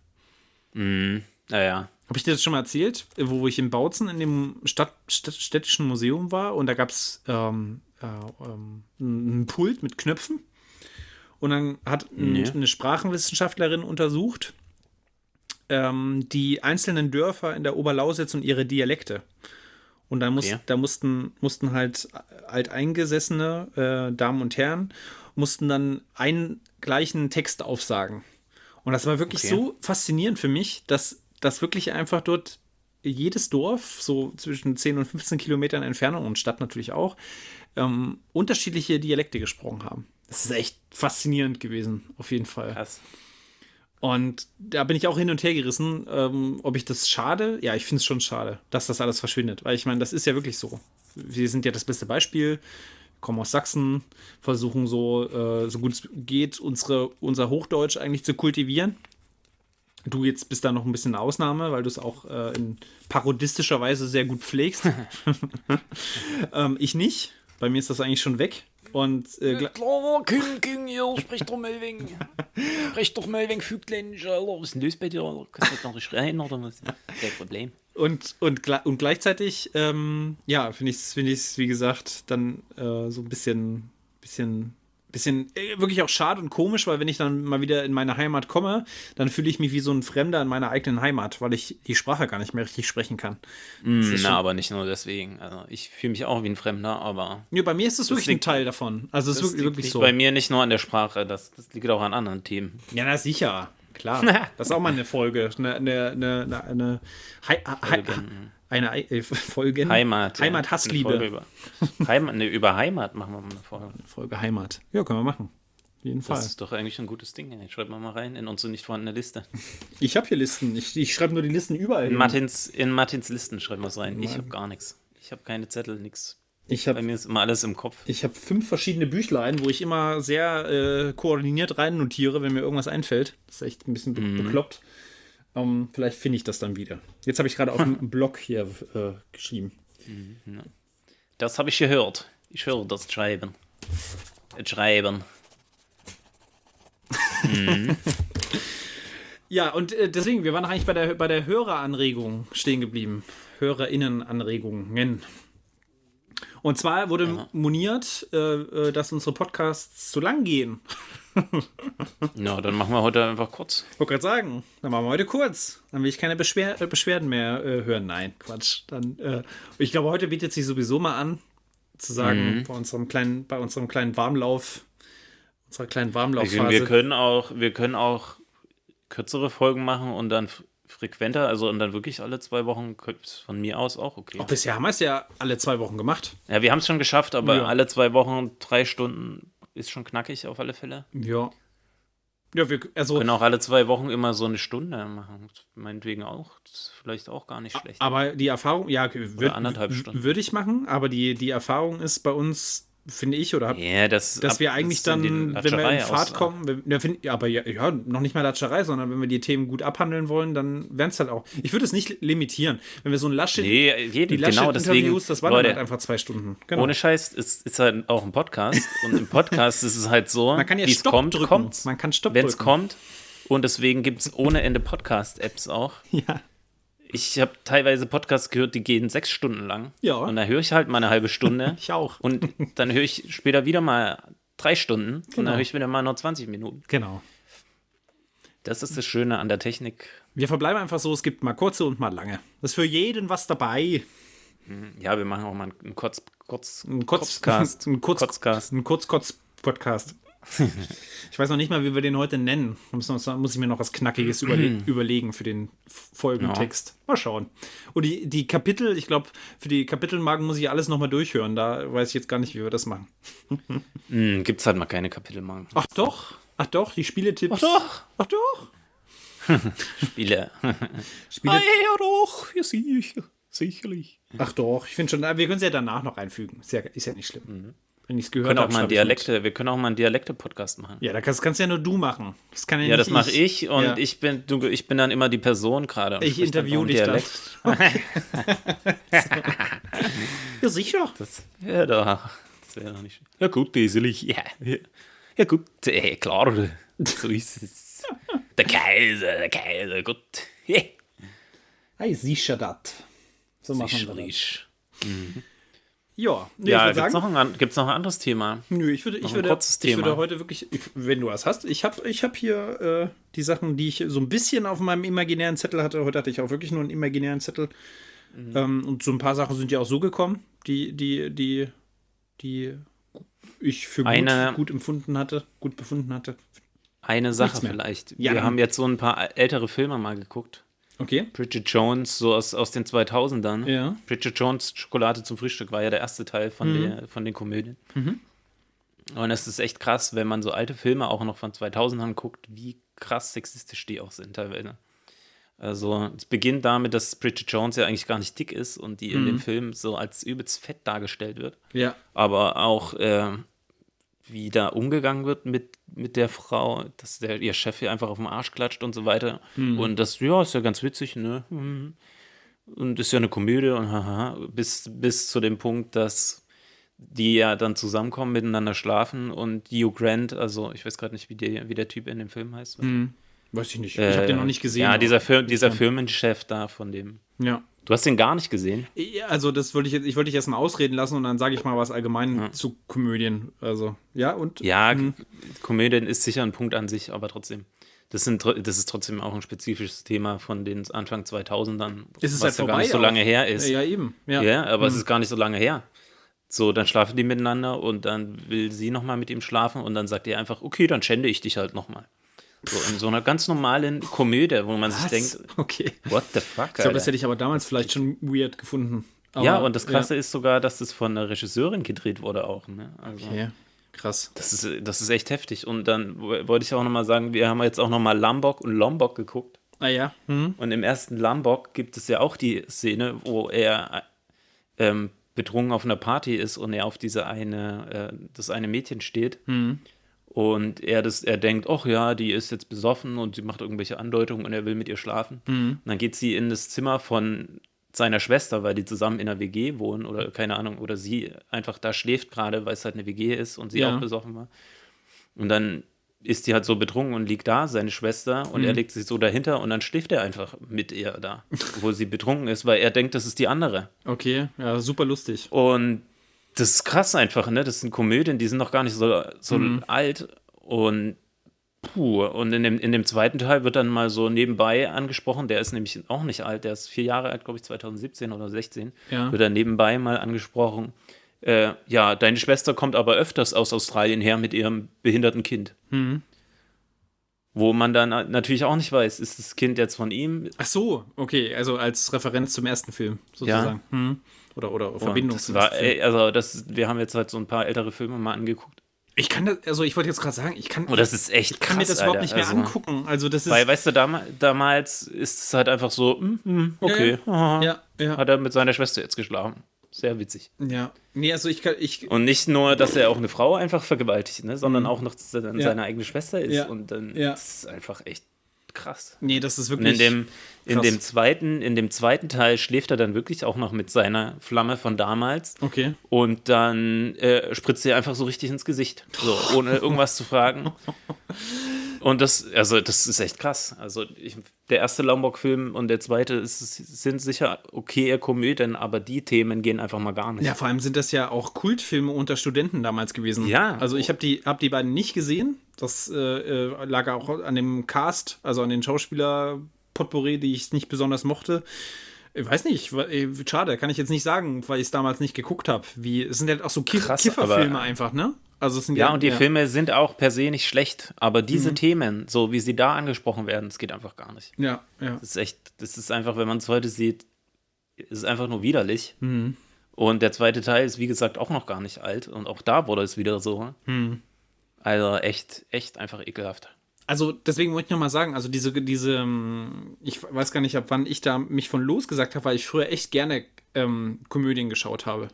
[SPEAKER 1] Mhm. Naja.
[SPEAKER 2] Habe ich dir das schon mal erzählt, wo ich in Bautzen in dem Stadt, Stadt, städtischen Museum war und da gab es ähm, äh, ähm, ein Pult mit Knöpfen und dann hat
[SPEAKER 1] Nee.
[SPEAKER 2] eine Sprachenwissenschaftlerin untersucht ähm, die einzelnen Dörfer in der Oberlausitz und ihre Dialekte. Und dann muss,
[SPEAKER 1] Okay.
[SPEAKER 2] da mussten, mussten halt alteingesessene äh, Damen und Herren mussten dann einen gleichen Text aufsagen. Und das war wirklich
[SPEAKER 1] Okay.
[SPEAKER 2] so faszinierend für mich, dass das wirklich einfach dort jedes Dorf, so zwischen 10 und 15 Kilometern Entfernung und Stadt natürlich auch, ähm, unterschiedliche Dialekte gesprochen haben. Das ist echt faszinierend gewesen, auf jeden Fall.
[SPEAKER 1] Krass.
[SPEAKER 2] Und da bin ich auch hin und her gerissen, ähm, ob ich das schade. Ja, ich finde es schon schade, dass das alles verschwindet. Weil ich meine, das ist ja wirklich so. Wir sind ja das beste Beispiel. Kommen aus Sachsen, versuchen so, äh, so gut es geht, unsere, unser Hochdeutsch eigentlich zu kultivieren. Du jetzt bist da noch ein bisschen eine Ausnahme, weil du es auch äh, in parodistischer Weise sehr gut pflegst. ähm, ich nicht. Bei mir ist das eigentlich schon weg. Und äh,
[SPEAKER 1] Klar, Küng, Küng, hier, sprich doch mal wegen. Sprich doch mal wegen Fügländisch, Alter. Was ist denn los bei dir? Alter? Kannst du nicht noch schreien oder was? Kein Problem.
[SPEAKER 2] Und, und, und gleichzeitig, ähm, ja, finde ich es, find ich's, wie gesagt, dann äh, so ein bisschen, bisschen, bisschen äh, wirklich auch schade und komisch, weil wenn ich dann mal wieder in meine Heimat komme, dann fühle ich mich wie so ein Fremder in meiner eigenen Heimat, weil ich die Sprache gar nicht mehr richtig sprechen kann.
[SPEAKER 1] Mm, na, aber nicht nur deswegen. Also, ich fühle mich auch wie ein Fremder, aber.
[SPEAKER 2] Ja, bei mir ist das wirklich ein
[SPEAKER 1] liegt-
[SPEAKER 2] Teil davon. Also es ist
[SPEAKER 1] Das
[SPEAKER 2] wirklich, wirklich so.
[SPEAKER 1] bei mir nicht nur an der Sprache, das, das liegt auch an anderen Themen.
[SPEAKER 2] Ja, na sicher. Klar. Das ist auch mal eine Folge. Eine, eine, eine, eine, eine, Hei- Hei- eine Ei- äh, Folgen.
[SPEAKER 1] Heimat. ja.
[SPEAKER 2] Heimat,
[SPEAKER 1] Eine
[SPEAKER 2] Hassliebe.
[SPEAKER 1] Folge Über, Heimat, ne, über Heimat machen wir mal eine Folge.
[SPEAKER 2] Folge Heimat. Ja, können wir machen. Auf jeden Fall.
[SPEAKER 1] Das ist doch eigentlich ein gutes Ding. ey. Schreibt mal mal rein in unsere nicht vorhandene Liste.
[SPEAKER 2] Ich habe hier Listen. Ich, ich schreibe nur die Listen überall.
[SPEAKER 1] In
[SPEAKER 2] hin.
[SPEAKER 1] Martins, in Martins Listen schreiben wir es rein. Ich habe gar nichts. Ich habe keine Zettel, nichts.
[SPEAKER 2] Ich
[SPEAKER 1] Bei
[SPEAKER 2] habe
[SPEAKER 1] mir ist immer alles im Kopf.
[SPEAKER 2] ich hab fünf verschiedene Büchlein, wo ich immer sehr äh, koordiniert rein notiere, wenn mir irgendwas einfällt. Das ist echt ein bisschen be bekloppt. Ähm, vielleicht finde ich das dann wieder. Jetzt habe ich gerade auf dem Blog hier äh, geschrieben.
[SPEAKER 1] Das habe ich gehört. Ich höre das Schreiben. Das Schreiben.
[SPEAKER 2] Ja, und äh, deswegen, wir waren eigentlich bei der, bei der Höreranregung stehen geblieben. Hörerinnenanregungen. Und zwar wurde moniert, äh, äh, dass unsere Podcasts zu lang gehen.
[SPEAKER 1] Ja, dann machen wir heute einfach kurz.
[SPEAKER 2] Ich wollte gerade sagen, dann machen wir heute kurz. Dann will ich keine Beschwer äh, Beschwerden mehr äh, hören. Nein, Quatsch. Dann, äh, ich glaube, heute bietet sich sowieso mal an, zu sagen, bei unserem kleinen, bei unserem kleinen Warmlauf, unserer kleinen
[SPEAKER 1] Wir,
[SPEAKER 2] Warmlaufphase.
[SPEAKER 1] wir können auch, wir können auch kürzere Folgen machen und dann frequenter, also und dann wirklich alle zwei Wochen von mir aus auch okay.
[SPEAKER 2] Auch bisher haben wir es ja alle zwei Wochen gemacht.
[SPEAKER 1] Ja, wir haben es schon geschafft, aber
[SPEAKER 2] Ja.
[SPEAKER 1] alle zwei Wochen drei Stunden ist schon knackig auf alle Fälle.
[SPEAKER 2] Ja. Ja, wir, also,
[SPEAKER 1] können auch alle zwei Wochen immer so eine Stunde machen. Meinetwegen auch. Das ist vielleicht auch gar nicht schlecht.
[SPEAKER 2] aber die Erfahrung, ja, würde
[SPEAKER 1] anderthalb Stunden.
[SPEAKER 2] würd ich machen, aber die, die Erfahrung ist bei uns, finde ich, oder
[SPEAKER 1] Ja, das,
[SPEAKER 2] dass
[SPEAKER 1] ab-
[SPEAKER 2] wir
[SPEAKER 1] das
[SPEAKER 2] eigentlich
[SPEAKER 1] ist dann
[SPEAKER 2] wenn wir in Fahrt
[SPEAKER 1] aus-
[SPEAKER 2] kommen, wenn, ja, find, ja, aber ja, ja, noch nicht mal Latscherei, sondern wenn wir die Themen gut abhandeln wollen, dann wären es halt auch. Ich würde es nicht limitieren. Wenn wir so ein Laschet,
[SPEAKER 1] Nee, jeden,
[SPEAKER 2] die
[SPEAKER 1] genau deswegen.
[SPEAKER 2] Das waren
[SPEAKER 1] Leute,
[SPEAKER 2] halt einfach zwei Stunden. Genau.
[SPEAKER 1] Ohne Scheiß, es ist halt auch ein Podcast. und im Podcast ist es halt so,
[SPEAKER 2] Man kann ja Stopp
[SPEAKER 1] kommt,
[SPEAKER 2] drücken.
[SPEAKER 1] kommt's.
[SPEAKER 2] Man kann Stopp
[SPEAKER 1] Wenn es kommt. Und deswegen gibt es ohne Ende Podcast-Apps auch.
[SPEAKER 2] ja.
[SPEAKER 1] Ich habe teilweise Podcasts gehört, die gehen sechs Stunden lang.
[SPEAKER 2] Ja.
[SPEAKER 1] Und da höre ich halt mal eine halbe Stunde.
[SPEAKER 2] Ich auch.
[SPEAKER 1] Und dann höre ich später wieder mal drei Stunden. Und
[SPEAKER 2] Genau.
[SPEAKER 1] dann höre ich wieder mal nur 20 Minuten.
[SPEAKER 2] Genau.
[SPEAKER 1] Das ist das Schöne an der Technik.
[SPEAKER 2] Wir verbleiben einfach so, es gibt mal kurze und mal lange. Das ist für jeden was dabei.
[SPEAKER 1] Ja, wir machen auch mal einen Kurz, Kurz,
[SPEAKER 2] Ein Kurz,
[SPEAKER 1] Kurzcast.
[SPEAKER 2] ein Kurz,
[SPEAKER 1] Kurzcast.
[SPEAKER 2] ein Kurzkotz-Podcast. Ich weiß noch nicht mal, wie wir den heute nennen. Da muss, muss ich mir noch was Knackiges überle überlegen für den Folgentext. Mal schauen. Und die, die Kapitel, ich glaube, für die Kapitelmarken muss ich alles nochmal durchhören. Da weiß ich jetzt gar nicht, wie wir das machen.
[SPEAKER 1] Hm, gibt's halt mal keine Kapitelmarken.
[SPEAKER 2] Ach doch. Ach doch, die Spieletipps.
[SPEAKER 1] Ach doch.
[SPEAKER 2] Ach doch.
[SPEAKER 1] Spiele.
[SPEAKER 2] Spiele
[SPEAKER 1] Ah, ja, doch, ja, sicher, sicherlich.
[SPEAKER 2] Ach doch, ich finde schon, wir können es ja danach noch einfügen. Ist ja, ist ja nicht schlimm. Wenn ich es gehört
[SPEAKER 1] Wir können auch
[SPEAKER 2] habe. mit.
[SPEAKER 1] Dialekte, wir können auch mal einen Dialekte-Podcast machen.
[SPEAKER 2] Ja, da kannst, kannst ja nur du machen. Das kann ja,
[SPEAKER 1] Ja,
[SPEAKER 2] nicht
[SPEAKER 1] das mache ich und
[SPEAKER 2] Ja.
[SPEAKER 1] ich bin, du, ich bin dann immer die Person gerade.
[SPEAKER 2] Ich interview dich dann.
[SPEAKER 1] Dialekt.
[SPEAKER 2] Ja, sicher.
[SPEAKER 1] Das wäre doch, das wäre doch nicht schlecht. Ja gut, Eselig, ja. Ja gut, äh, klar, so ist es. Der Kaiser, der Kaiser, gut.
[SPEAKER 2] Hey, sicher dat. So machen wir das.
[SPEAKER 1] sicherlich.
[SPEAKER 2] Ja, nee,
[SPEAKER 1] Ja, gibt's
[SPEAKER 2] sagen,
[SPEAKER 1] noch, ein, gibt's noch ein anderes Thema?
[SPEAKER 2] nö, ich würde, ich würde, ich würde heute wirklich, ich, wenn du was hast, ich habe ich hab hier äh, die Sachen, die ich so ein bisschen auf meinem imaginären Zettel hatte. Heute hatte ich auch wirklich nur einen imaginären Zettel.
[SPEAKER 1] Mhm.
[SPEAKER 2] Ähm, und so ein paar Sachen sind ja auch so gekommen, die, die, die, die ich für gut,
[SPEAKER 1] Eine-
[SPEAKER 2] gut empfunden hatte, gut befunden hatte.
[SPEAKER 1] Eine Sache vielleicht.
[SPEAKER 2] Ja,
[SPEAKER 1] Wir haben jetzt so ein paar ältere Filme mal geguckt.
[SPEAKER 2] Okay.
[SPEAKER 1] Bridget Jones, so aus, aus den 2000ern.
[SPEAKER 2] Ja.
[SPEAKER 1] Bridget Jones Schokolade zum Frühstück war ja der erste Teil von,
[SPEAKER 2] Mhm.
[SPEAKER 1] der, von den Komödien. Und es ist echt krass, wenn man so alte Filme auch noch von 2000ern guckt, wie krass sexistisch die auch sind teilweise. Also es beginnt damit, dass Bridget Jones ja eigentlich gar nicht dick ist und die
[SPEAKER 2] Mhm.
[SPEAKER 1] in dem Film so als übelst fett dargestellt wird.
[SPEAKER 2] Ja.
[SPEAKER 1] Aber auch äh, wie da umgegangen wird mit, mit der Frau, dass der, ihr Chef ihr einfach auf den Arsch klatscht und so weiter. Und das, ja, ist ja ganz witzig, ne? Mhm. Und ist ja eine Komödie und haha, bis, bis zu dem Punkt, dass die ja dann zusammenkommen, miteinander schlafen und Hugh Grant, also ich weiß gerade nicht, wie, der wie der Typ in dem Film heißt.
[SPEAKER 2] Weiß ich nicht. Ich habe den noch nicht gesehen.
[SPEAKER 1] Äh, Ja, dieser, Fir dieser Firmenchef da von dem.
[SPEAKER 2] Ja.
[SPEAKER 1] Du hast den gar nicht gesehen?
[SPEAKER 2] Ja, Also das wollte ich jetzt, ich wollte dich erst mal ausreden lassen und dann sage ich mal was allgemein zu Komödien. Also, ja, und
[SPEAKER 1] Ja, Komödien ist sicher ein Punkt an sich, aber trotzdem. Das, sind, das ist trotzdem auch ein spezifisches Thema von den Anfang 2000ern,
[SPEAKER 2] ist es
[SPEAKER 1] was
[SPEAKER 2] halt
[SPEAKER 1] ja
[SPEAKER 2] vorbei.
[SPEAKER 1] gar nicht so
[SPEAKER 2] auch.
[SPEAKER 1] lange her ist.
[SPEAKER 2] Ja, eben. Ja.
[SPEAKER 1] Ja, aber es ist gar nicht so lange her. So, dann schlafen die miteinander und dann will sie nochmal mit ihm schlafen und dann sagt er einfach, okay, dann schände ich dich halt nochmal. So in so einer ganz normalen Komödie, wo man sich
[SPEAKER 2] Was?
[SPEAKER 1] denkt,
[SPEAKER 2] Okay.
[SPEAKER 1] what the fuck,
[SPEAKER 2] Ich glaube, das hätte ich aber damals vielleicht schon weird gefunden. Aber,
[SPEAKER 1] Ja, und das Krasse ist sogar, dass das von einer Regisseurin gedreht wurde auch. Ne? Also,
[SPEAKER 2] Ja. Okay. Krass.
[SPEAKER 1] das, ist, das ist echt heftig. Und dann wollte ich auch nochmal sagen, wir haben jetzt auch nochmal Lombok und Lombok geguckt.
[SPEAKER 2] Ah ja. Hm.
[SPEAKER 1] Und im ersten Lombok gibt es ja auch die Szene, wo er ähm, betrunken auf einer Party ist und er auf diese eine, äh, das eine Mädchen steht. Und er, das, er denkt, ach ja, die ist jetzt besoffen und sie macht irgendwelche Andeutungen und er will mit ihr schlafen. Und dann geht sie in das Zimmer von seiner Schwester, weil die zusammen in einer WG wohnen oder keine Ahnung, oder sie einfach da schläft gerade, weil es halt eine WG ist und sie
[SPEAKER 2] Ja.
[SPEAKER 1] auch besoffen war. Und dann ist die halt so betrunken und liegt da, seine Schwester, und er legt sich so dahinter und dann schläft er einfach mit ihr da, obwohl sie betrunken ist, weil er denkt, das ist die andere.
[SPEAKER 2] Okay. Ja, super lustig.
[SPEAKER 1] Und das ist krass einfach, ne? Das sind Komödien, die sind noch gar nicht so, so alt und puh. Und in dem, in dem zweiten Teil wird dann mal so nebenbei angesprochen, der ist nämlich auch nicht alt, der ist vier Jahre alt, glaube ich, 2017 oder 16,
[SPEAKER 2] Ja.
[SPEAKER 1] wird dann nebenbei mal angesprochen. Äh, ja, deine Schwester kommt aber öfters aus Australien her mit ihrem behinderten Kind. Wo man dann natürlich auch nicht weiß, ist das Kind jetzt von ihm?
[SPEAKER 2] Ach so, okay. Also als Referenz zum ersten Film sozusagen. Hm. Oder, oder Verbindung
[SPEAKER 1] das war, ey, also das, wir haben jetzt halt so ein paar ältere Filme mal angeguckt.
[SPEAKER 2] Ich kann das, also ich wollte jetzt gerade sagen, ich kann,
[SPEAKER 1] Oh, das ist echt
[SPEAKER 2] ich kann mir das überhaupt nicht mehr
[SPEAKER 1] also,
[SPEAKER 2] angucken. Also das ist.
[SPEAKER 1] Weil, weißt du, dam damals ist es halt einfach so, mm, mm, okay, aha,
[SPEAKER 2] ja, ja,
[SPEAKER 1] hat er mit seiner Schwester jetzt geschlafen. Sehr witzig.
[SPEAKER 2] ja. Nee, also ich kann, ich,
[SPEAKER 1] Und nicht nur, dass er auch eine Frau einfach vergewaltigt, ne, sondern auch noch, dass er dann
[SPEAKER 2] Mhm. Ja.
[SPEAKER 1] seine eigene Schwester ist.
[SPEAKER 2] Ja.
[SPEAKER 1] Und dann
[SPEAKER 2] Ja.
[SPEAKER 1] das ist einfach echt krass.
[SPEAKER 2] nee, das ist
[SPEAKER 1] Und
[SPEAKER 2] wirklich.
[SPEAKER 1] in dem, in,
[SPEAKER 2] krass.
[SPEAKER 1] dem zweiten, in dem zweiten Teil schläft er dann wirklich auch noch mit seiner Flamme von damals.
[SPEAKER 2] okay.
[SPEAKER 1] Und dann äh, spritzt er einfach so richtig ins Gesicht. So, ohne irgendwas zu fragen. Und das, also das ist echt krass. Also ich, der erste Lombok-Film und der zweite ist, sind sicher okay Komödien, aber die Themen gehen einfach mal gar nicht.
[SPEAKER 2] Ja, vor allem sind das ja auch Kultfilme unter Studenten damals gewesen.
[SPEAKER 1] Ja.
[SPEAKER 2] Also ich habe die, hab die beiden nicht gesehen. Das äh, äh, lag auch an dem Cast, also an den Schauspieler Potpourri, die ich nicht besonders mochte. Ich weiß nicht, äh, schade, kann ich jetzt nicht sagen, weil ich es damals nicht geguckt habe. Wie es sind ja auch so Kiff
[SPEAKER 1] Krass,
[SPEAKER 2] Kifferfilme
[SPEAKER 1] aber-
[SPEAKER 2] einfach, ne? Also es sind
[SPEAKER 1] Ja, und die Filme sind auch per se nicht schlecht, aber diese
[SPEAKER 2] Mhm.
[SPEAKER 1] Themen, so wie sie da angesprochen werden, das geht einfach gar nicht.
[SPEAKER 2] Ja, ja.
[SPEAKER 1] Das ist echt, das ist einfach, wenn man es heute sieht, ist es einfach nur widerlich.
[SPEAKER 2] Mhm.
[SPEAKER 1] Und der zweite Teil ist, wie gesagt, auch noch gar nicht alt. Und auch da wurde es wieder so.
[SPEAKER 2] Mhm.
[SPEAKER 1] Also echt, echt einfach ekelhaft.
[SPEAKER 2] Also deswegen wollte ich noch mal sagen, also diese, diese, ähm, ich weiß gar nicht, ab wann ich da mich von losgesagt habe, weil ich früher echt gerne ähm, Komödien geschaut habe.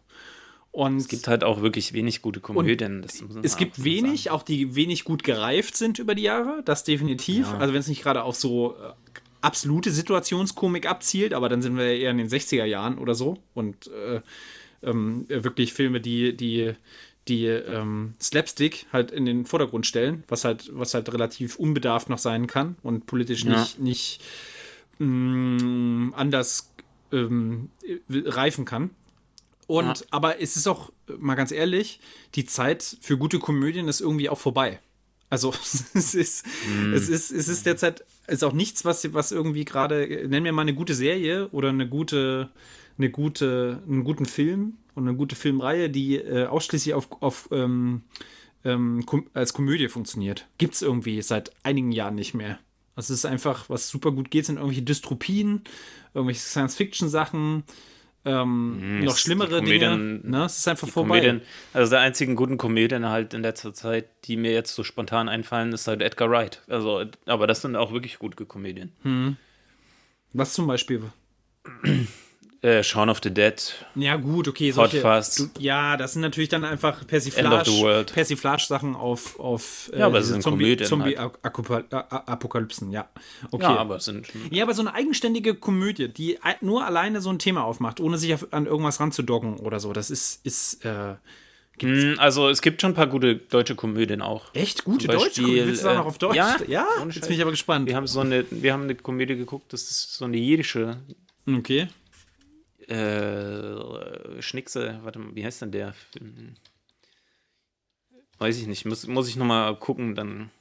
[SPEAKER 2] Und
[SPEAKER 1] Es gibt halt auch wirklich wenig gute Komödien.
[SPEAKER 2] es gibt wenig,
[SPEAKER 1] sagen.
[SPEAKER 2] auch die wenig gut gereift sind über die Jahre, das definitiv.
[SPEAKER 1] Ja.
[SPEAKER 2] Also wenn es nicht gerade auf so äh, absolute Situationskomik abzielt, aber dann sind wir ja eher in den 60er Jahren oder so und äh, ähm, wirklich Filme, die, die, die ähm, Slapstick halt in den Vordergrund stellen, was halt, was halt relativ unbedarft noch sein kann und politisch
[SPEAKER 1] Ja.
[SPEAKER 2] nicht, nicht mh, anders ähm, reifen kann. Und
[SPEAKER 1] Ja.
[SPEAKER 2] aber es ist auch, mal ganz ehrlich, die Zeit für gute Komödien ist irgendwie auch vorbei. Also es ist, es ist, es ist derzeit ist auch nichts, was, was irgendwie gerade, nenn mir mal eine gute Serie oder eine gute, eine gute, einen guten Film und eine gute Filmreihe, die äh, ausschließlich auf, auf ähm, ähm, kom als Komödie funktioniert. Gibt es irgendwie seit einigen Jahren nicht mehr. Also es ist einfach, was super gut geht, sind irgendwelche Dystropien, irgendwelche Science-Fiction-Sachen, ähm, noch
[SPEAKER 1] es- die
[SPEAKER 2] schlimmere Dinge.
[SPEAKER 1] Komödien-
[SPEAKER 2] Ne? Es ist einfach vorbei.
[SPEAKER 1] Komödien, also der einzigen guten Komödien halt in letzter Zeit, die mir jetzt so spontan einfallen, ist halt Edgar Wright. Also, aber das sind auch wirklich gute Komödien.
[SPEAKER 2] Was zum Beispiel?
[SPEAKER 1] Äh, Shaun of the Dead,
[SPEAKER 2] Ja, gut, okay.
[SPEAKER 1] Hot
[SPEAKER 2] Solche, du, ja, das sind natürlich dann einfach
[SPEAKER 1] of
[SPEAKER 2] Persiflage. Persiflage-Sachen auf, auf äh,
[SPEAKER 1] Ja, aber sind
[SPEAKER 2] Zombie,
[SPEAKER 1] Komödien halt.
[SPEAKER 2] Zombie-Apokalypsen, ja. Okay.
[SPEAKER 1] ja, aber sind
[SPEAKER 2] Ja, aber so eine eigenständige Komödie, die nur alleine so ein Thema aufmacht, ohne sich an irgendwas ranzudoggen oder so, das ist, ist äh,
[SPEAKER 1] Mm, Also es gibt schon ein paar gute deutsche Komödien auch.
[SPEAKER 2] echt gute
[SPEAKER 1] Zum
[SPEAKER 2] deutsche
[SPEAKER 1] Beispiel,
[SPEAKER 2] Komödie. Willst du
[SPEAKER 1] äh,
[SPEAKER 2] noch auf Deutsch?
[SPEAKER 1] ja,
[SPEAKER 2] ja? Jetzt bin ich aber gespannt.
[SPEAKER 1] Wir haben so eine, wir haben eine Komödie geguckt, das ist so eine jiddische
[SPEAKER 2] Okay.
[SPEAKER 1] Äh, Schnickse, warte mal, wie heißt denn der Film? Weiß ich nicht, muss, muss ich nochmal gucken, dann.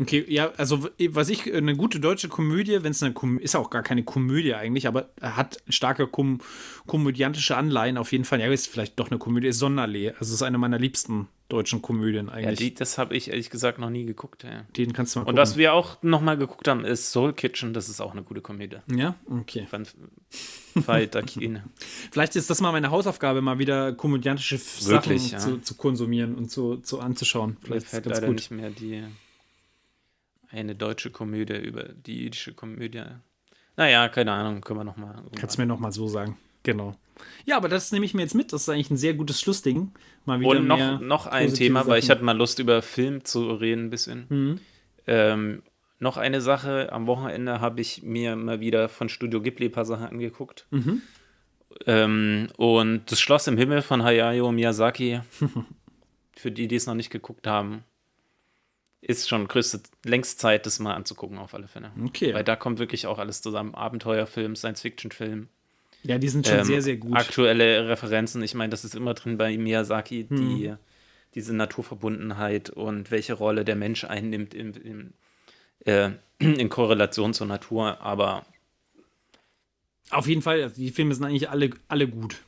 [SPEAKER 2] Okay, ja, also was ich, eine gute deutsche Komödie, wenn es eine Kom ist auch gar keine Komödie eigentlich, aber hat starke kom komödiantische Anleihen auf jeden Fall. Ja, ist vielleicht doch eine Komödie, ist Sonderlee. Also es ist eine meiner liebsten deutschen Komödien
[SPEAKER 1] Ja,
[SPEAKER 2] eigentlich.
[SPEAKER 1] die, das habe ich ehrlich gesagt noch nie geguckt. Ja.
[SPEAKER 2] Den kannst du mal
[SPEAKER 1] Und
[SPEAKER 2] gucken.
[SPEAKER 1] was wir auch nochmal geguckt haben, ist Soul Kitchen, das ist auch eine gute Komödie.
[SPEAKER 2] ja, okay.
[SPEAKER 1] Akin.
[SPEAKER 2] Vielleicht ist das mal meine Hausaufgabe, mal wieder komödiantische
[SPEAKER 1] Wirklich,
[SPEAKER 2] Sachen
[SPEAKER 1] ja.
[SPEAKER 2] zu, zu konsumieren und zu, zu anzuschauen.
[SPEAKER 1] Mir
[SPEAKER 2] Vielleicht ist
[SPEAKER 1] fällt
[SPEAKER 2] ganz
[SPEAKER 1] leider
[SPEAKER 2] gut.
[SPEAKER 1] nicht mehr die eine deutsche Komödie über die jüdische Komödie. Naja, keine Ahnung, können wir nochmal.
[SPEAKER 2] Kannst du mir noch mal so sagen. Genau. Ja, aber das nehme ich mir jetzt mit. Das ist eigentlich ein sehr gutes Schlussding. Mal wieder
[SPEAKER 1] Und noch, noch ein Thema, weil ich
[SPEAKER 2] Sachen.
[SPEAKER 1] hatte mal Lust, über Film zu reden ein bisschen.
[SPEAKER 2] Mhm.
[SPEAKER 1] Ähm, noch eine Sache, am Wochenende habe ich mir mal wieder von Studio Ghibli ein paar Sachen angeguckt.
[SPEAKER 2] Mhm.
[SPEAKER 1] Ähm, und das Schloss im Himmel von Hayao Miyazaki, für die, die es noch nicht geguckt haben, ist schon größte, längst Zeit, das mal anzugucken, auf alle Fälle.
[SPEAKER 2] Okay.
[SPEAKER 1] Weil da kommt wirklich auch alles zusammen. Abenteuerfilm, Science-Fiction-Film.
[SPEAKER 2] Ja, die sind schon
[SPEAKER 1] ähm,
[SPEAKER 2] sehr, sehr gut.
[SPEAKER 1] Aktuelle Referenzen, ich meine, das ist immer drin bei Miyazaki,
[SPEAKER 2] Hm.
[SPEAKER 1] die, diese Naturverbundenheit und welche Rolle der Mensch einnimmt im, im, äh, in Korrelation zur Natur. Aber
[SPEAKER 2] Auf jeden Fall, die Filme sind eigentlich alle, alle gut.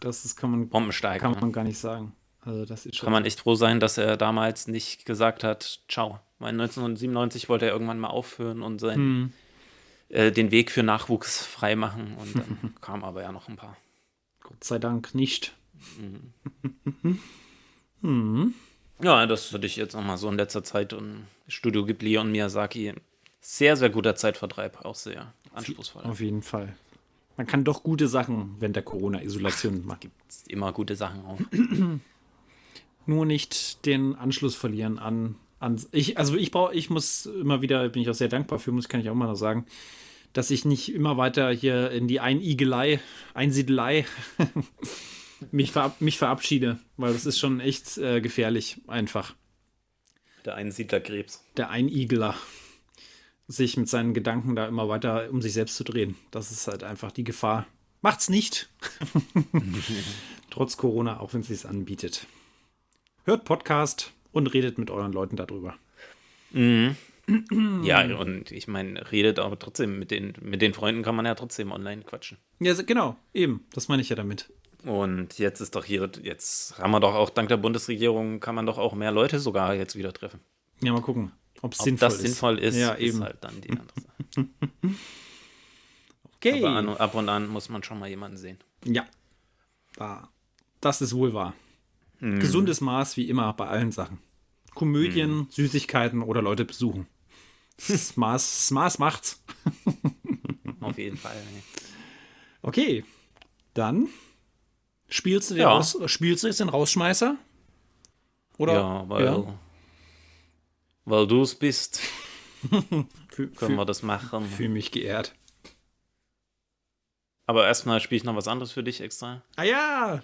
[SPEAKER 2] Das ist, kann, man, kann
[SPEAKER 1] Kann,
[SPEAKER 2] man gar nicht sagen. Also das ist schon.
[SPEAKER 1] man echt froh sein, dass er damals nicht gesagt hat, ciao. Weil 1997 wollte er irgendwann mal aufhören und sein,
[SPEAKER 2] Hm.
[SPEAKER 1] äh, den Weg für Nachwuchs freimachen. Und dann kam aber ja noch ein paar.
[SPEAKER 2] Gott sei Dank nicht.
[SPEAKER 1] Ja, das hatte ich jetzt nochmal so in letzter Zeit und Studio Ghibli und Miyazaki. Sehr, sehr guter Zeitvertreib, auch sehr anspruchsvoll.
[SPEAKER 2] Auf jeden Fall. Man kann doch gute Sachen während der Corona-Isolation machen.
[SPEAKER 1] Immer gute Sachen auch.
[SPEAKER 2] Nur nicht den Anschluss verlieren an. an ich, also ich brauche, ich muss immer wieder, bin ich auch sehr dankbar für, muss kann ich auch mal noch sagen, dass ich nicht immer weiter hier in die Einigelei, Einsiedelei mich, verab, mich verabschiede, weil das ist schon echt äh, gefährlich, einfach.
[SPEAKER 1] Der Einsiedlerkrebs.
[SPEAKER 2] Der Einigler. Sich mit seinen Gedanken da immer weiter um sich selbst zu drehen. Das ist halt einfach die Gefahr. Macht's nicht. Trotz Corona, auch wenn es sich anbietet. Hört Podcast und redet mit euren Leuten darüber.
[SPEAKER 1] Mhm. ja, und ich meine, redet aber trotzdem mit den, mit den Freunden kann man ja trotzdem online quatschen.
[SPEAKER 2] Ja, genau, eben. Das meine ich ja damit.
[SPEAKER 1] Und jetzt ist doch hier, jetzt haben wir doch auch dank der Bundesregierung, kann man doch auch mehr Leute sogar jetzt wieder treffen.
[SPEAKER 2] Ja, mal gucken, ob es
[SPEAKER 1] Ob
[SPEAKER 2] sinnvoll
[SPEAKER 1] das
[SPEAKER 2] ist.
[SPEAKER 1] sinnvoll ist,
[SPEAKER 2] Ja,
[SPEAKER 1] ist
[SPEAKER 2] eben.
[SPEAKER 1] halt dann die andere Sache.
[SPEAKER 2] Okay.
[SPEAKER 1] Aber an, ab und an muss man schon mal jemanden sehen.
[SPEAKER 2] Ja. Da. Das ist wohl wahr.
[SPEAKER 1] Mhm.
[SPEAKER 2] Gesundes Maß wie immer bei allen Sachen. Komödien,
[SPEAKER 1] Mhm.
[SPEAKER 2] Süßigkeiten oder Leute besuchen. Das Maß, das Maß macht's.
[SPEAKER 1] Auf jeden Fall.
[SPEAKER 2] Okay. Dann spielst du, den
[SPEAKER 1] Ja.
[SPEAKER 2] raus, spielst du jetzt den Rausschmeißer? Oder?
[SPEAKER 1] ja, weil,
[SPEAKER 2] Ja.
[SPEAKER 1] weil du es bist,
[SPEAKER 2] Für,
[SPEAKER 1] können wir das machen.
[SPEAKER 2] für mich geehrt.
[SPEAKER 1] Aber erstmal spiele ich noch was anderes für dich extra.
[SPEAKER 2] Ah ja!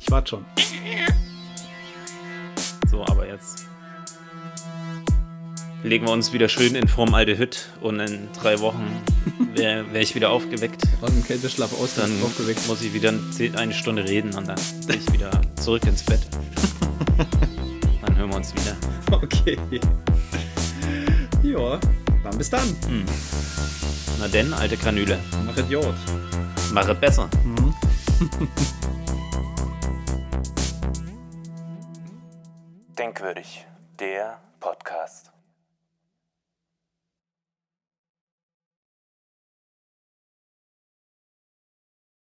[SPEAKER 2] Ich warte schon.
[SPEAKER 1] So, aber jetzt legen wir uns wieder schön in Form alte Hüt und in drei Wochen wäre wär ich wieder aufgeweckt.
[SPEAKER 2] Aus dem Kälteschlaf aus,
[SPEAKER 1] Dann
[SPEAKER 2] aufgeweckt.
[SPEAKER 1] muss ich wieder eine Stunde reden und dann bin ich wieder zurück ins Bett. Dann hören wir uns wieder.
[SPEAKER 2] Okay. Ja, dann bis dann.
[SPEAKER 1] Na denn, alte Kanüle,
[SPEAKER 2] Mach Idiot.
[SPEAKER 1] mach es besser. Denkwürdig, der Podcast.